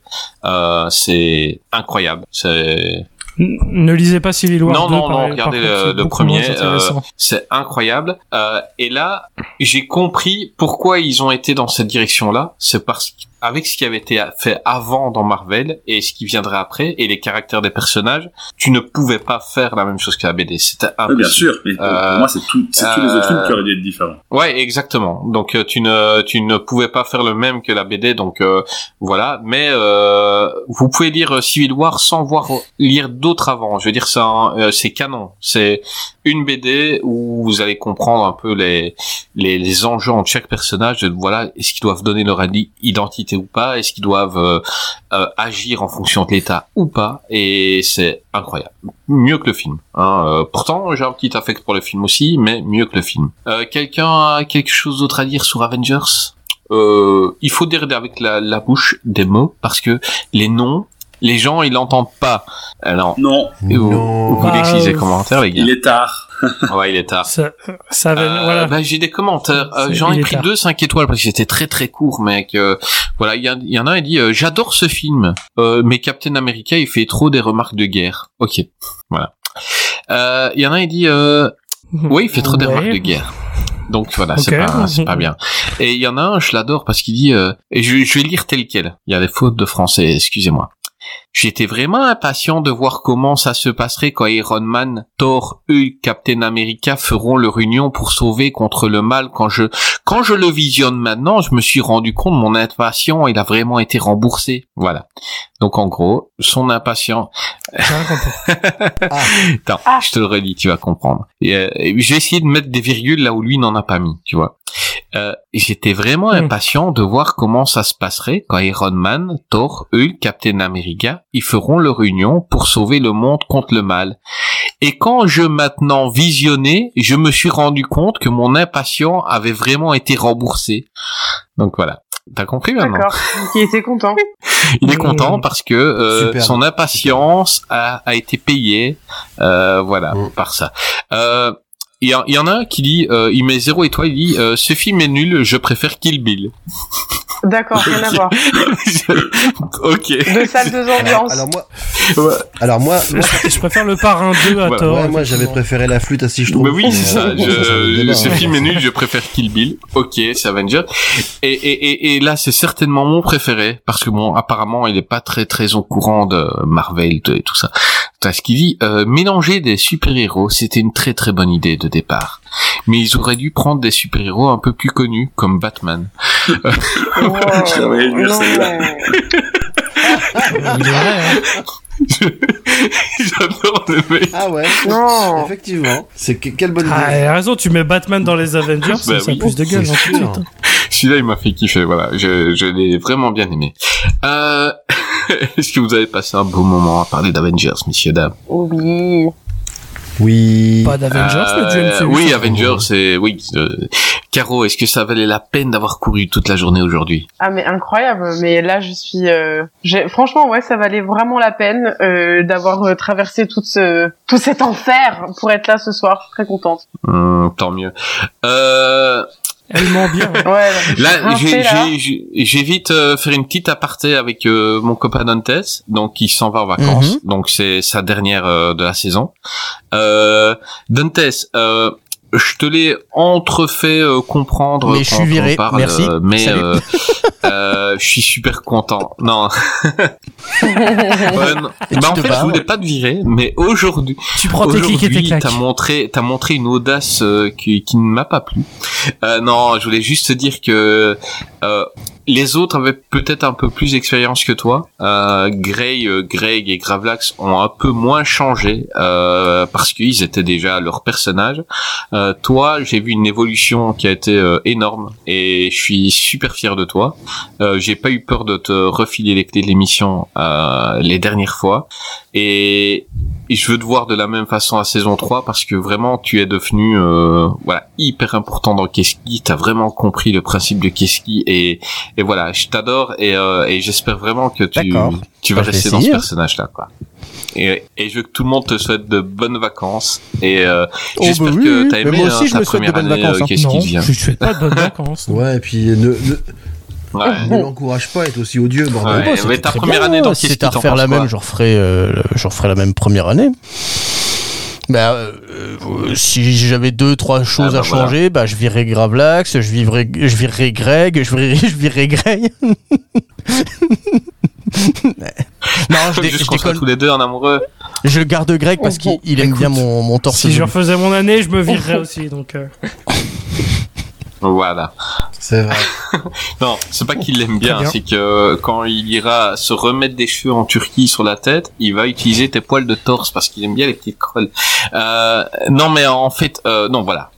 Euh, c'est incroyable. C'est Ne lisez pas Civil War non, 2, non, non, regardez le, le premier, euh, c'est incroyable. Euh, et là, j'ai compris pourquoi ils ont été dans cette direction-là. C'est parce qu'avec ce qui avait été fait avant dans Marvel et ce qui viendrait après et les caractères des personnages, tu ne pouvais pas faire la même chose que la BD. C'était Oui, impossible. bien sûr, mais pour- Euh, pour moi, c'est tout, tous les autres films qui auraient dû être différents. Ouais, exactement. Donc euh, tu ne tu ne pouvais pas faire le même que la BD, donc euh, voilà. Mais euh, vous pouvez lire Civil War sans voir lire d'autres avant. Je veux dire, c'est euh, c'est canon. C'est une BD où vous allez comprendre un peu les les, enjeux entre chaque personnage. Voilà, est-ce qu'ils doivent donner leur identité ou pas? Est-ce qu'ils doivent euh, euh, agir en fonction de l'État ou pas? Et c'est incroyable. Mieux que le film. Hein. Euh, pourtant, j'ai un petit affect pour le film aussi, mais mieux que le film. Quelqu'un a quelque chose d'autre à dire sur Avengers? Il faut dire avec la bouche des mots parce que les noms, les gens ils l'entendent pas. Alors, Non, vous, Non. vous voulez que je lise les Ah, commentaires, les gars il est tard. Ouais, il est tard. Ça, ça va, Euh, voilà. bah, j'ai des commentaires. Euh, J'en il ai pris tard. deux 5 étoiles parce que c'était très très court, mec. Euh, voilà, il y, il en a un qui dit euh, j'adore ce film, euh, mais Captain America il fait trop des remarques de guerre. Ok, voilà. Euh, Il y en a un qui dit euh, oui, il fait trop des remarques de guerre. Donc voilà, c'est pas, c'est pas bien. Et il y en a un, je l'adore parce qu'il dit, euh, et je, je vais lire tel quel. Il y a des fautes de français, excusez-moi. J'étais vraiment impatient de voir comment ça se passerait quand Iron Man, Thor, Hulk, Captain America feront leur union pour sauver contre le mal. Quand je, quand je le visionne maintenant, je me suis rendu compte mon impatient, il a vraiment été remboursé. Voilà. Donc en gros, son J'ai rien compris. Attends, Ah. je te le relis, tu vas comprendre. Et, euh, vais essayer de mettre des virgules là où lui n'en a pas mis, tu vois. Euh, J'étais vraiment Hmm. impatient de voir comment ça se passerait quand Iron Man, Thor, Hulk, Captain America, ils feront leur union pour sauver le monde contre le mal. Et quand je maintenant visionnais, je me suis rendu compte que mon impatient avait vraiment été remboursé. Donc voilà. T'as compris maintenant? D'accord. Il était content. il est Mmh. content parce que euh, son impatience a, a été payée, euh, voilà, Mmh. par ça. Euh, Il y, en- il y en a un qui dit, euh, il met zéro étoile, il dit, euh, ce film est nul, je préfère Kill Bill. D'accord, rien à voir. ok. Deux salles, deux ambiances. Alors moi, Ouais. alors moi, moi, Je préfère le parrain 2 à Ouais, tort. ouais, moi j'avais préféré la flûte à si je trouve. Mais oui, c'est ça. Euh, Je, débat, ce film est nul, je préfère Kill Bill. Ok, c'est Avenger. Et, et, et, et là, c'est certainement mon préféré parce que bon, apparemment, il est pas très très au courant de Marvel et tout ça. T'as ce qu'il dit. Euh, mélanger des super-héros, c'était une très très bonne idée de départ. Mais ils auraient dû prendre des super-héros un peu plus connus comme Batman. Wow. Vrai, hein. J'adore le mec. Ah ouais. Non. Effectivement. C'est que- quelle bonne idée. Ah, il a raison, tu mets Batman dans les Avengers, ça, Bah ça a oui, plus de gueule. Celui-là, il m'a fait kiffer. Voilà, je, je l'ai vraiment bien aimé. Euh... Est-ce que vous avez passé un beau moment à parler d'Avengers, messieurs dames Oui. Oui. Pas d'Avengers, mais du Euh, MCU. Oui. Avengers, c'est oui. euh, Caro, est-ce que ça valait la peine d'avoir couru toute la journée aujourd'hui? Ah mais incroyable. Mais là je suis. euh, j'ai- Franchement ouais ça valait vraiment la peine euh, d'avoir euh, traversé tout ce tout cet enfer pour être là ce soir. Très contente. Hum, Tant mieux. Euh, Elle ment bien. hein. Ouais. là, rincée, j'ai- là. j'ai j'ai- j'ai vite euh, faire une petite aparté avec euh, mon copain Dantes, donc il s'en va en vacances, Mhm. donc c'est sa dernière euh, de la saison. Euh, Dantes, euh, je te l'ai entrefait euh, comprendre Mais je quand suis on viré, parle, merci. euh, mais Salut. euh, Euh, je suis super content. Non. Ouais, non. Et Bah, en fait, je voulais pas te virer, mais aujourd'hui, Tu prends tes clics et tes aujourd'hui, claques. t'as montré, t'as montré une audace euh, qui, qui ne m'a pas plu. Euh, non, je voulais juste te dire que euh, les autres avaient peut-être un peu plus d'expérience que toi. Euh, Gray, euh, Greg et Gravelax ont un peu moins changé euh, parce qu'ils étaient déjà leur personnage. Euh, toi, j'ai vu une évolution qui a été euh, énorme et je suis super fier de toi. Euh, j'ai pas eu peur de te refiler les clés de l'émission euh, les dernières fois et, et je veux te voir de la même façon à saison 3 parce que vraiment tu es devenu euh, voilà hyper important dans Keski, t'as vraiment compris le principe de Keski et et voilà, je t'adore et, euh, et j'espère vraiment que tu tu vas Bah, rester dans ce hein. personnage là quoi. Et, et je veux que tout le monde te souhaite de bonnes vacances et euh, Oh, j'espère bah oui, que t'as Mais aimé moi hein, aussi, je ta me souhaite de première bonnes année vacances, hein. Qu'est-ce vient je souhaite pas de bonnes vacances. Ouais, et puis ne, ne, Ouais. ne l'encourage pas à être aussi odieux, bordel. Ouais, mais ta première bien, année dans Si à refaire la même, je referais, euh, je referais la même première année. Bah, euh, euh, si j'avais deux, trois choses bah à voilà. changer, bah, je virerais Gravelax, je vivrais, je virerais Greg, je virerais, je virerais Grey. non, je, dé- Juste je qu'on soit déconne. tous les deux en amoureux. Je garde Greg parce qu'il il aime Écoute, bien mon, mon torse. Si je refaisais mon année, je me virerais aussi. Donc, euh, Voilà. C'est vrai. Non, c'est pas qu'il l'aime bien, c'est que quand il ira se remettre des cheveux en Turquie sur la tête, il va utiliser tes poils de torse parce qu'il aime bien les petites crolles. Euh, non, mais en fait, euh, non, voilà.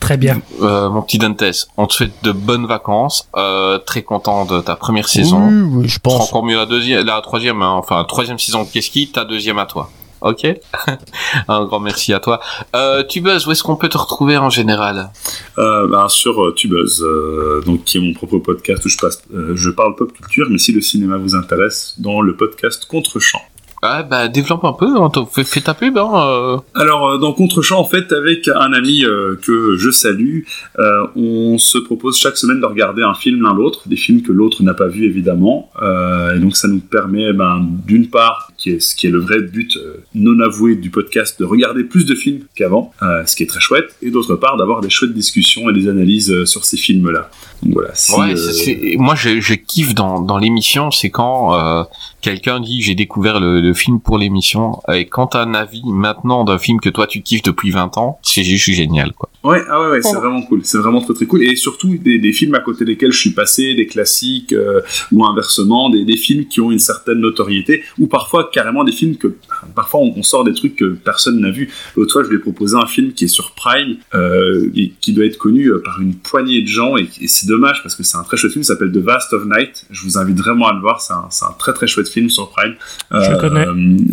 très bien. Euh, mon petit Dantes, on te souhaite de bonnes vacances. Euh, très content de ta première saison. Oui, oui, je pense. encore mieux la deuxième, la troisième, hein, enfin troisième saison de Keski, ta deuxième à toi? Ok Un grand merci à toi. Euh, Tubuzz, où est-ce qu'on peut te retrouver en général? Euh, ben, sur euh, Tubuzz, euh, donc qui est mon propre podcast où je, passe, euh, je parle pop culture, mais si le cinéma vous intéresse, dans le podcast Contre-champ. Ah bah développe un peu, hein, fais, fais ta pub. Hein. Alors, dans Contre-champ, en fait, avec un ami que je salue, on se propose chaque semaine de regarder un film l'un l'autre, des films que l'autre n'a pas vu évidemment, et donc ça nous permet, ben, d'une part, qui est, ce qui est le vrai but euh, non avoué du podcast, de regarder plus de films qu'avant, euh, ce qui est très chouette, et d'autre part, d'avoir des chouettes discussions et des analyses euh, sur ces films-là. Donc voilà. si, Ouais, euh, moi je, je kiffe dans, dans l'émission, c'est quand euh, quelqu'un dit j'ai découvert le, le film pour l'émission, et quand t'as un avis maintenant d'un film que toi tu kiffes depuis 20 ans, c'est juste génial quoi. Ouais, ah ouais, ouais, c'est vraiment cool. C'est vraiment très très cool. Et surtout des, des films à côté desquels je suis passé, des classiques euh, ou inversement, des, des films qui ont une certaine notoriété, ou parfois carrément des films que parfois on, on sort des trucs que personne n'a vu. L'autre fois, je lui ai proposé un film qui est sur Prime, euh, et qui doit être connu euh, par une poignée de gens, et, et c'est dommage parce que c'est un très chouette film. Il s'appelle The Vast of Night. Je vous invite vraiment à le voir. C'est un, c'est un très très chouette film sur Prime. Je le connais.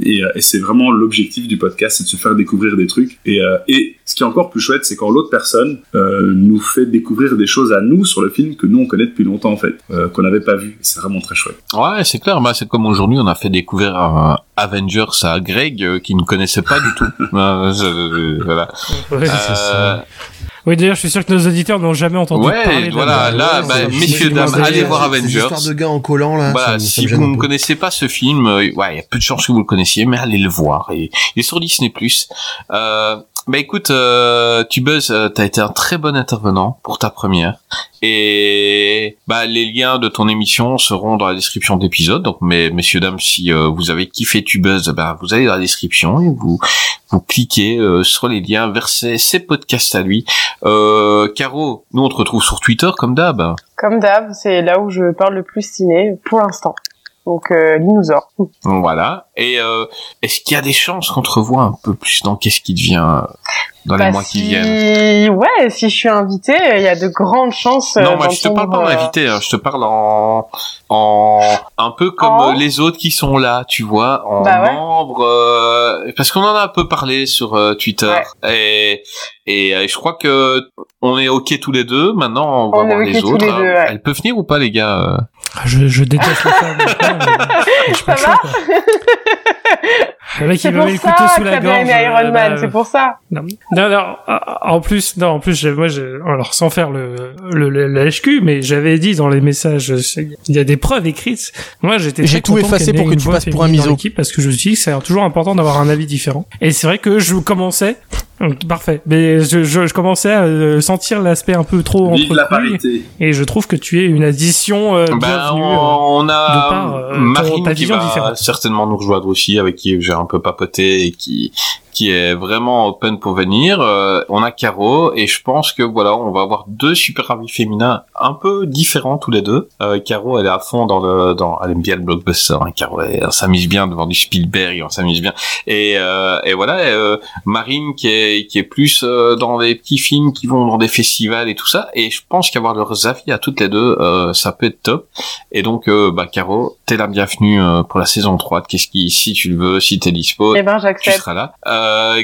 Et, euh, et c'est vraiment l'objectif du podcast, c'est de se faire découvrir des trucs. Et, euh, et ce qui est encore plus chouette, c'est quand l'autre personne euh, nous fait découvrir des choses à nous sur le film que nous on connaît depuis longtemps en fait, euh, qu'on n'avait pas vu. C'est vraiment très chouette. Ouais, c'est clair, bah, c'est comme aujourd'hui on a fait découvrir Avengers à Greg euh, qui ne connaissait pas du tout. Euh, euh, voilà. Ouais, Euh, Oui, d'ailleurs, je suis sûr que nos auditeurs n'ont jamais entendu Ouais, parler de voilà, là, Ouais, bah, messieurs, dames, allez voir Avengers. L'histoire de gars en collant là. Voilà, ça me- ça si vous ne connaissez pas ce film, euh, ouais, il y a peu de chances que vous le connaissiez, mais allez le voir. Et, il est sur Disney+. Euh, bah écoute, euh, tu buzz, euh, t'as été un très bon intervenant pour ta première. Et bah les liens de ton émission seront dans la description de l'épisode. Donc, mais messieurs dames, si euh, vous avez kiffé Tubuzz, bah vous allez dans la description et vous vous cliquez euh, sur les liens vers ces, ces podcasts à lui. Euh, Caro, nous on te retrouve sur Twitter comme d'hab. Comme d'hab, c'est là où je parle le plus ciné pour l'instant. Donc, euh, Linosaure. Voilà. Et euh, est-ce qu'il y a des chances qu'on te revoie un peu plus dans qu'est-ce qui devient dans les Bah, mois qui si- viennent Ouais, si je suis invitée, il y a de grandes chances. Non, euh, moi je te parle pas euh, invité, hein, je te parle en en un peu comme En euh, les autres qui sont là, tu vois, en Bah ouais. membre euh, parce qu'on en a un peu parlé sur euh, Twitter et et euh, je crois que on est ok tous les deux. Maintenant, on va On voir les autres. les hein. deux, ouais. Elles peuvent venir ou pas les gars Ah, Je, je déteste les femmes. je peux Ça quoi. Le mec, C'est il me pour met le couteau ça sous la gorge. bah, c'est pour ça. Non, non, non, en plus, non, en plus, j'ai- moi, j'ai, alors, sans faire le, le, le, le HQ, mais j'avais dit dans les messages, il y a des preuves écrites. Moi, j'étais J'ai tout effacé pour que tu passes pour un miso. Parce que je me suis dit que c'est toujours important d'avoir un avis différent. Et c'est vrai que je commençais Donc, Parfait. Mais je, je, je commençais à euh, sentir l'aspect un peu trop Vive entre la parité. et je trouve que tu es une addition euh, Ben, bienvenue. on a par, euh, ton- Marine qui va différente. certainement nous rejoindre aussi, avec qui j'ai un peu papoté et qui qui est vraiment open pour venir. Euh, on a Caro et je pense que voilà, on va avoir deux super avis féminins un peu différents tous les deux. Euh, Caro, elle est à fond dans le, dans, elle aime bien le blockbuster. Hein, Caro, elle, elle s'amuse bien devant du Spielberg, on s'amuse bien. Et, euh, et voilà, Marine qui est qui est plus euh, dans des petits films qui vont dans des festivals et tout ça. Et je pense qu'avoir leurs avis à toutes les deux, euh, ça peut être top. Et donc, euh, bah Caro, t'es la bienvenue euh, pour la saison 3 de Qu'est-ce qui, si tu le veux, si t'es dispo, Eh ben, tu seras là. Euh,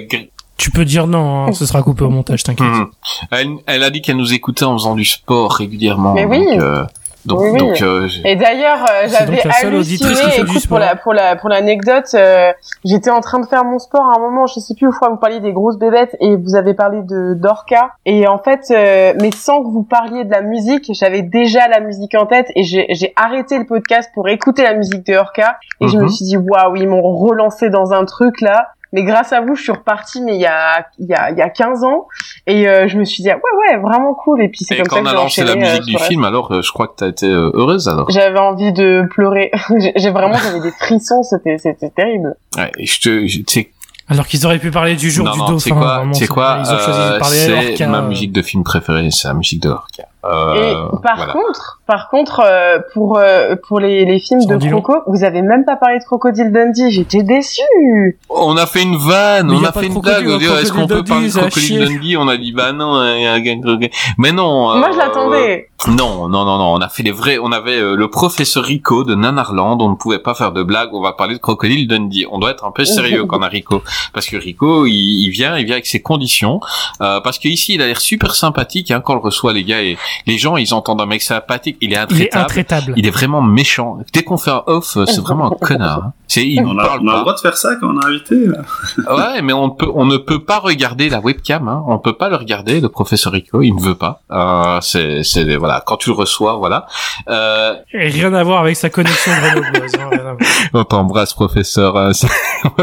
Tu peux dire non, hein, ce sera coupé au montage, t'inquiète. Mhm. Elle, elle a dit qu'elle nous écoutait en faisant du sport régulièrement. Mais oui. Donc, euh, donc, Oui, oui. donc, euh, Et d'ailleurs, euh, j'avais halluciné. Écoute, sport. pour la pour la pour l'anecdote, euh, j'étais en train de faire mon sport à un moment. Je sais plus où fois vous parliez des grosses bébêtes et vous avez parlé de d'Orca. Et en fait, euh, mais sans que vous parliez de la musique, j'avais déjà la musique en tête et j'ai j'ai arrêté le podcast pour écouter la musique de Orca. Et je me Mhm. suis dit waouh, ils m'ont relancé dans un truc là. Mais grâce à vous, je suis repartie, mais il y a, il y a, il y a 15 ans. Et euh, je me suis dit, ah ouais, ouais, vraiment cool. Et puis c'est Et comme quand ça on que a j'ai lancé la euh, musique sur du film, alors euh, je crois que t'as été euh, heureuse alors. j'avais envie de pleurer. J'ai- vraiment, j'avais des frissons, c'était, c'était terrible. Ouais, et je te, je- tu sais, Alors qu'ils auraient pu parler du jour non, du non, dauphin. c'est quoi, vraiment, c'est quoi, Ils ont choisi de euh, parler à c'est ma euh. musique de film préférée, c'est la musique de Lorca. Euh, Et par voilà. contre, par contre, euh, pour euh, pour les, les films en de long. Croco, vous avez même pas parlé de Crocodile Dundee. J'étais déçue. On a fait une vanne, Mais on a a fait une blague, crocodile, on dit un est-ce qu'on peut crocodile parler de Crocodile. Dundee On a dit bah non, euh, y a un crocodile. mais non. Moi, je euh, l'attendais. Non, non, non, non, on a fait les vrais, on avait euh, le professeur Rico de Nanarland, on ne pouvait pas faire de blagues, on va parler de Crocodile Dundee. On doit être un peu sérieux quand on a Rico. Parce que Rico, il, il vient, il vient avec ses conditions, euh, parce qu'ici, il a l'air super sympathique, hein, quand on le reçoit, les gars, et les gens, ils entendent un mec sympathique, il est Il est intraitable. intraitable. Il est vraiment méchant. Dès qu'on fait un off, euh, c'est vraiment un connard. hein. C'est, il On a, on a le droit de faire ça quand on a invité. là. Ouais, mais on peut, on ne peut pas regarder la webcam. Hein. On peut pas le regarder. Le professeur Rico, il ne veut pas. Euh, c'est, c'est voilà. Quand tu le reçois, voilà. Euh, Et rien à voir avec sa connexion grenobloise. hein, on t'embrasse, professeur. hein. C'est,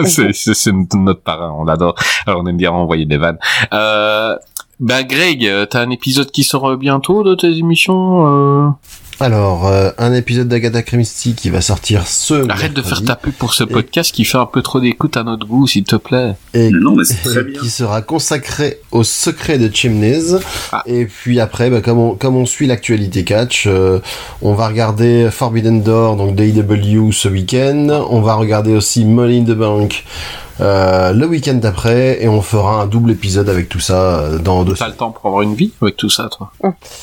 c'est, c'est- c'est notre parrain. On l'adore. Alors, on aime bien envoyer des vannes. Euh, bah, Greg, euh, t'as un épisode qui sort euh, bientôt de tes émissions. Euh... Alors, euh, un épisode d'Agatha Christie qui va sortir ce Arrête de faire ta pub pour ce podcast qui fait un peu trop d'écoute à notre goût, s'il te plaît. et, Mais non, mais c'est très bien. qui sera consacré au secret de Chimneys. Ah. Et puis après, bah, comme, on, comme on suit l'actualité catch, euh, on va regarder Forbidden Door, donc DW ce week-end. On va regarder aussi Money in the Bank euh, le week-end d'après. Et on fera un double épisode avec tout ça euh, dans deux T'as le temps pour avoir une vie avec tout ça, toi?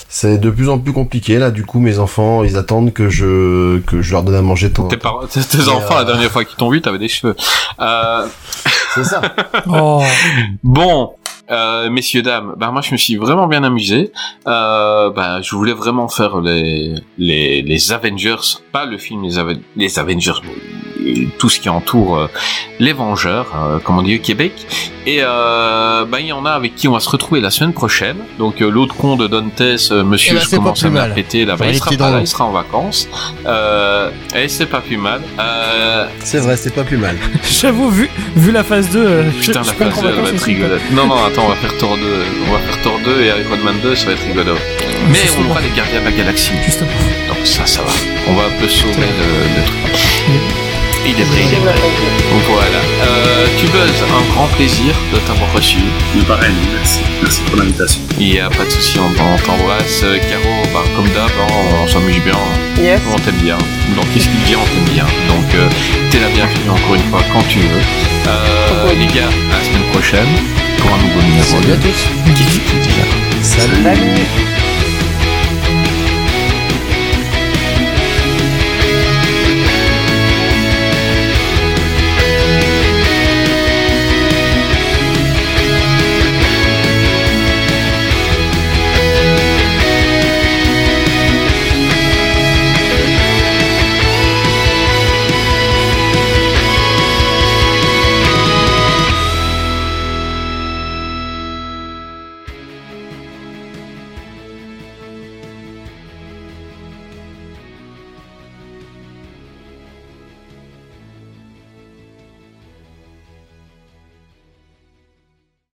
C'est de plus en plus compliqué là. Du coup, mes enfants, ils attendent que je que je leur donne à manger en Tes, parents, tes, enfants, euh, la dernière fois qu'ils t'ont vu, t'avais des cheveux. Euh, C'est ça. Oh. bon, euh, messieurs dames, bah moi je me suis vraiment bien amusé. Euh, bah je voulais vraiment faire les les les Avengers, pas le film les, Ave- les Avengers, tout ce qui entoure euh, les Vengeurs, euh, comme on dit au Québec. Et euh, bah il y en a avec qui on va se retrouver la semaine prochaine. Donc euh, l'autre con de Dantes, euh, Monsieur, Eh ben, je commence à plus me la péter Il sera pas là, l'eau. il sera en vacances. Euh, et c'est pas plus mal. Euh, C'est vrai, c'est pas plus mal. J'avoue, vu, vu la phase 2, euh, je, Putain, je la phase prendre 2, elle va être rigolote. Non, non, attends, on va faire Thor 2. On va faire Thor 2 et Iron Man 2, ça va être rigolo. Mais on aura les gardiens de la galaxie. Justement. Donc ça, ça va. On va un peu sauver le, le truc. Il est vrai. Voilà. Euh, tu buzz, un grand plaisir de t'avoir reçu. Pareil, merci. Merci pour l'invitation. Il n'y a pas de souci, on on t'embrasse. Euh, Caro, bah, comme d'hab, hein, on s'amuse bien. Yes. On t'aime bien. Donc, qu'est-ce qu'il dit, on t'aime bien. Donc, euh, t'es la bienvenue encore une fois quand tu veux. Euh, les gars, à la semaine prochaine pour un nouveau numéro Salut à tous. Salut. Salut.